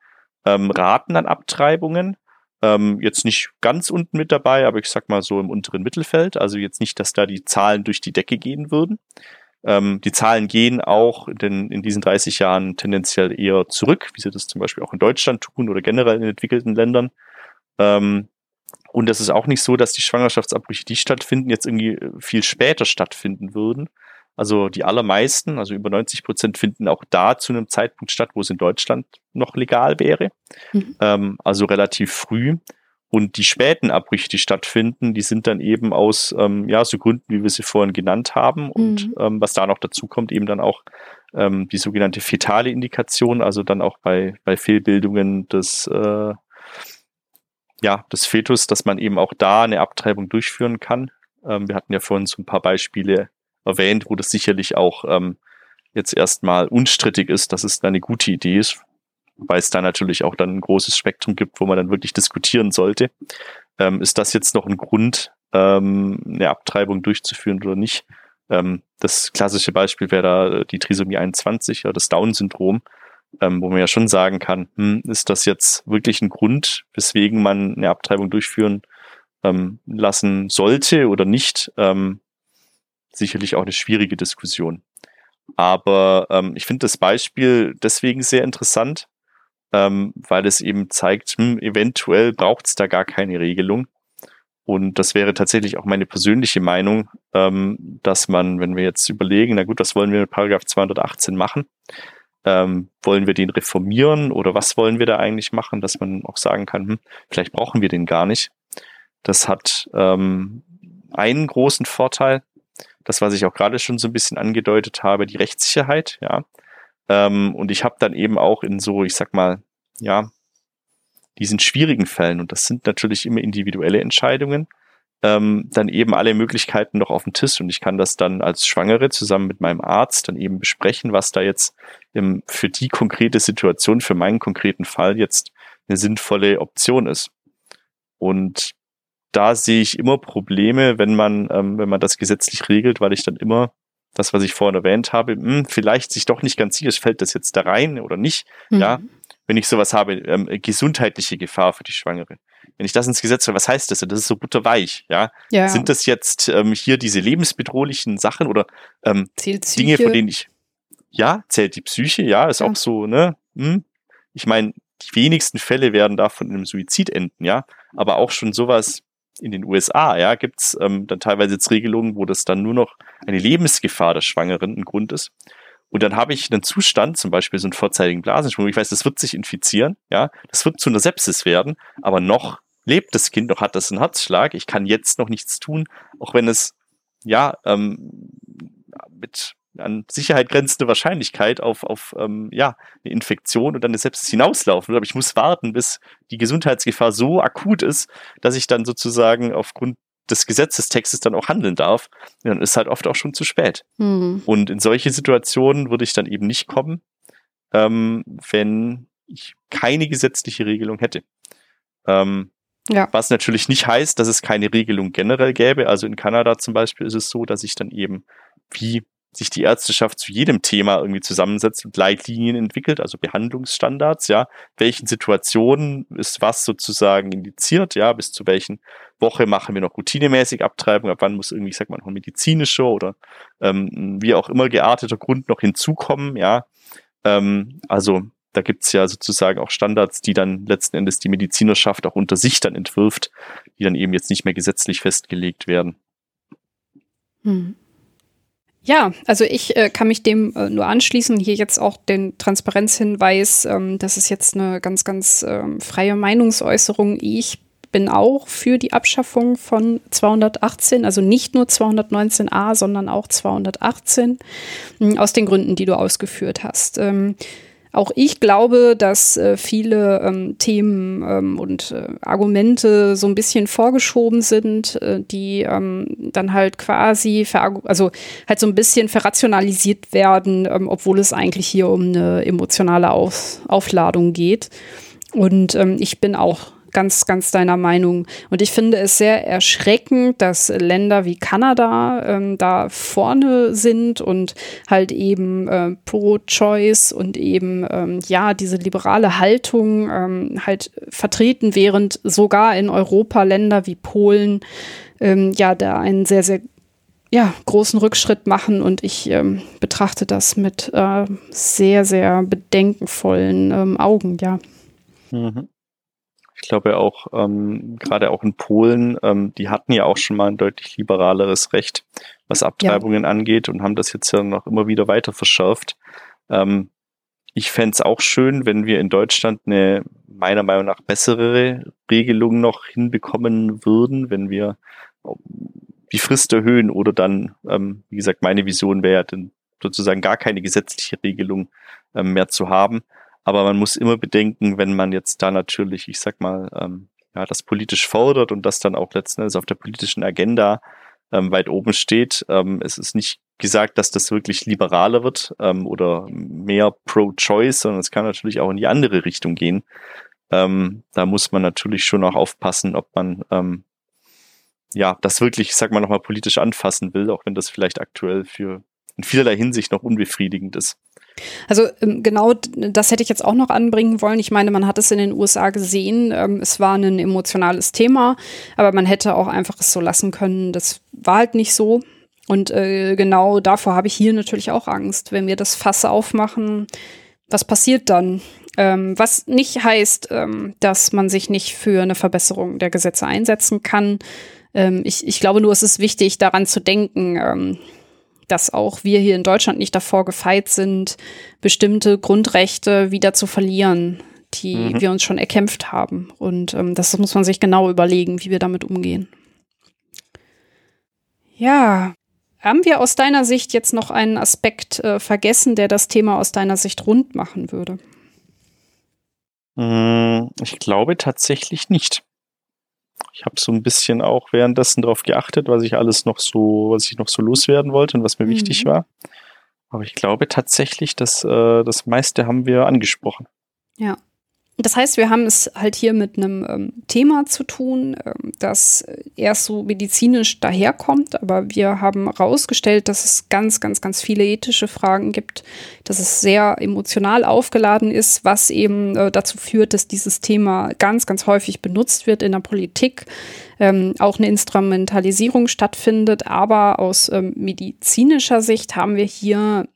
ähm, Raten an Abtreibungen. Ähm, jetzt nicht ganz unten mit dabei, aber ich sag mal so im unteren Mittelfeld. Also jetzt nicht, dass da die Zahlen durch die Decke gehen würden. Ähm, die Zahlen gehen auch in, den, in diesen 30 Jahren tendenziell eher zurück, wie sie das zum Beispiel auch in Deutschland tun oder generell in entwickelten Ländern. Ähm, und es ist auch nicht so, dass die Schwangerschaftsabbrüche, die stattfinden, jetzt irgendwie viel später stattfinden würden. Also die allermeisten, also über 90 Prozent, finden auch da zu einem Zeitpunkt statt, wo es in Deutschland noch legal wäre. Mhm. Ähm, also relativ früh. Und die späten Abbrüche, die stattfinden, die sind dann eben aus ähm, ja so Gründen, wie wir sie vorhin genannt haben. Und mhm. ähm, was da noch dazu kommt, eben dann auch ähm, die sogenannte fetale Indikation, also dann auch bei, bei Fehlbildungen des äh, ja, des Fetus, dass man eben auch da eine Abtreibung durchführen kann. Ähm, wir hatten ja vorhin so ein paar Beispiele erwähnt, wo das sicherlich auch ähm, jetzt erstmal unstrittig ist, dass es eine gute Idee ist, wobei es da natürlich auch dann ein großes Spektrum gibt, wo man dann wirklich diskutieren sollte. Ähm, ist das jetzt noch ein Grund, ähm, eine Abtreibung durchzuführen oder nicht? Ähm, das klassische Beispiel wäre da die Trisomie 21 oder das Down-Syndrom, ähm, wo man ja schon sagen kann, hm, ist das jetzt wirklich ein Grund, weswegen man eine Abtreibung durchführen ähm, lassen sollte oder nicht? Ähm, sicherlich auch eine schwierige Diskussion. Aber ähm, ich finde das Beispiel deswegen sehr interessant, ähm, weil es eben zeigt, hm, eventuell braucht es da gar keine Regelung. Und das wäre tatsächlich auch meine persönliche Meinung, ähm, dass man, wenn wir jetzt überlegen, na gut, was wollen wir mit Paragraph 218 machen? Ähm, wollen wir den reformieren oder was wollen wir da eigentlich machen, dass man auch sagen kann, hm, vielleicht brauchen wir den gar nicht. Das hat ähm, einen großen Vorteil, das, was ich auch gerade schon so ein bisschen angedeutet habe, die Rechtssicherheit, ja. Ähm, und ich habe dann eben auch in so, ich sag mal, ja, diesen schwierigen Fällen, und das sind natürlich immer individuelle Entscheidungen, ähm, dann eben alle Möglichkeiten noch auf dem Tisch und ich kann das dann als Schwangere zusammen mit meinem Arzt dann eben besprechen, was da jetzt im, für die konkrete Situation, für meinen konkreten Fall jetzt eine sinnvolle Option ist. Und da sehe ich immer Probleme, wenn man, ähm, wenn man das gesetzlich regelt, weil ich dann immer das, was ich vorhin erwähnt habe, mh, hm, vielleicht sich doch nicht ganz sicher, fällt das jetzt da rein oder nicht. Mhm. Ja, wenn ich sowas habe, ähm, gesundheitliche Gefahr für die Schwangere. Wenn ich das ins Gesetz habe, was heißt das? Das ist so butterweich, ja. ja. Sind das jetzt ähm, hier diese lebensbedrohlichen Sachen oder ähm, Dinge, von denen ich, ja, zählt die Psyche, ja, ist ja. auch so, ne? Hm. Ich meine, die wenigsten Fälle werden davon in einem Suizid enden, ja. Aber auch schon sowas in den USA, ja, gibt's ähm, dann teilweise jetzt Regelungen, wo das dann nur noch eine Lebensgefahr der Schwangeren ein Grund ist. Und dann habe ich einen Zustand, zum Beispiel so einen vorzeitigen Blasensprung, ich weiß, das wird sich infizieren, ja, das wird zu einer Sepsis werden, aber noch lebt das Kind, noch hat das einen Herzschlag, ich kann jetzt noch nichts tun, auch wenn es, ja, ähm, mit an Sicherheit grenzende Wahrscheinlichkeit auf, auf ähm, ja, eine Infektion und dann eine Sepsis hinauslaufen. Aber ich muss warten, bis die Gesundheitsgefahr so akut ist, dass ich dann sozusagen aufgrund des Gesetzestextes dann auch handeln darf, dann ist halt oft auch schon zu spät. Mhm. Und in solche Situationen würde ich dann eben nicht kommen, ähm, wenn ich keine gesetzliche Regelung hätte. Ähm, ja. Was natürlich nicht heißt, dass es keine Regelung generell gäbe. Also in Kanada zum Beispiel ist es so, dass ich dann eben wie sich die Ärzteschaft zu jedem Thema irgendwie zusammensetzt und Leitlinien entwickelt, also Behandlungsstandards, ja, welchen Situationen ist was sozusagen indiziert, ja, bis zu welchen Woche machen wir noch routinemäßig Abtreibung, ab wann muss irgendwie, ich sag mal, noch ein medizinischer oder ähm, wie auch immer gearteter Grund noch hinzukommen, ja. Ähm, also da gibt's ja sozusagen auch Standards, die dann letzten Endes die Medizinerschaft auch unter sich dann entwirft, die dann eben jetzt nicht mehr gesetzlich festgelegt werden. Hm. Ja, also ich äh, kann mich dem äh, nur anschließen. Hier jetzt auch den Transparenzhinweis, ähm, das ist jetzt eine ganz, ganz ähm, freie Meinungsäußerung. Ich bin auch für die Abschaffung von 218, also nicht nur 219a, sondern auch 218, hm, aus den Gründen, die du ausgeführt hast. Ähm, auch ich glaube, dass äh, viele ähm, Themen ähm, und äh, Argumente so ein bisschen vorgeschoben sind, äh, die ähm, dann halt quasi, also halt so ein bisschen verrationalisiert werden, ähm, obwohl es eigentlich hier um eine emotionale Auf Aufladung geht. Und ähm, ich bin auch ganz, ganz deiner Meinung. Und ich finde es sehr erschreckend, dass Länder wie Kanada ähm, da vorne sind und halt eben äh, pro-choice und eben ähm, ja diese liberale Haltung ähm, halt vertreten, während sogar in Europa Länder wie Polen ähm, ja da einen sehr, sehr ja, großen Rückschritt machen und ich ähm, betrachte das mit äh, sehr, sehr bedenkenvollen ähm, Augen, ja. Mhm. Ich glaube auch, ähm, gerade auch in Polen, ähm, die hatten ja auch schon mal ein deutlich liberaleres Recht, was Abtreibungen ja. angeht und haben das jetzt ja noch immer wieder weiter verschärft. Ähm, ich fände es auch schön, wenn wir in Deutschland eine meiner Meinung nach bessere Regelung noch hinbekommen würden, wenn wir die Frist erhöhen oder dann, ähm, wie gesagt, meine Vision wäre dann sozusagen gar keine gesetzliche Regelung ähm, mehr zu haben. Aber man muss immer bedenken, wenn man jetzt da natürlich, ich sag mal, ähm, ja, das politisch fordert und das dann auch letzten Endes auf der politischen Agenda ähm, weit oben steht. Ähm, es ist nicht gesagt, dass das wirklich liberaler wird ähm, oder mehr pro-choice, sondern es kann natürlich auch in die andere Richtung gehen. Ähm, da muss man natürlich schon auch aufpassen, ob man ähm, ja das wirklich, ich sag mal, nochmal politisch anfassen will, auch wenn das vielleicht aktuell für in vielerlei Hinsicht noch unbefriedigend ist. Also ähm, genau das hätte ich jetzt auch noch anbringen wollen. Ich meine, man hat es in den USA gesehen. Ähm, es war ein emotionales Thema, aber man hätte auch einfach es so lassen können. Das war halt nicht so. Und äh, genau davor habe ich hier natürlich auch Angst. Wenn wir das Fass aufmachen, was passiert dann? Ähm, was nicht heißt, dass man sich nicht für eine Verbesserung der Gesetze einsetzen kann. Ich, ich glaube nur, es ist wichtig, daran zu denken, dass auch wir hier in Deutschland nicht davor gefeit sind, bestimmte Grundrechte wieder zu verlieren, die mhm. wir uns schon erkämpft haben. Und ähm, das muss man sich genau überlegen, wie wir damit umgehen. Ja, haben wir aus deiner Sicht jetzt noch einen Aspekt äh, vergessen, der das Thema aus deiner Sicht rund machen würde? Mm, ich glaube tatsächlich nicht. Ich habe so ein bisschen auch währenddessen darauf geachtet, was ich alles noch so, was ich noch so loswerden wollte und was mir mhm. wichtig war. Aber ich glaube tatsächlich, dass äh, das meiste haben wir angesprochen. Ja. Das heißt, wir haben es halt hier mit einem ähm, Thema zu tun, ähm, das erst so medizinisch daherkommt, aber wir haben herausgestellt, dass es ganz, ganz, ganz viele ethische Fragen gibt, dass es sehr emotional aufgeladen ist, was eben äh, dazu führt, dass dieses Thema ganz, ganz häufig benutzt wird in der Politik, ähm, auch eine Instrumentalisierung stattfindet, aber aus ähm, medizinischer Sicht haben wir hier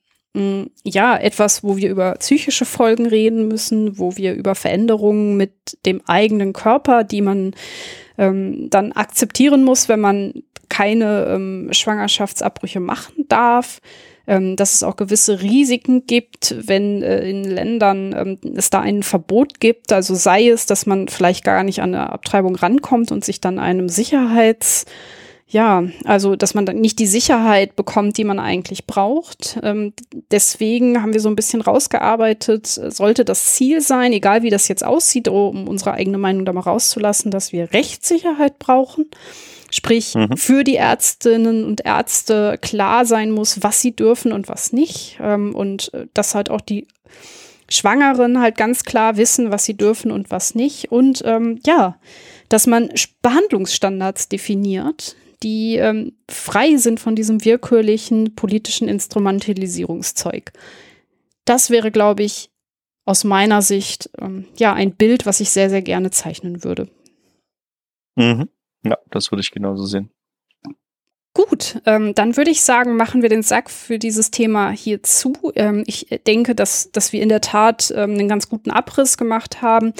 ja, etwas, wo wir über psychische Folgen reden müssen, wo wir über Veränderungen mit dem eigenen Körper, die man ähm, dann akzeptieren muss, wenn man keine ähm, Schwangerschaftsabbrüche machen darf, ähm, dass es auch gewisse Risiken gibt, wenn äh, in Ländern ähm, es da ein Verbot gibt, also sei es, dass man vielleicht gar nicht an eine Abtreibung rankommt und sich dann einem Sicherheits ja, also dass man dann nicht die Sicherheit bekommt, die man eigentlich braucht. Ähm, deswegen haben wir so ein bisschen rausgearbeitet, sollte das Ziel sein, egal wie das jetzt aussieht, um unsere eigene Meinung da mal rauszulassen, dass wir Rechtssicherheit brauchen. Sprich, mhm. für die Ärztinnen und Ärzte klar sein muss, was sie dürfen und was nicht. Ähm, und äh, dass halt auch die Schwangeren halt ganz klar wissen, was sie dürfen und was nicht. Und ähm, ja, dass man Behandlungsstandards definiert, die ähm, frei sind von diesem willkürlichen politischen Instrumentalisierungszeug. Das wäre, glaube ich, aus meiner Sicht ähm, ja ein Bild, was ich sehr, sehr gerne zeichnen würde. Mhm. Ja, das würde ich genauso sehen. Gut, ähm, dann würde ich sagen, machen wir den Sack für dieses Thema hier zu. Ähm, ich denke, dass, dass wir in der Tat ähm, einen ganz guten Abriss gemacht haben,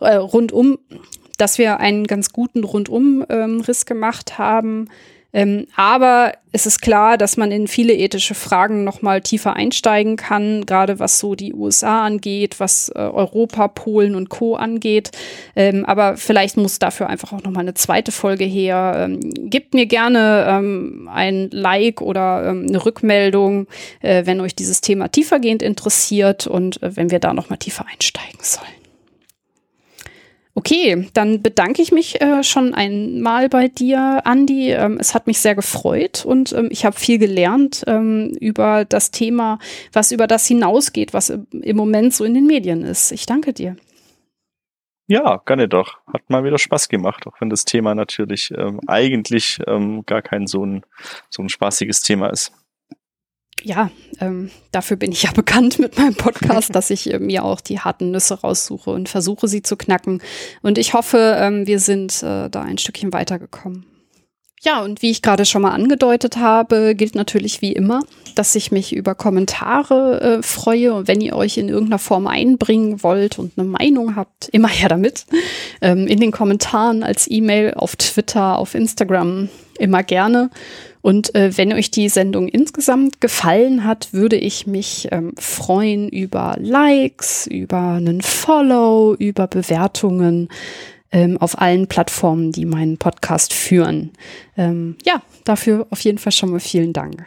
äh, rundum, dass wir einen ganz guten Rundumriss gemacht haben ähm, aber es ist klar, dass man in viele ethische Fragen noch mal tiefer einsteigen kann, gerade was so die USA angeht, was äh, Europa, Polen und Co. angeht. Ähm, aber vielleicht muss dafür einfach auch noch mal eine zweite Folge her. Ähm, gebt mir gerne ähm, ein Like oder ähm, eine Rückmeldung, äh, wenn euch dieses Thema tiefergehend interessiert und äh, wenn wir da noch mal tiefer einsteigen sollen. Okay, dann bedanke ich mich äh, schon einmal bei dir, Andi. Ähm, es hat mich sehr gefreut und ähm, ich habe viel gelernt ähm, über das Thema, was über das hinausgeht, was im Moment so in den Medien ist. Ich danke dir. Ja, gerne doch. Hat mal wieder Spaß gemacht, auch wenn das Thema natürlich ähm, eigentlich ähm, gar kein so ein, so ein spaßiges Thema ist ja, ähm, dafür bin ich ja bekannt mit meinem Podcast, dass ich äh, mir auch die harten Nüsse raussuche und versuche, sie zu knacken. Und ich hoffe, ähm, wir sind äh, da ein Stückchen weitergekommen. Ja, und wie ich gerade schon mal angedeutet habe, gilt natürlich wie immer, dass ich mich über Kommentare äh, freue. Und wenn ihr euch in irgendeiner Form einbringen wollt und eine Meinung habt, immer her damit. Ähm, in den Kommentaren als E-Mail, auf Twitter, auf Instagram, immer gerne. Und äh, wenn euch die Sendung insgesamt gefallen hat, würde ich mich ähm, freuen über Likes, über einen Follow, über Bewertungen ähm, auf allen Plattformen, die meinen Podcast führen. Ähm, ja, dafür auf jeden Fall schon mal vielen Dank.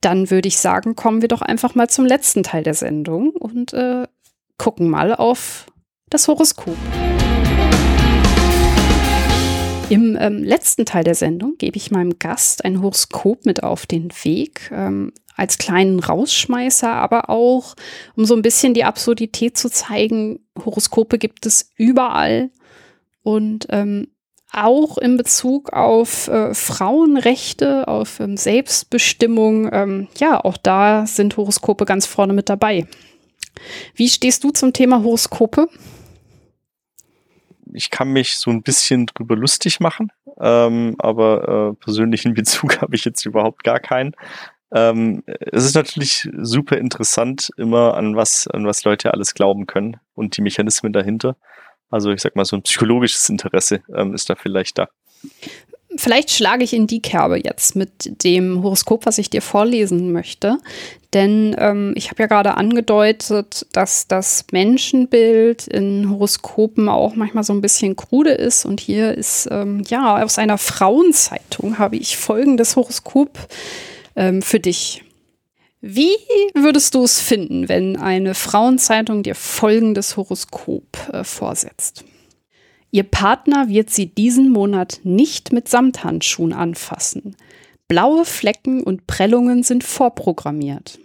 Dann würde ich sagen, kommen wir doch einfach mal zum letzten Teil der Sendung und äh, gucken mal auf das Horoskop. Im ähm, letzten Teil der Sendung gebe ich meinem Gast ein Horoskop mit auf den Weg, ähm, als kleinen Rausschmeißer, aber auch, um so ein bisschen die Absurdität zu zeigen, Horoskope gibt es überall und ähm, auch in Bezug auf äh, Frauenrechte, auf ähm, Selbstbestimmung, ähm, ja, auch da sind Horoskope ganz vorne mit dabei. Wie stehst du zum Thema Horoskope? Ich kann mich so ein bisschen drüber lustig machen, ähm, aber äh, persönlichen Bezug habe ich jetzt überhaupt gar keinen. Ähm, es ist natürlich super interessant, immer an was, an was Leute alles glauben können und die Mechanismen dahinter. Also ich sag mal, so ein psychologisches Interesse ähm, ist da vielleicht da. Vielleicht schlage ich in die Kerbe jetzt mit dem Horoskop, was ich dir vorlesen möchte. Denn ähm, ich habe ja gerade angedeutet, dass das Menschenbild in Horoskopen auch manchmal so ein bisschen krude ist. Und hier ist, ähm, ja, aus einer Frauenzeitung habe ich folgendes Horoskop ähm, für dich. Wie würdest du es finden, wenn eine Frauenzeitung dir folgendes Horoskop äh, vorsetzt? Ihr Partner wird sie diesen Monat nicht mit Samthandschuhen anfassen. Blaue Flecken und Prellungen sind vorprogrammiert.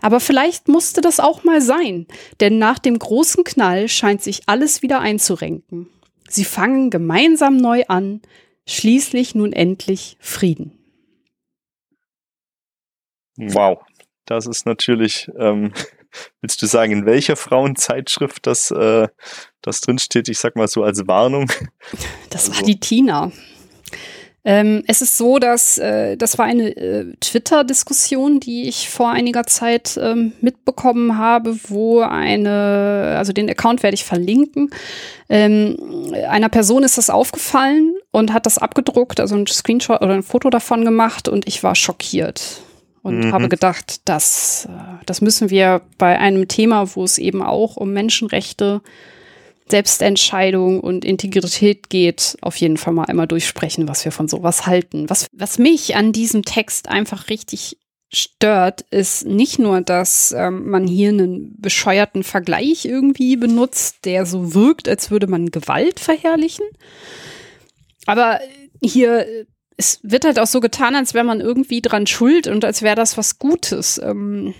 Aber vielleicht musste das auch mal sein, denn nach dem großen Knall scheint sich alles wieder einzurenken. Sie fangen gemeinsam neu an, schließlich nun endlich Frieden. Wow, das ist natürlich ähm, Willst du sagen, in welcher Frauenzeitschrift das, äh, das drinsteht? Ich sag mal so als Warnung. Das also. war die Tina. Ähm, es ist so, dass äh, das war eine äh, Twitter-Diskussion, die ich vor einiger Zeit ähm, mitbekommen habe, wo eine, also den Account werde ich verlinken. Ähm, einer Person ist das aufgefallen und hat das abgedruckt, also ein Screenshot oder ein Foto davon gemacht und ich war schockiert und mhm. habe gedacht, das, äh, das müssen wir bei einem Thema, wo es eben auch um Menschenrechte, Selbstentscheidung und Integrität geht, auf jeden Fall mal einmal durchsprechen, was wir von sowas halten. Was, was mich an diesem Text einfach richtig stört, ist nicht nur, dass ähm, man hier einen bescheuerten Vergleich irgendwie benutzt, der so wirkt, als würde man Gewalt verherrlichen. Aber hier es wird halt auch so getan, als wäre man irgendwie dran schuld und als wäre das was Gutes. Ähm.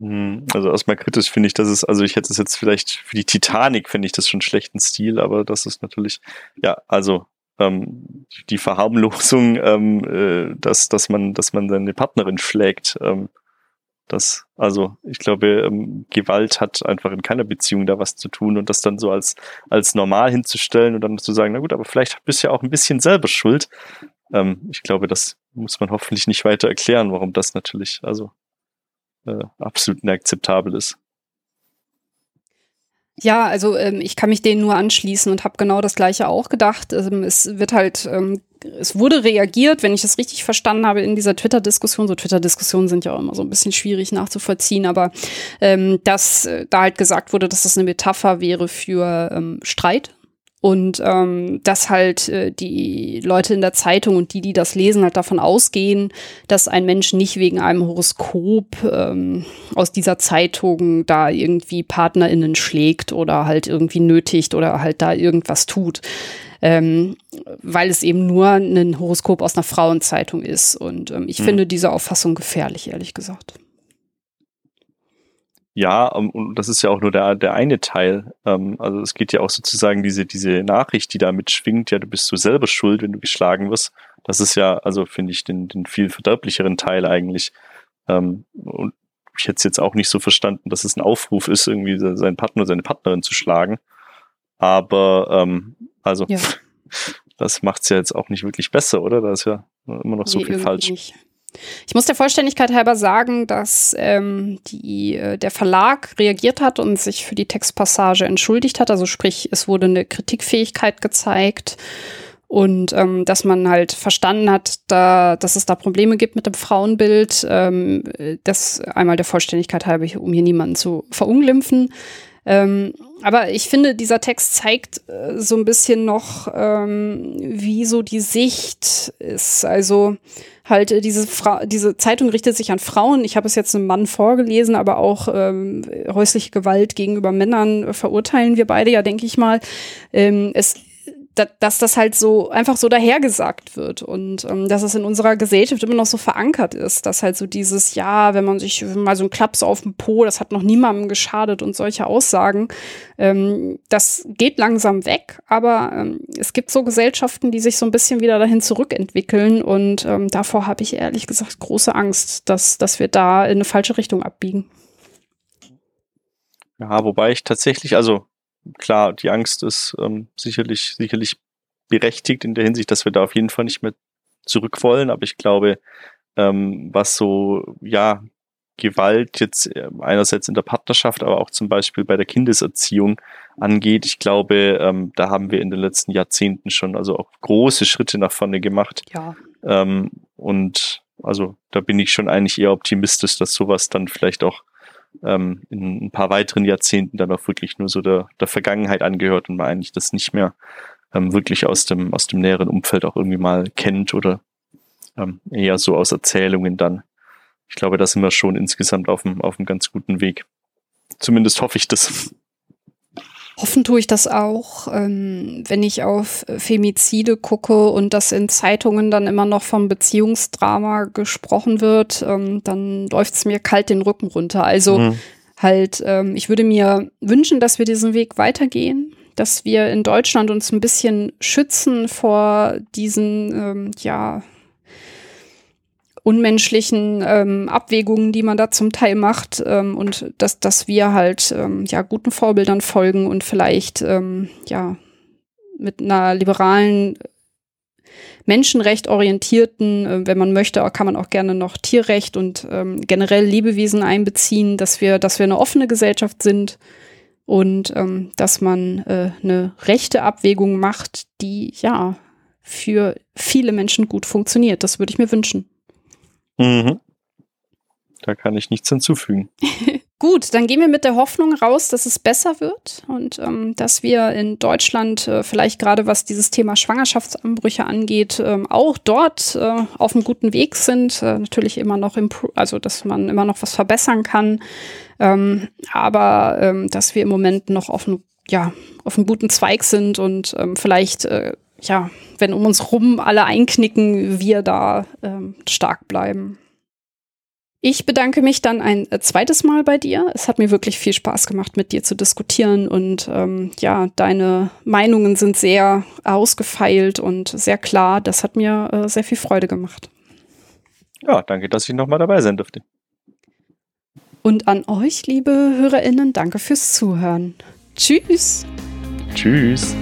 Hm, also erstmal kritisch finde ich, dass es, also ich hätte es jetzt vielleicht für die Titanic finde ich das schon schlechten Stil, aber das ist natürlich, ja, also ähm, die Verharmlosung, ähm, äh, dass, dass man, dass man seine Partnerin schlägt. Ähm, das, also ich glaube, ähm, Gewalt hat einfach in keiner Beziehung da was zu tun und das dann so als, als normal hinzustellen und dann zu sagen, na gut, aber vielleicht bist du ja auch ein bisschen selber schuld. Ähm, ich glaube, das muss man hoffentlich nicht weiter erklären, warum das natürlich also äh, absolut inakzeptabel ist. Ja, also ähm, ich kann mich denen nur anschließen und habe genau das gleiche auch gedacht. Ähm, es wird halt, ähm, es wurde reagiert, wenn ich das richtig verstanden habe, in dieser Twitter-Diskussion. So Twitter-Diskussionen sind ja auch immer so ein bisschen schwierig nachzuvollziehen, aber ähm, dass äh, da halt gesagt wurde, dass das eine Metapher wäre für ähm, Streit und ähm, dass halt äh, die Leute in der Zeitung und die, die das lesen, halt davon ausgehen, dass ein Mensch nicht wegen einem Horoskop ähm, aus dieser Zeitung da irgendwie PartnerInnen schlägt oder halt irgendwie nötigt oder halt da irgendwas tut. Ähm, weil es eben nur ein Horoskop aus einer Frauenzeitung ist. Und ähm, ich hm. finde diese Auffassung gefährlich, ehrlich gesagt. Ja, um, und das ist ja auch nur der, der eine Teil. Ähm, also es geht ja auch sozusagen diese, diese Nachricht, die da mitschwingt, ja, du bist so selber schuld, wenn du geschlagen wirst. Das ist ja, also finde ich, den, den viel verderblicheren Teil eigentlich. Ähm, und ich hätte es jetzt auch nicht so verstanden, dass es ein Aufruf ist, irgendwie seinen Partner oder seine Partnerin zu schlagen. Aber ähm, also ja. das macht's ja jetzt auch nicht wirklich besser, oder? Da ist ja immer noch so nee, viel falsch. Nicht. Ich muss der Vollständigkeit halber sagen, dass ähm, die, äh, der Verlag reagiert hat und sich für die Textpassage entschuldigt hat. Also sprich, es wurde eine Kritikfähigkeit gezeigt und ähm, dass man halt verstanden hat, da, dass es da Probleme gibt mit dem Frauenbild. Ähm, das einmal der Vollständigkeit halber, um hier niemanden zu verunglimpfen. Ähm, aber ich finde, dieser Text zeigt äh, so ein bisschen noch, ähm, wie so die Sicht ist. Also halt äh, diese Fra diese Zeitung richtet sich an Frauen. Ich habe es jetzt einem Mann vorgelesen, aber auch ähm, häusliche Gewalt gegenüber Männern verurteilen wir beide ja, denke ich mal. Ähm, es dass das halt so einfach so dahergesagt wird und ähm, dass es in unserer Gesellschaft immer noch so verankert ist, dass halt so dieses, ja, wenn man sich mal so ein Klaps auf dem Po, das hat noch niemandem geschadet und solche Aussagen, ähm, das geht langsam weg, aber ähm, es gibt so Gesellschaften, die sich so ein bisschen wieder dahin zurückentwickeln und ähm, davor habe ich ehrlich gesagt große Angst, dass, dass wir da in eine falsche Richtung abbiegen. Ja, wobei ich tatsächlich, also klar, die Angst ist ähm, sicherlich, sicherlich berechtigt in der Hinsicht, dass wir da auf jeden Fall nicht mehr zurück wollen. Aber ich glaube, ähm, was so, ja, Gewalt jetzt äh, einerseits in der Partnerschaft, aber auch zum Beispiel bei der Kindeserziehung angeht. Ich glaube, ähm, da haben wir in den letzten Jahrzehnten schon also auch große Schritte nach vorne gemacht. Ja. Ähm, und also da bin ich schon eigentlich eher optimistisch, dass sowas dann vielleicht auch ähm, in ein paar weiteren Jahrzehnten dann auch wirklich nur so der, der Vergangenheit angehört und man eigentlich das nicht mehr ähm, wirklich aus dem, aus dem näheren Umfeld auch irgendwie mal kennt oder ähm, eher so aus Erzählungen dann. Ich glaube, da sind wir schon insgesamt auf einem, auf einem ganz guten Weg. Zumindest hoffe ich das. Hoffen tue ich das auch, ähm, wenn ich auf Femizide gucke und das in Zeitungen dann immer noch vom Beziehungsdrama gesprochen wird, ähm, dann läuft es mir kalt den Rücken runter. Also mhm. halt, ähm, ich würde mir wünschen, dass wir diesen Weg weitergehen, dass wir in Deutschland uns ein bisschen schützen vor diesen, ähm, ja, unmenschlichen ähm, Abwägungen, die man da zum Teil macht ähm, und dass, dass wir halt ähm, ja guten Vorbildern folgen und vielleicht ähm, ja mit einer liberalen Menschenrecht orientierten, äh, wenn man möchte, kann man auch gerne noch Tierrecht und ähm, generell Lebewesen einbeziehen, dass wir, dass wir eine offene Gesellschaft sind und ähm, dass man äh, eine rechte Abwägung macht, die ja für viele Menschen gut funktioniert. Das würde ich mir wünschen. Mhm. Da kann ich nichts hinzufügen. Gut, dann gehen wir mit der Hoffnung raus, dass es besser wird und ähm, dass wir in Deutschland äh, vielleicht gerade was dieses Thema Schwangerschaftsanbrüche angeht, ähm, auch dort äh, auf einem guten Weg sind. Äh, natürlich immer noch, also dass man immer noch was verbessern kann, ähm, aber ähm, dass wir im Moment noch auf einem ja, guten Zweig sind und ähm, vielleicht äh, ja, wenn um uns rum alle einknicken, wir da ähm, stark bleiben. Ich bedanke mich dann ein äh, zweites Mal bei dir. Es hat mir wirklich viel Spaß gemacht, mit dir zu diskutieren und ähm, ja, deine Meinungen sind sehr ausgefeilt und sehr klar. Das hat mir äh, sehr viel Freude gemacht. Ja, danke, dass ich nochmal dabei sein durfte. Und an euch, liebe HörerInnen, danke fürs Zuhören. Tschüss. Tschüss.